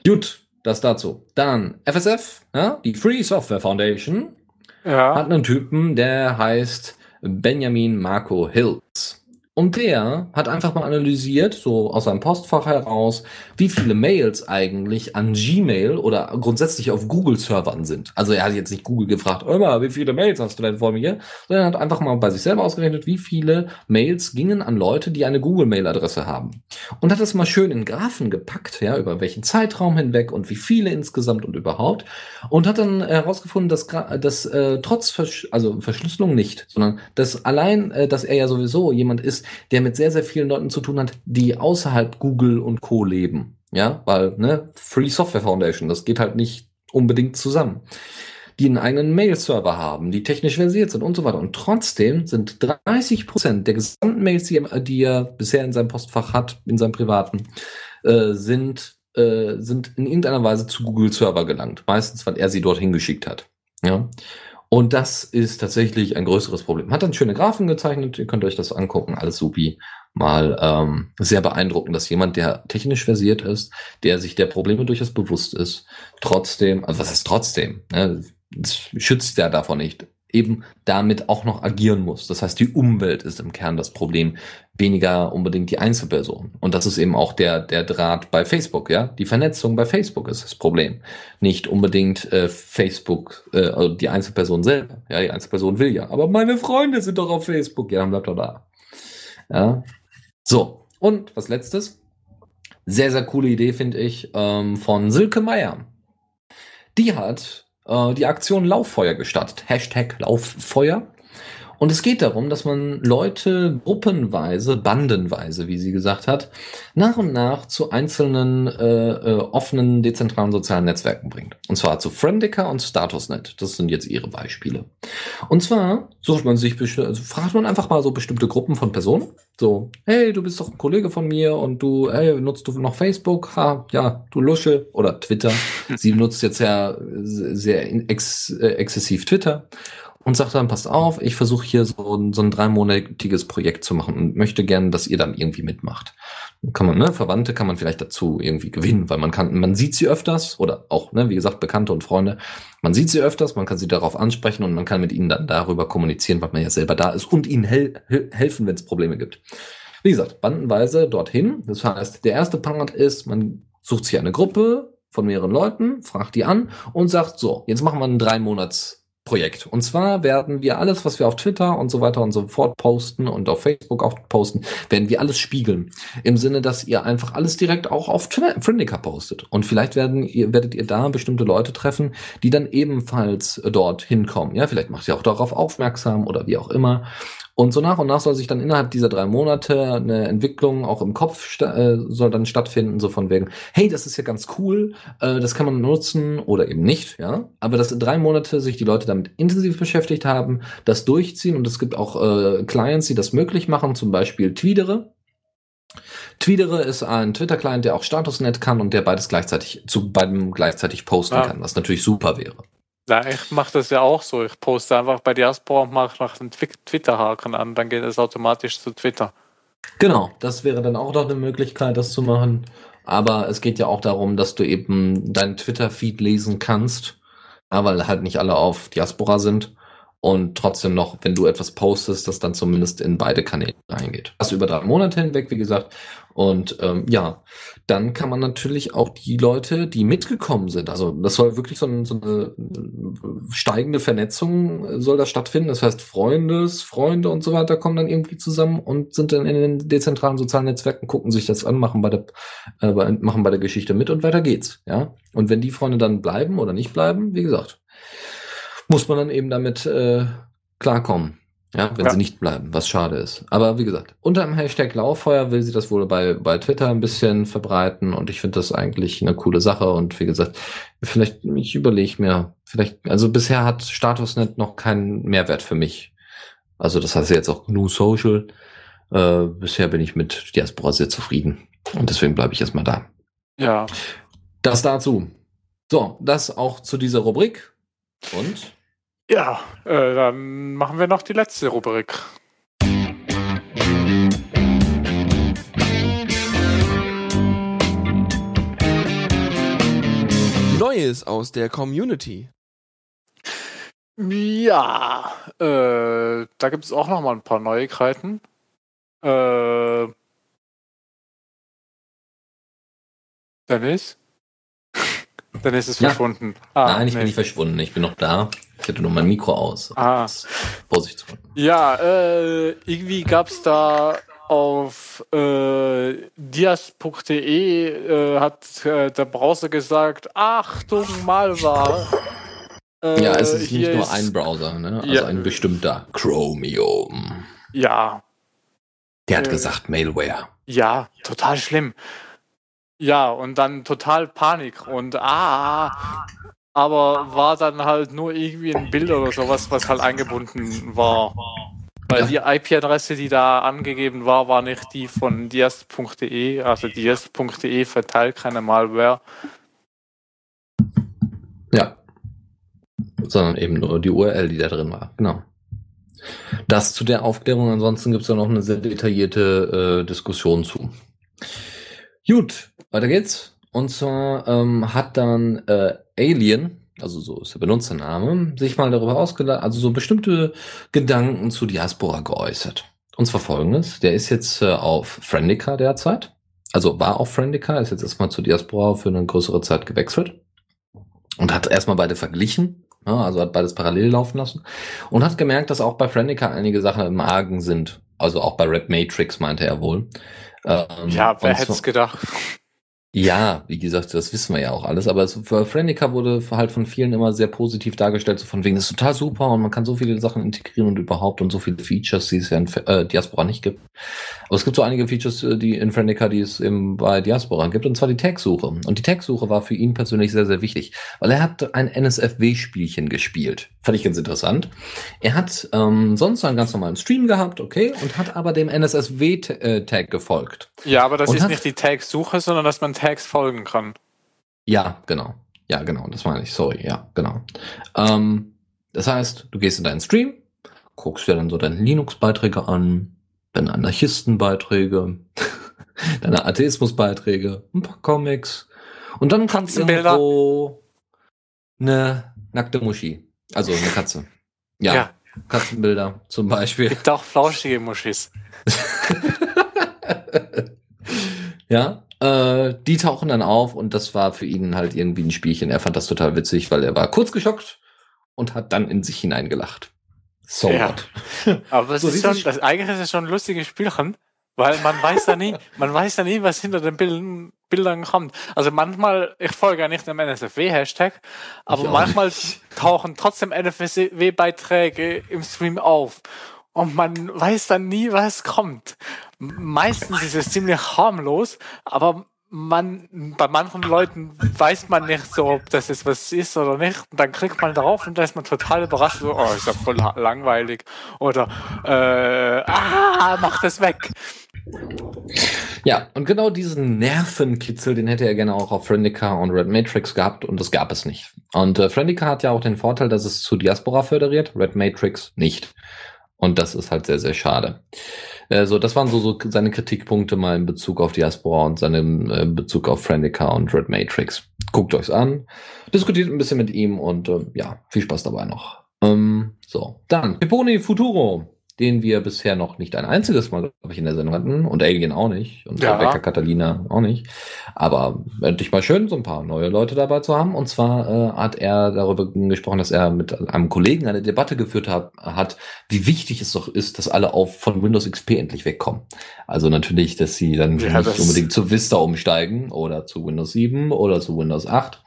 Gut, das dazu. Dann FSF, ja, die Free Software Foundation. ja. hat einen Typen, der heißt Benjamin Marco Hills. Und der hat einfach mal analysiert, so aus seinem Postfach heraus, wie viele Mails eigentlich an Gmail oder grundsätzlich auf Google-Servern sind. Also er hat jetzt nicht Google gefragt, immer, wie viele Mails hast du denn vor mir? Sondern er hat einfach mal bei sich selber ausgerechnet, wie viele Mails gingen an Leute, die eine Google-Mail-Adresse haben. Und hat das mal schön in Graphen gepackt, ja, über welchen Zeitraum hinweg und wie viele insgesamt und überhaupt. Und hat dann herausgefunden, dass, dass äh, trotz Versch also Verschlüsselung nicht, sondern dass allein, äh, dass er ja sowieso jemand ist, der mit sehr, sehr vielen Leuten zu tun hat, die außerhalb Google und Co. leben. Ja, weil, ne, Free Software Foundation, das geht halt nicht unbedingt zusammen. Die einen eigenen Mail-Server haben, die technisch versiert sind und so weiter. Und trotzdem sind 30 Prozent der gesamten Mails, die er, er bisher in seinem Postfach hat, in seinem privaten, äh, sind, äh, sind in irgendeiner Weise zu Google-Server gelangt. Meistens, weil er sie dorthin geschickt hat. Ja. Und das ist tatsächlich ein größeres Problem. Hat dann schöne Graphen gezeichnet, ihr könnt euch das angucken, alles supi. Mal ähm, sehr beeindruckend, dass jemand, der technisch versiert ist, der sich der Probleme durchaus bewusst ist, trotzdem, also was heißt trotzdem, ne, schützt der davon nicht, eben damit auch noch agieren muss. Das heißt, die Umwelt ist im Kern das Problem, weniger unbedingt die Einzelperson. Und das ist eben auch der, der Draht bei Facebook, ja. Die Vernetzung bei Facebook ist das Problem. Nicht unbedingt äh, Facebook, äh, also die Einzelperson selber. Ja, die Einzelperson will ja. Aber meine Freunde sind doch auf Facebook. Ja, dann bleibt doch da. Ja. So. Und was letztes? Sehr, sehr coole Idee, finde ich, ähm, von Silke Meier. Die hat äh, die Aktion Lauffeuer gestartet. Hashtag Lauffeuer. Und es geht darum, dass man Leute gruppenweise, bandenweise, wie sie gesagt hat, nach und nach zu einzelnen äh, äh, offenen, dezentralen sozialen Netzwerken bringt. Und zwar zu Friendica und Statusnet. Das sind jetzt ihre Beispiele. Und zwar sucht man sich, also fragt man einfach mal so bestimmte Gruppen von Personen. So, hey, du bist doch ein Kollege von mir und du, hey, nutzt du noch Facebook? Ha, ja, du Lusche. Oder Twitter. sie nutzt jetzt ja sehr ex, äh, exzessiv Twitter und sagt dann, passt auf, ich versuche hier so, ein, so ein dreimonatiges Projekt zu machen und möchte gerne, dass ihr dann irgendwie mitmacht. Kann man, ne, Verwandte kann man vielleicht dazu irgendwie gewinnen, weil man kann, man sieht sie öfters oder auch, ne, wie gesagt, Bekannte und Freunde. Man sieht sie öfters, man kann sie darauf ansprechen und man kann mit ihnen dann darüber kommunizieren, weil man ja selber da ist und ihnen hel helfen, wenn es Probleme gibt. Wie gesagt, bandenweise dorthin. Das heißt, der erste Part ist, man sucht sich eine Gruppe von mehreren Leuten, fragt die an und sagt so, jetzt machen wir einen drei Monats Projekt. Und zwar werden wir alles, was wir auf Twitter und so weiter und so fort posten und auf Facebook auch posten, werden wir alles spiegeln. Im Sinne, dass ihr einfach alles direkt auch auf Friendica postet. Und vielleicht werden ihr, werdet ihr da bestimmte Leute treffen, die dann ebenfalls dort hinkommen. Ja, vielleicht macht ihr auch darauf aufmerksam oder wie auch immer. Und so nach und nach soll sich dann innerhalb dieser drei Monate eine Entwicklung auch im Kopf äh, soll dann stattfinden, so von wegen, hey, das ist ja ganz cool, äh, das kann man nutzen oder eben nicht, ja. Aber dass in drei Monate sich die Leute damit intensiv beschäftigt haben, das durchziehen und es gibt auch äh, Clients, die das möglich machen, zum Beispiel Tweedere. Tweedere ist ein Twitter-Client, der auch Statusnet kann und der beides gleichzeitig zu beidem gleichzeitig posten ja. kann, was natürlich super wäre. Ja, ich mache das ja auch so. Ich poste einfach bei Diaspora und mache nach dem Twitter-Haken an, dann geht es automatisch zu Twitter. Genau, das wäre dann auch noch eine Möglichkeit, das zu machen. Aber es geht ja auch darum, dass du eben deinen Twitter-Feed lesen kannst, weil halt nicht alle auf Diaspora sind und trotzdem noch, wenn du etwas postest, das dann zumindest in beide Kanäle reingeht. Das über drei Monate hinweg, wie gesagt. Und ähm, ja, dann kann man natürlich auch die Leute, die mitgekommen sind, also das soll wirklich so, ein, so eine steigende Vernetzung äh, soll da stattfinden. Das heißt, Freundes, Freunde und so weiter kommen dann irgendwie zusammen und sind dann in den dezentralen sozialen Netzwerken, gucken sich das an, machen bei der, äh, machen bei der Geschichte mit und weiter geht's. Ja. Und wenn die Freunde dann bleiben oder nicht bleiben, wie gesagt, muss man dann eben damit äh, klarkommen. Ja, wenn ja. sie nicht bleiben, was schade ist. Aber wie gesagt, unter dem Hashtag Lauffeuer will sie das wohl bei, bei Twitter ein bisschen verbreiten und ich finde das eigentlich eine coole Sache und wie gesagt, vielleicht, ich überlege mir, vielleicht, also bisher hat Statusnet noch keinen Mehrwert für mich. Also das heißt jetzt auch GNU Social. Äh, bisher bin ich mit Diaspora sehr zufrieden und deswegen bleibe ich erstmal da. Ja. Das dazu. So, das auch zu dieser Rubrik und ja, äh, dann machen wir noch die letzte Rubrik. Neues aus der Community. Ja, äh, da gibt es auch noch mal ein paar Neuigkeiten. Äh, Dennis? Dennis ist Ja. verschwunden. Ah, Nein, ich nee. bin nicht verschwunden. Ich bin noch da. Ich hatte nur mein Mikro aus. Ah. Vorsicht. Ja, äh, irgendwie gab's da auf äh, dias.de äh, hat äh, der Browser gesagt, Achtung, Malware. Äh, Ja, es ist nicht nur ist- ein Browser, ne? Also Ja. ein bestimmter Chromium. Ja, Der hat Äh. gesagt Mailware. ja, total schlimm. Ja, und dann total Panik und ah, aber war dann halt nur irgendwie ein Bild oder sowas, was halt eingebunden war. Weil die IP-Adresse, die da angegeben war, war nicht die von dias.de. Also dias.de verteilt keine Malware. Ja. Sondern eben nur die URL, die da drin war. Genau. Das zu der Aufklärung. Ansonsten gibt es da noch eine sehr detaillierte äh, Diskussion zu. Gut, weiter geht's. Und zwar ähm, hat dann äh, Alien, also so ist der Benutzername, sich mal darüber ausgelassen, also so bestimmte Gedanken zu Diaspora geäußert. Und zwar folgendes, der ist jetzt äh, auf Friendica derzeit, also war auf Friendica, ist jetzt erstmal zu Diaspora für eine größere Zeit gewechselt und hat erstmal beide verglichen, ja, also hat beides parallel laufen lassen und hat gemerkt, dass auch bei Friendica einige Sachen im Argen sind. Also auch bei Red Matrix meinte er wohl. Ähm, Ja, wer hätte es gedacht? Ja, wie gesagt, das wissen wir ja auch alles, aber es, für Friendica wurde halt von vielen immer sehr positiv dargestellt, so von wegen, das ist total super und man kann so viele Sachen integrieren und überhaupt und so viele Features, die es ja in äh, Diaspora nicht gibt. Aber es gibt so einige Features, äh, die in Friendica, die es eben bei Diaspora gibt, und zwar die Tag-Suche. Und die Tag-Suche war für ihn persönlich sehr, sehr wichtig, weil er hat ein NSFW-Spielchen gespielt. Fand ich ganz interessant. Er hat ähm, sonst einen ganz normalen Stream gehabt, okay, und hat aber dem NSFW-Tag gefolgt. Ja, aber das Und ist nicht die Tags-Suche, sondern dass man Tags folgen kann. Ja, genau. Ja, genau, das meine ich. Sorry, ja, genau. Ähm, das heißt, du gehst in deinen Stream, guckst dir dann so deine Linux-Beiträge an, deine Anarchistenbeiträge, <laughs> deine Atheismusbeiträge, ein paar Comics und dann kommt Katzenbilder. irgendwo eine nackte Muschi, also eine Katze. Ja, Ja. Katzenbilder zum Beispiel. Gibt auch flauschige Muschis. <laughs> ja, äh, die tauchen dann auf und das war für ihn halt irgendwie ein Spielchen. Er fand das total witzig, weil er war kurz geschockt und hat dann in sich hineingelacht. So Ja. what? <laughs> Aber es So, ist schon, das, eigentlich ist es schon ein lustiges Spielchen, weil man weiß ja nie, <laughs> man weiß ja nie, was hinter den Bildern, Bildern kommt. Also manchmal, ich folge ja nicht dem NSFW-Hashtag, aber manchmal tauchen trotzdem NSFW-Beiträge im Stream auf. Und man weiß dann nie, was kommt. Meistens ist es ziemlich harmlos, aber man, bei manchen Leuten weiß man nicht so, ob das jetzt was ist oder nicht. Und dann klickt man drauf und da ist man total überrascht, so, oh, ist ja voll la- langweilig. Oder, äh, ah, mach das weg. Ja, und genau diesen Nervenkitzel, den hätte er gerne auch auf Friendica und Red Matrix gehabt und das gab es nicht. Und äh, Friendica hat ja auch den Vorteil, dass es zu Diaspora föderiert, Red Matrix nicht. Und das ist halt sehr, sehr schade. Äh, so, das waren so, so seine Kritikpunkte mal in Bezug auf Diaspora und seinen äh, Bezug auf Friendica und Red Matrix. Guckt euch's an, diskutiert ein bisschen mit ihm und äh, ja, viel Spaß dabei noch. Ähm, so, dann Peponi Futuro, den wir bisher noch nicht ein einziges Mal, glaube ich, in der Sendung hatten und Alien auch nicht und Ja. Rebecca Catalina auch nicht. Aber endlich mal schön, so ein paar neue Leute dabei zu haben. Und zwar äh, hat er darüber gesprochen, dass er mit einem Kollegen eine Debatte geführt hat, hat, wie wichtig es doch ist, dass alle auf von Windows XP endlich wegkommen. Also natürlich, dass sie dann Ja, nicht unbedingt zu Vista umsteigen oder zu Windows 7 oder zu Windows 8,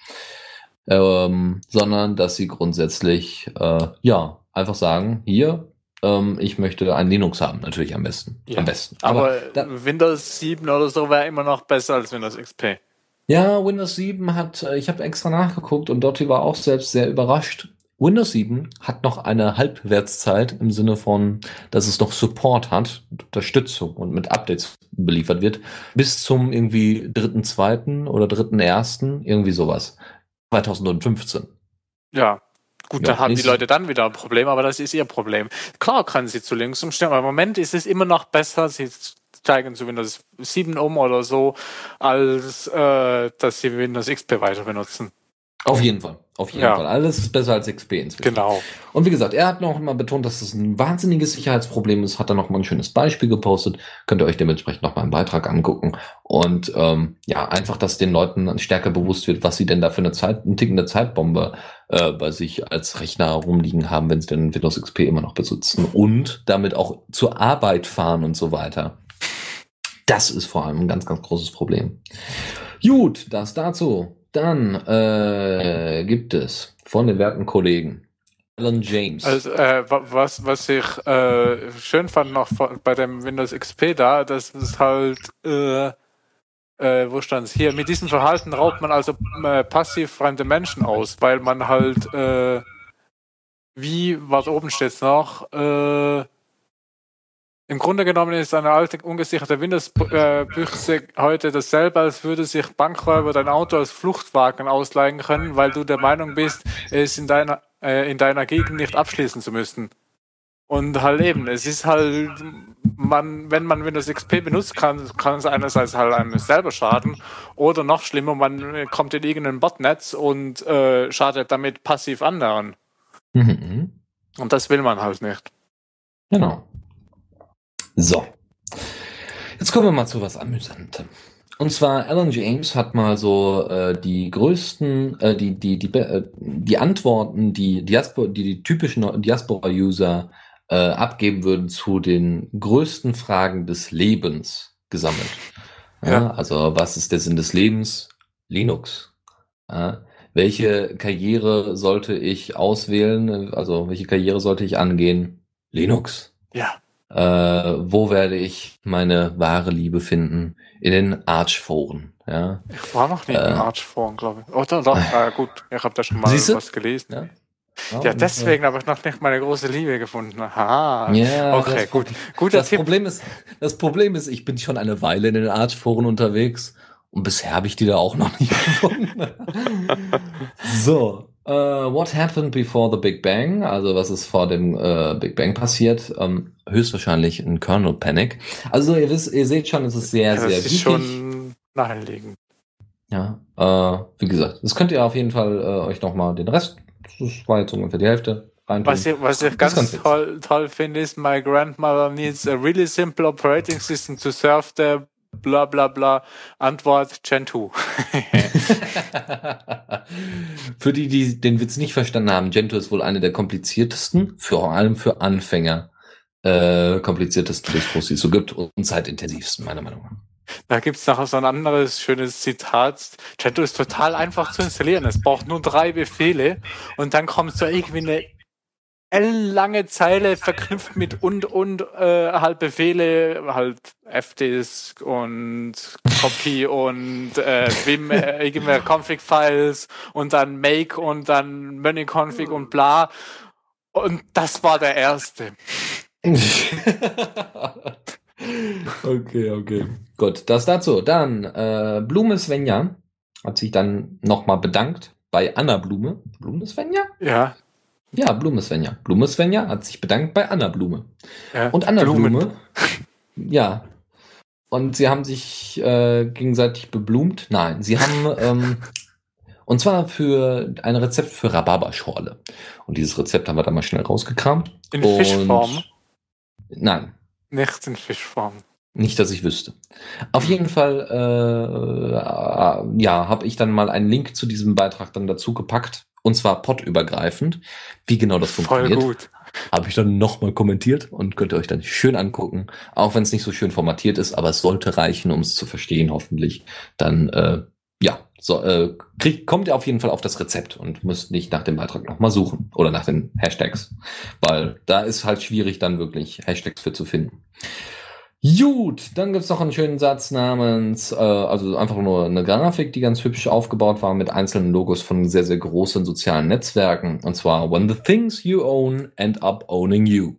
ähm, sondern dass sie grundsätzlich äh, ja einfach sagen, hier ähm, ich möchte ein Linux haben, natürlich am besten. Ja, am besten. Aber, da, Windows 7 oder so wäre immer noch besser als Windows XP. ja, Windows 7 hat, äh, ich habe extra nachgeguckt und Dotti war auch selbst sehr überrascht. Windows 7 hat noch eine Halbwertszeit im Sinne von, dass es noch Support hat, Unterstützung und mit Updates beliefert wird, bis zum irgendwie dritten, zweiten oder dritten, ersten, irgendwie sowas. 2015. Ja. Gut, Ja, dann haben die Leute dann wieder ein Problem, aber das ist ihr Problem. Klar können sie zu Linux umstellen, aber im Moment ist es immer noch besser, sie steigen zu Windows 7 um oder so, als äh, dass sie Windows XP weiter benutzen. Auf jeden Fall. Auf jeden ja. Fall. Alles ist besser als XP inzwischen. Genau. Und wie gesagt, er hat noch mal betont, dass es ein wahnsinniges Sicherheitsproblem ist, hat da noch mal ein schönes Beispiel gepostet. Könnt ihr euch dementsprechend noch mal einen Beitrag angucken. Und ähm, ja, einfach, dass den Leuten stärker bewusst wird, was sie denn da für eine Zeit, eine tickende Zeitbombe äh, bei sich als Rechner rumliegen haben, wenn sie denn Windows XP immer noch besitzen und damit auch zur Arbeit fahren und so weiter. Das ist vor allem ein ganz, ganz großes Problem. Gut, das dazu. Dann äh, gibt es von den werten Kollegen Alan James. Also, äh, was, was ich äh, schön fand noch bei dem Windows XP da, das ist halt, äh, äh, wo stand es hier? Mit diesem Verhalten raubt man also äh, passiv fremde Menschen aus, weil man halt, äh, wie, was oben steht noch, im Grunde genommen ist eine alte, ungesicherte Windows-Büchse heute dasselbe, als würde sich Bankräuber dein Auto als Fluchtwagen ausleihen können, weil du der Meinung bist, es in deiner, äh, in deiner Gegend nicht abschließen zu müssen. Und halt eben, es ist halt, man, wenn man Windows XP benutzt, kann, kann es einerseits halt einem selber schaden oder noch schlimmer, man kommt in irgendein Botnetz und äh, schadet damit passiv anderen. Mhm. Und das will man halt nicht. Genau. So. Jetzt kommen wir mal zu was Amüsantem. Und zwar Alan James hat mal so äh, die größten, äh, die, die, die, äh, die Antworten, die, Diaspora, die die typischen Diaspora-User äh, abgeben würden zu den größten Fragen des Lebens gesammelt. Ja. ja also was ist der Sinn des Lebens? Linux. Ja. Welche Karriere sollte ich auswählen? Also welche Karriere sollte ich angehen? Linux. Ja. Äh, wo werde ich meine wahre Liebe finden? In den Arch-Foren. Ja. Ich war noch nie äh, in den Arch-Foren, glaube ich. Oder doch, äh, <laughs> gut, ich habe da schon mal Siehste? was gelesen. Ja. Oh, ja, deswegen habe ich noch nicht meine große Liebe gefunden. Aha. Ja, okay, gut. gut das Problem ist, das Problem ist, ich bin schon eine Weile in den Arch-Foren unterwegs und bisher habe ich die da auch noch nicht <laughs> gefunden. <laughs> so, Uh, what happened before the Big Bang? Also was ist vor dem uh, Big Bang passiert? Um, ähm, höchstwahrscheinlich ein Kernel Panic. Also ihr wisst, ihr seht schon, es ist sehr, ja, sehr das ist schon naheliegend. Ja, uh, wie gesagt, das könnt ihr auf jeden Fall euch nochmal den Rest, das war jetzt ungefähr die Hälfte, was ich, was ich ganz, ganz toll, toll finde, ist, my grandmother needs a really simple operating system to serve the bla bla bla. Antwort Gentoo. <laughs> für die, die den Witz nicht verstanden haben, Gentoo ist wohl eine der kompliziertesten, vor allem für Anfänger, äh, kompliziertesten Distros, die es so gibt und zeitintensivsten, meiner Meinung nach. Da gibt's noch so ein anderes schönes Zitat. Gentoo ist total einfach zu installieren. Es braucht nur drei Befehle und dann kommt so irgendwie eine ellenlange Zeile verknüpft mit und und äh, halt Befehle, halt fdisk und copy und äh, vim äh, irgendwelche config-Files und dann make und dann money-config und bla. Und das war der erste. <laughs> okay, okay. Gut, das dazu. Dann äh, Blume Svenja hat sich dann nochmal bedankt bei Anna Blume. Blume Svenja? Ja. Ja, Blume Svenja. Blume Svenja hat sich bedankt bei Anna Blume. Ja, und Anna Blumen. Blume, ja. Und sie haben sich äh, gegenseitig beblumt. Nein, sie haben <laughs> ähm, und zwar für ein Rezept für Rhabarberschorle. Und dieses Rezept haben wir dann mal schnell rausgekramt. In und Fischform? Nein. Nicht in Fischform. Nicht, dass ich wüsste. Auf jeden Fall, äh, äh, ja, habe ich dann mal einen Link zu diesem Beitrag dann dazu gepackt und zwar podübergreifend. Wie genau das funktioniert. Voll gut. Habe ich dann nochmal kommentiert und könnt ihr euch dann schön angucken. Auch wenn es nicht so schön formatiert ist, aber es sollte reichen, um es zu verstehen, hoffentlich. Dann, äh, ja, so, äh, kriegt, kommt ihr auf jeden Fall auf das Rezept und müsst nicht nach dem Beitrag nochmal suchen oder nach den Hashtags. Weil da ist halt schwierig, dann wirklich Hashtags für zu finden. Gut, dann gibt's noch einen schönen Satz namens, äh, also einfach nur eine Grafik, die ganz hübsch aufgebaut war mit einzelnen Logos von sehr, sehr großen sozialen Netzwerken. Und zwar, when the things you own end up owning you.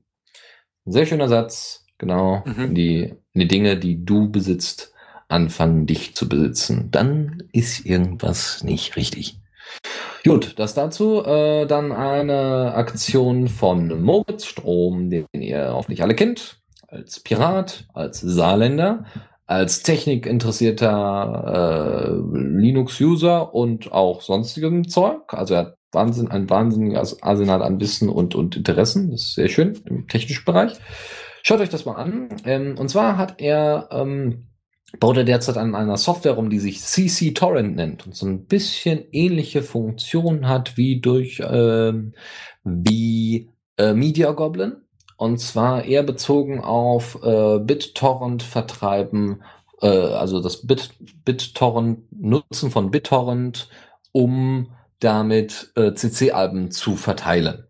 sehr schöner Satz, genau. Mhm. Die, die Dinge, die du besitzt, anfangen dich zu besitzen. Dann ist irgendwas nicht richtig. Gut, das dazu. Äh, dann eine Aktion von Moritz Strom, den ihr hoffentlich alle kennt als Pirat, als Saarländer, als technikinteressierter äh, Linux-User und auch sonstigem Zeug. Also er hat Wahnsinn, ein wahnsinniges Arsenal an Wissen und, und Interessen. Das ist sehr schön im technischen Bereich. Schaut euch das mal an. Ähm, und zwar hat er, ähm, baut er derzeit an einer Software rum, die sich CC Torrent nennt und so ein bisschen ähnliche Funktionen hat wie durch ähm, wie äh, Media Goblin. Und zwar eher bezogen auf äh, BitTorrent vertreiben, äh, also das Bit, BitTorrent, Nutzen von BitTorrent, um damit äh, CC-Alben zu verteilen.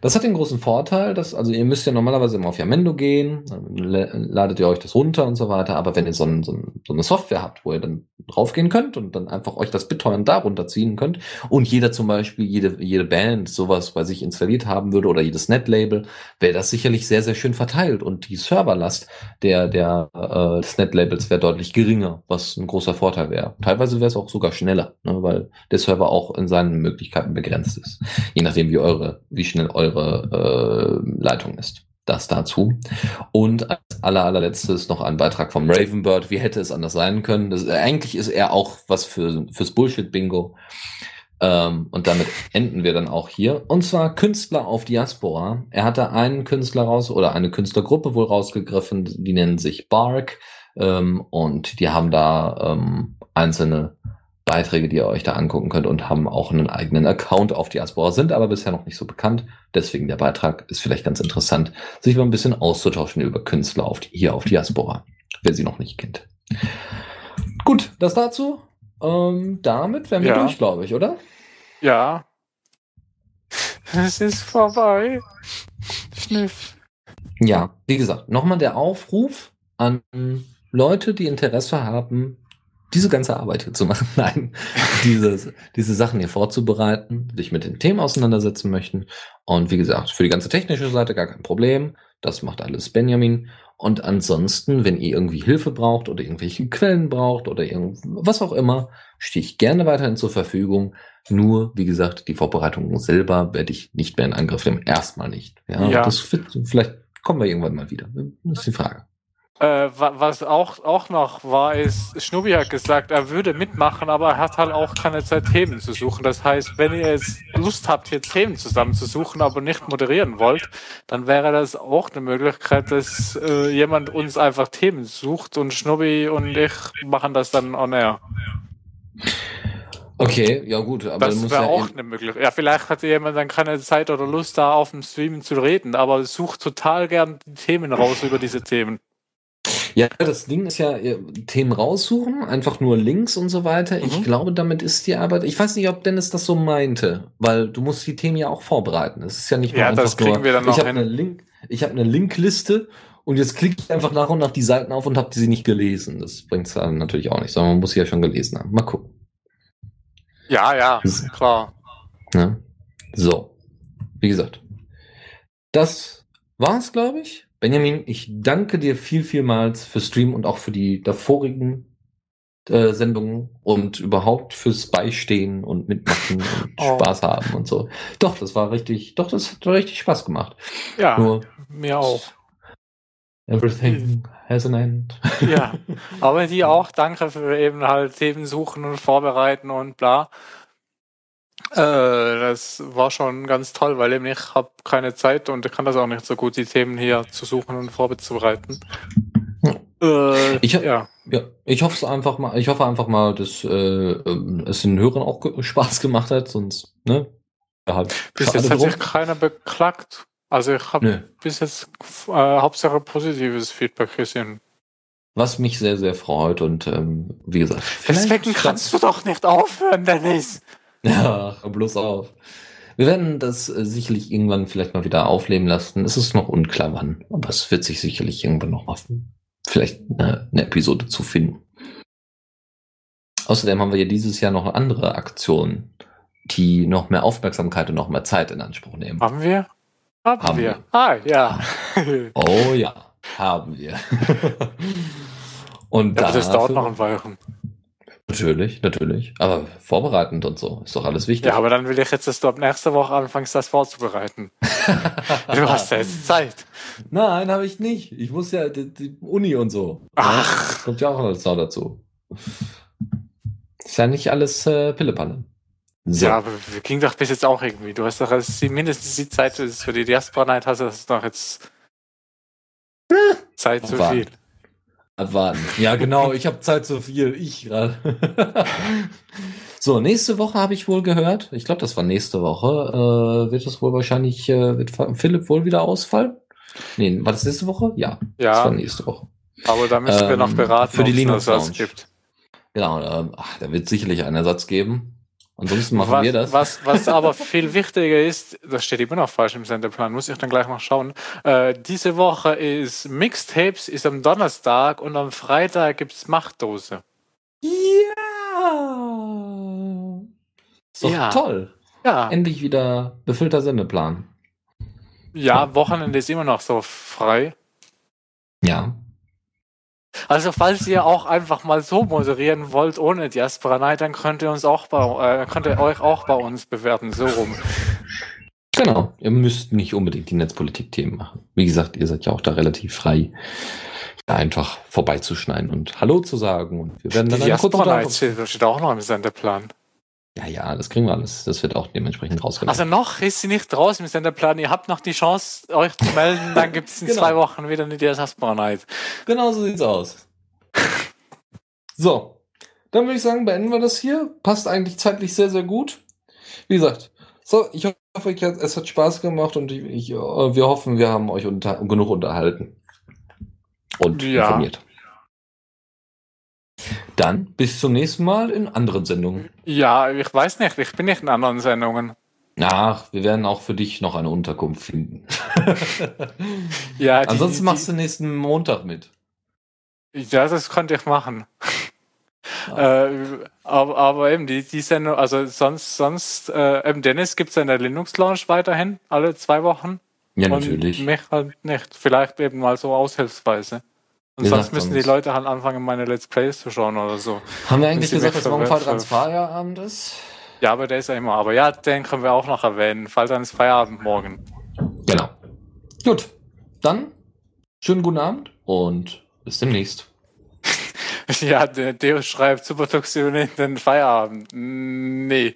Das hat den großen Vorteil, dass, also ihr müsst ja normalerweise immer auf Yamendo gehen, dann ladet ihr euch das runter und so weiter, aber wenn ihr so, ein, so, ein, so eine Software habt, wo ihr dann draufgehen könnt und dann einfach euch das BitTorrent da runterziehen könnt und jeder zum Beispiel, jede, jede Band sowas bei sich installiert haben würde oder jedes Netlabel, wäre das sicherlich sehr, sehr schön verteilt und die Serverlast der, der äh, des Netlabels wäre deutlich geringer, was ein großer Vorteil wäre. Teilweise wäre es auch sogar schneller, ne, weil der Server auch in seinen Möglichkeiten begrenzt ist. Je nachdem, wie eure, wie schnell eure äh, Leitung ist. Das dazu. Und als aller, allerletztes noch ein Beitrag vom Ravenbird. Wie hätte es anders sein können? Das, eigentlich ist er auch was für, fürs Bullshit-Bingo. Ähm, und damit enden wir dann auch hier. Und zwar Künstler auf Diaspora. Er hatte einen Künstler raus oder eine Künstlergruppe wohl rausgegriffen, die nennen sich Bark. Ähm, und die haben da ähm, einzelne Beiträge, die ihr euch da angucken könnt und haben auch einen eigenen Account auf Diaspora, sind aber bisher noch nicht so bekannt. Deswegen der Beitrag ist vielleicht ganz interessant, sich mal ein bisschen auszutauschen über Künstler auf, hier auf Diaspora, wer sie noch nicht kennt. Gut, das dazu. Ähm, damit wären wir ja. durch, glaube ich, oder? Ja. Es ist vorbei. Schniff. Ja, wie gesagt, nochmal der Aufruf an Leute, die Interesse haben, diese ganze Arbeit hier zu machen. <laughs> Nein, diese, diese Sachen hier vorzubereiten, sich mit den Themen auseinandersetzen möchten. Und wie gesagt, für die ganze technische Seite gar kein Problem. Das macht alles Benjamin. Und ansonsten, wenn ihr irgendwie Hilfe braucht oder irgendwelche Quellen braucht oder irgend, was auch immer, stehe ich gerne weiterhin zur Verfügung. Nur, wie gesagt, die Vorbereitung selber werde ich nicht mehr in Angriff nehmen. Erstmal nicht. Ja, ja. Das wird, vielleicht kommen wir irgendwann mal wieder. Das ist die Frage. Äh, was auch, auch noch war, ist, Schnubbi hat gesagt, er würde mitmachen, aber er hat halt auch keine Zeit, Themen zu suchen. Das heißt, wenn ihr jetzt Lust habt, hier Themen zusammenzusuchen, aber nicht moderieren wollt, dann wäre das auch eine Möglichkeit, dass äh, jemand uns einfach Themen sucht und Schnubbi und ich machen das dann on air. Okay, ja gut, aber das wäre ja auch eine Möglichkeit. Ja, vielleicht hat jemand dann keine Zeit oder Lust, da auf dem Stream zu reden, aber sucht total gern die Themen raus über diese Themen. Ja, das Ding ist ja Themen raussuchen, einfach nur Links und so weiter. Mhm. Ich glaube, damit ist die Arbeit. Ich weiß nicht, ob Dennis das so meinte, weil du musst die Themen ja auch vorbereiten. Es ist ja nicht nur ja, einfach das kriegen nur, wir dann noch ich habe eine Link, ich habe eine Linkliste und jetzt klicke ich einfach nach und nach die Seiten auf und habe sie nicht gelesen. Das bringt es dann natürlich auch nicht, sondern man muss sie ja schon gelesen haben. Mal gucken. Ja, ja, klar. Ja. So, wie gesagt, das war's, glaube ich. Benjamin, ich danke dir viel, vielmals für Stream und auch für die davorigen äh, Sendungen und überhaupt fürs Beistehen und Mitmachen und <laughs> oh. Spaß haben und so. Doch, das war richtig, doch, das hat richtig Spaß gemacht. Ja, Nur, mir auch. Everything has an end. Ja, <laughs> aber dir auch danke für eben halt Themen suchen und vorbereiten und bla. Äh, das war schon ganz toll, weil eben ich habe keine Zeit und kann das auch nicht so gut, die Themen hier zu suchen und vorzubereiten. Äh, ich, ja. ja, ich hoffe einfach mal, ich hoffe einfach mal, dass äh, ähm, es den Hörern auch Spaß gemacht hat, sonst, ne? Halt bis jetzt hat sich keiner beklagt. Also ich habe bis jetzt äh, Hauptsache positives Feedback gesehen. Was mich sehr, sehr freut und ähm, wie gesagt. Deswegen kannst du doch nicht aufhören, Dennis. Ja, bloß auf. Wir werden das äh, sicherlich irgendwann vielleicht mal wieder aufleben lassen. Es ist noch unklar wann, aber es wird sich sicherlich irgendwann noch mal vielleicht eine, eine Episode zu finden. Außerdem haben wir ja dieses Jahr noch andere Aktionen, die noch mehr Aufmerksamkeit und noch mehr Zeit in Anspruch nehmen. Haben wir? Haben, haben wir. wir. Ah, ja. oh ja, haben wir. <laughs> und ja, das dauert noch ein Weilchen. Natürlich, natürlich. Aber vorbereitend und so ist doch alles wichtig. Ja, aber dann will ich jetzt, dass du ab nächster Woche anfängst, das vorzubereiten. <laughs> du hast ja jetzt Zeit. Nein, habe ich nicht. Ich muss ja die, die Uni und so. Ach. Ja, kommt ja auch alles noch dazu. Ist ja nicht alles äh, Pillepalle. So. Ja, aber ging doch bis jetzt auch irgendwie. Du hast doch also mindestens die Zeit für die Diaspora Night hast du doch jetzt Zeit zu viel. Abwarten. <laughs> Ja, genau, ich habe Zeit zu viel. Ich gerade. <laughs> so, nächste Woche habe ich wohl gehört. Ich glaube, das war nächste Woche. Äh, wird es wohl wahrscheinlich, äh, wird Philipp wohl wieder ausfallen? Nee, war das nächste Woche? Ja. Ja. Das war nächste Woche. Aber da müssen ähm, wir noch ähm, beraten, für die Linux Lounge. gibt. Genau, äh, ach, da wird sicherlich einen Ersatz geben. Ansonsten machen was, wir das. Was, was aber viel wichtiger ist, das steht immer noch falsch im Sendeplan, muss ich dann gleich mal schauen. Äh, diese Woche ist Mixtapes, ist am Donnerstag und am Freitag gibt es Machtdose. Ja! Ist doch ja. toll. Ja. Endlich wieder befüllter Sendeplan. Ja, Wochenende ist immer noch so frei. Ja. Also falls ihr auch einfach mal so moderieren wollt ohne Diaspora Night, dann könnt ihr uns auch bei, äh, könnt ihr euch auch bei uns bewerten, so rum. Genau, ihr müsst nicht unbedingt die Netzpolitik-Themen machen. Wie gesagt, ihr seid ja auch da relativ frei, da einfach vorbeizuschneiden und Hallo zu sagen. Und wir werden dann die Diaspora Night steht auch noch im Sendeplan. Ja, ja, das kriegen wir alles. Das wird auch dementsprechend rausgenommen. Also noch ist sie nicht draußen im Sendeplan. Ihr habt noch die Chance, euch zu melden. <laughs> Dann gibt es in genau. zwei Wochen wieder eine Diaspora Night. Genau so sieht's aus. so, dann würde ich sagen, beenden wir das hier. Passt eigentlich zeitlich sehr, sehr gut. Wie gesagt, so, ich hoffe, es hat Spaß gemacht und ich, ich, wir hoffen, wir haben euch unter, genug unterhalten und ja. informiert. Dann bis zum nächsten Mal in anderen Sendungen. Ja, ich weiß nicht, ich bin nicht in anderen Sendungen. Ach, wir werden auch für dich noch eine Unterkunft finden. <laughs> ja, die, Ansonsten machst du nächsten Montag mit. Ja, das könnte ich machen. Ah. Äh, aber, aber, eben, die, die Sendung, also sonst, sonst, äh, eben Dennis gibt es in der Linux Lounge weiterhin, alle zwei Wochen. Ja, natürlich. Und mich halt nicht. Vielleicht eben mal so aushilfsweise. Und sonst müssen die Leute halt anfangen, meine Let's Plays zu schauen oder so. Haben wir eigentlich gesagt, dass morgen Falltrans Feierabend ist? Ja, aber der ist ja immer. Aber ja, den können wir auch noch erwähnen. Falltrans Feierabend morgen. Genau. Gut. Dann schönen guten Abend und bis demnächst. <laughs> ja, der Deo schreibt Supertoxin in den Feierabend. Nee.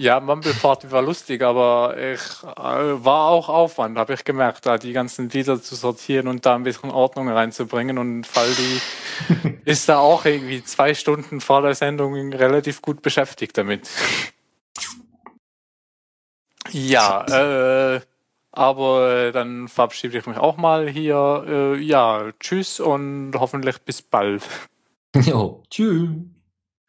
Ja, Mumble Party war lustig, aber ich äh, war auch Aufwand, habe ich gemerkt, da die ganzen Lieder zu sortieren und da ein bisschen Ordnung reinzubringen. Und Faldi <laughs> ist da auch irgendwie zwei Stunden vor der Sendung relativ gut beschäftigt damit. ja, äh, aber dann verabschiede ich mich auch mal hier. Äh, ja, tschüss und hoffentlich bis bald. Jo, tschüss.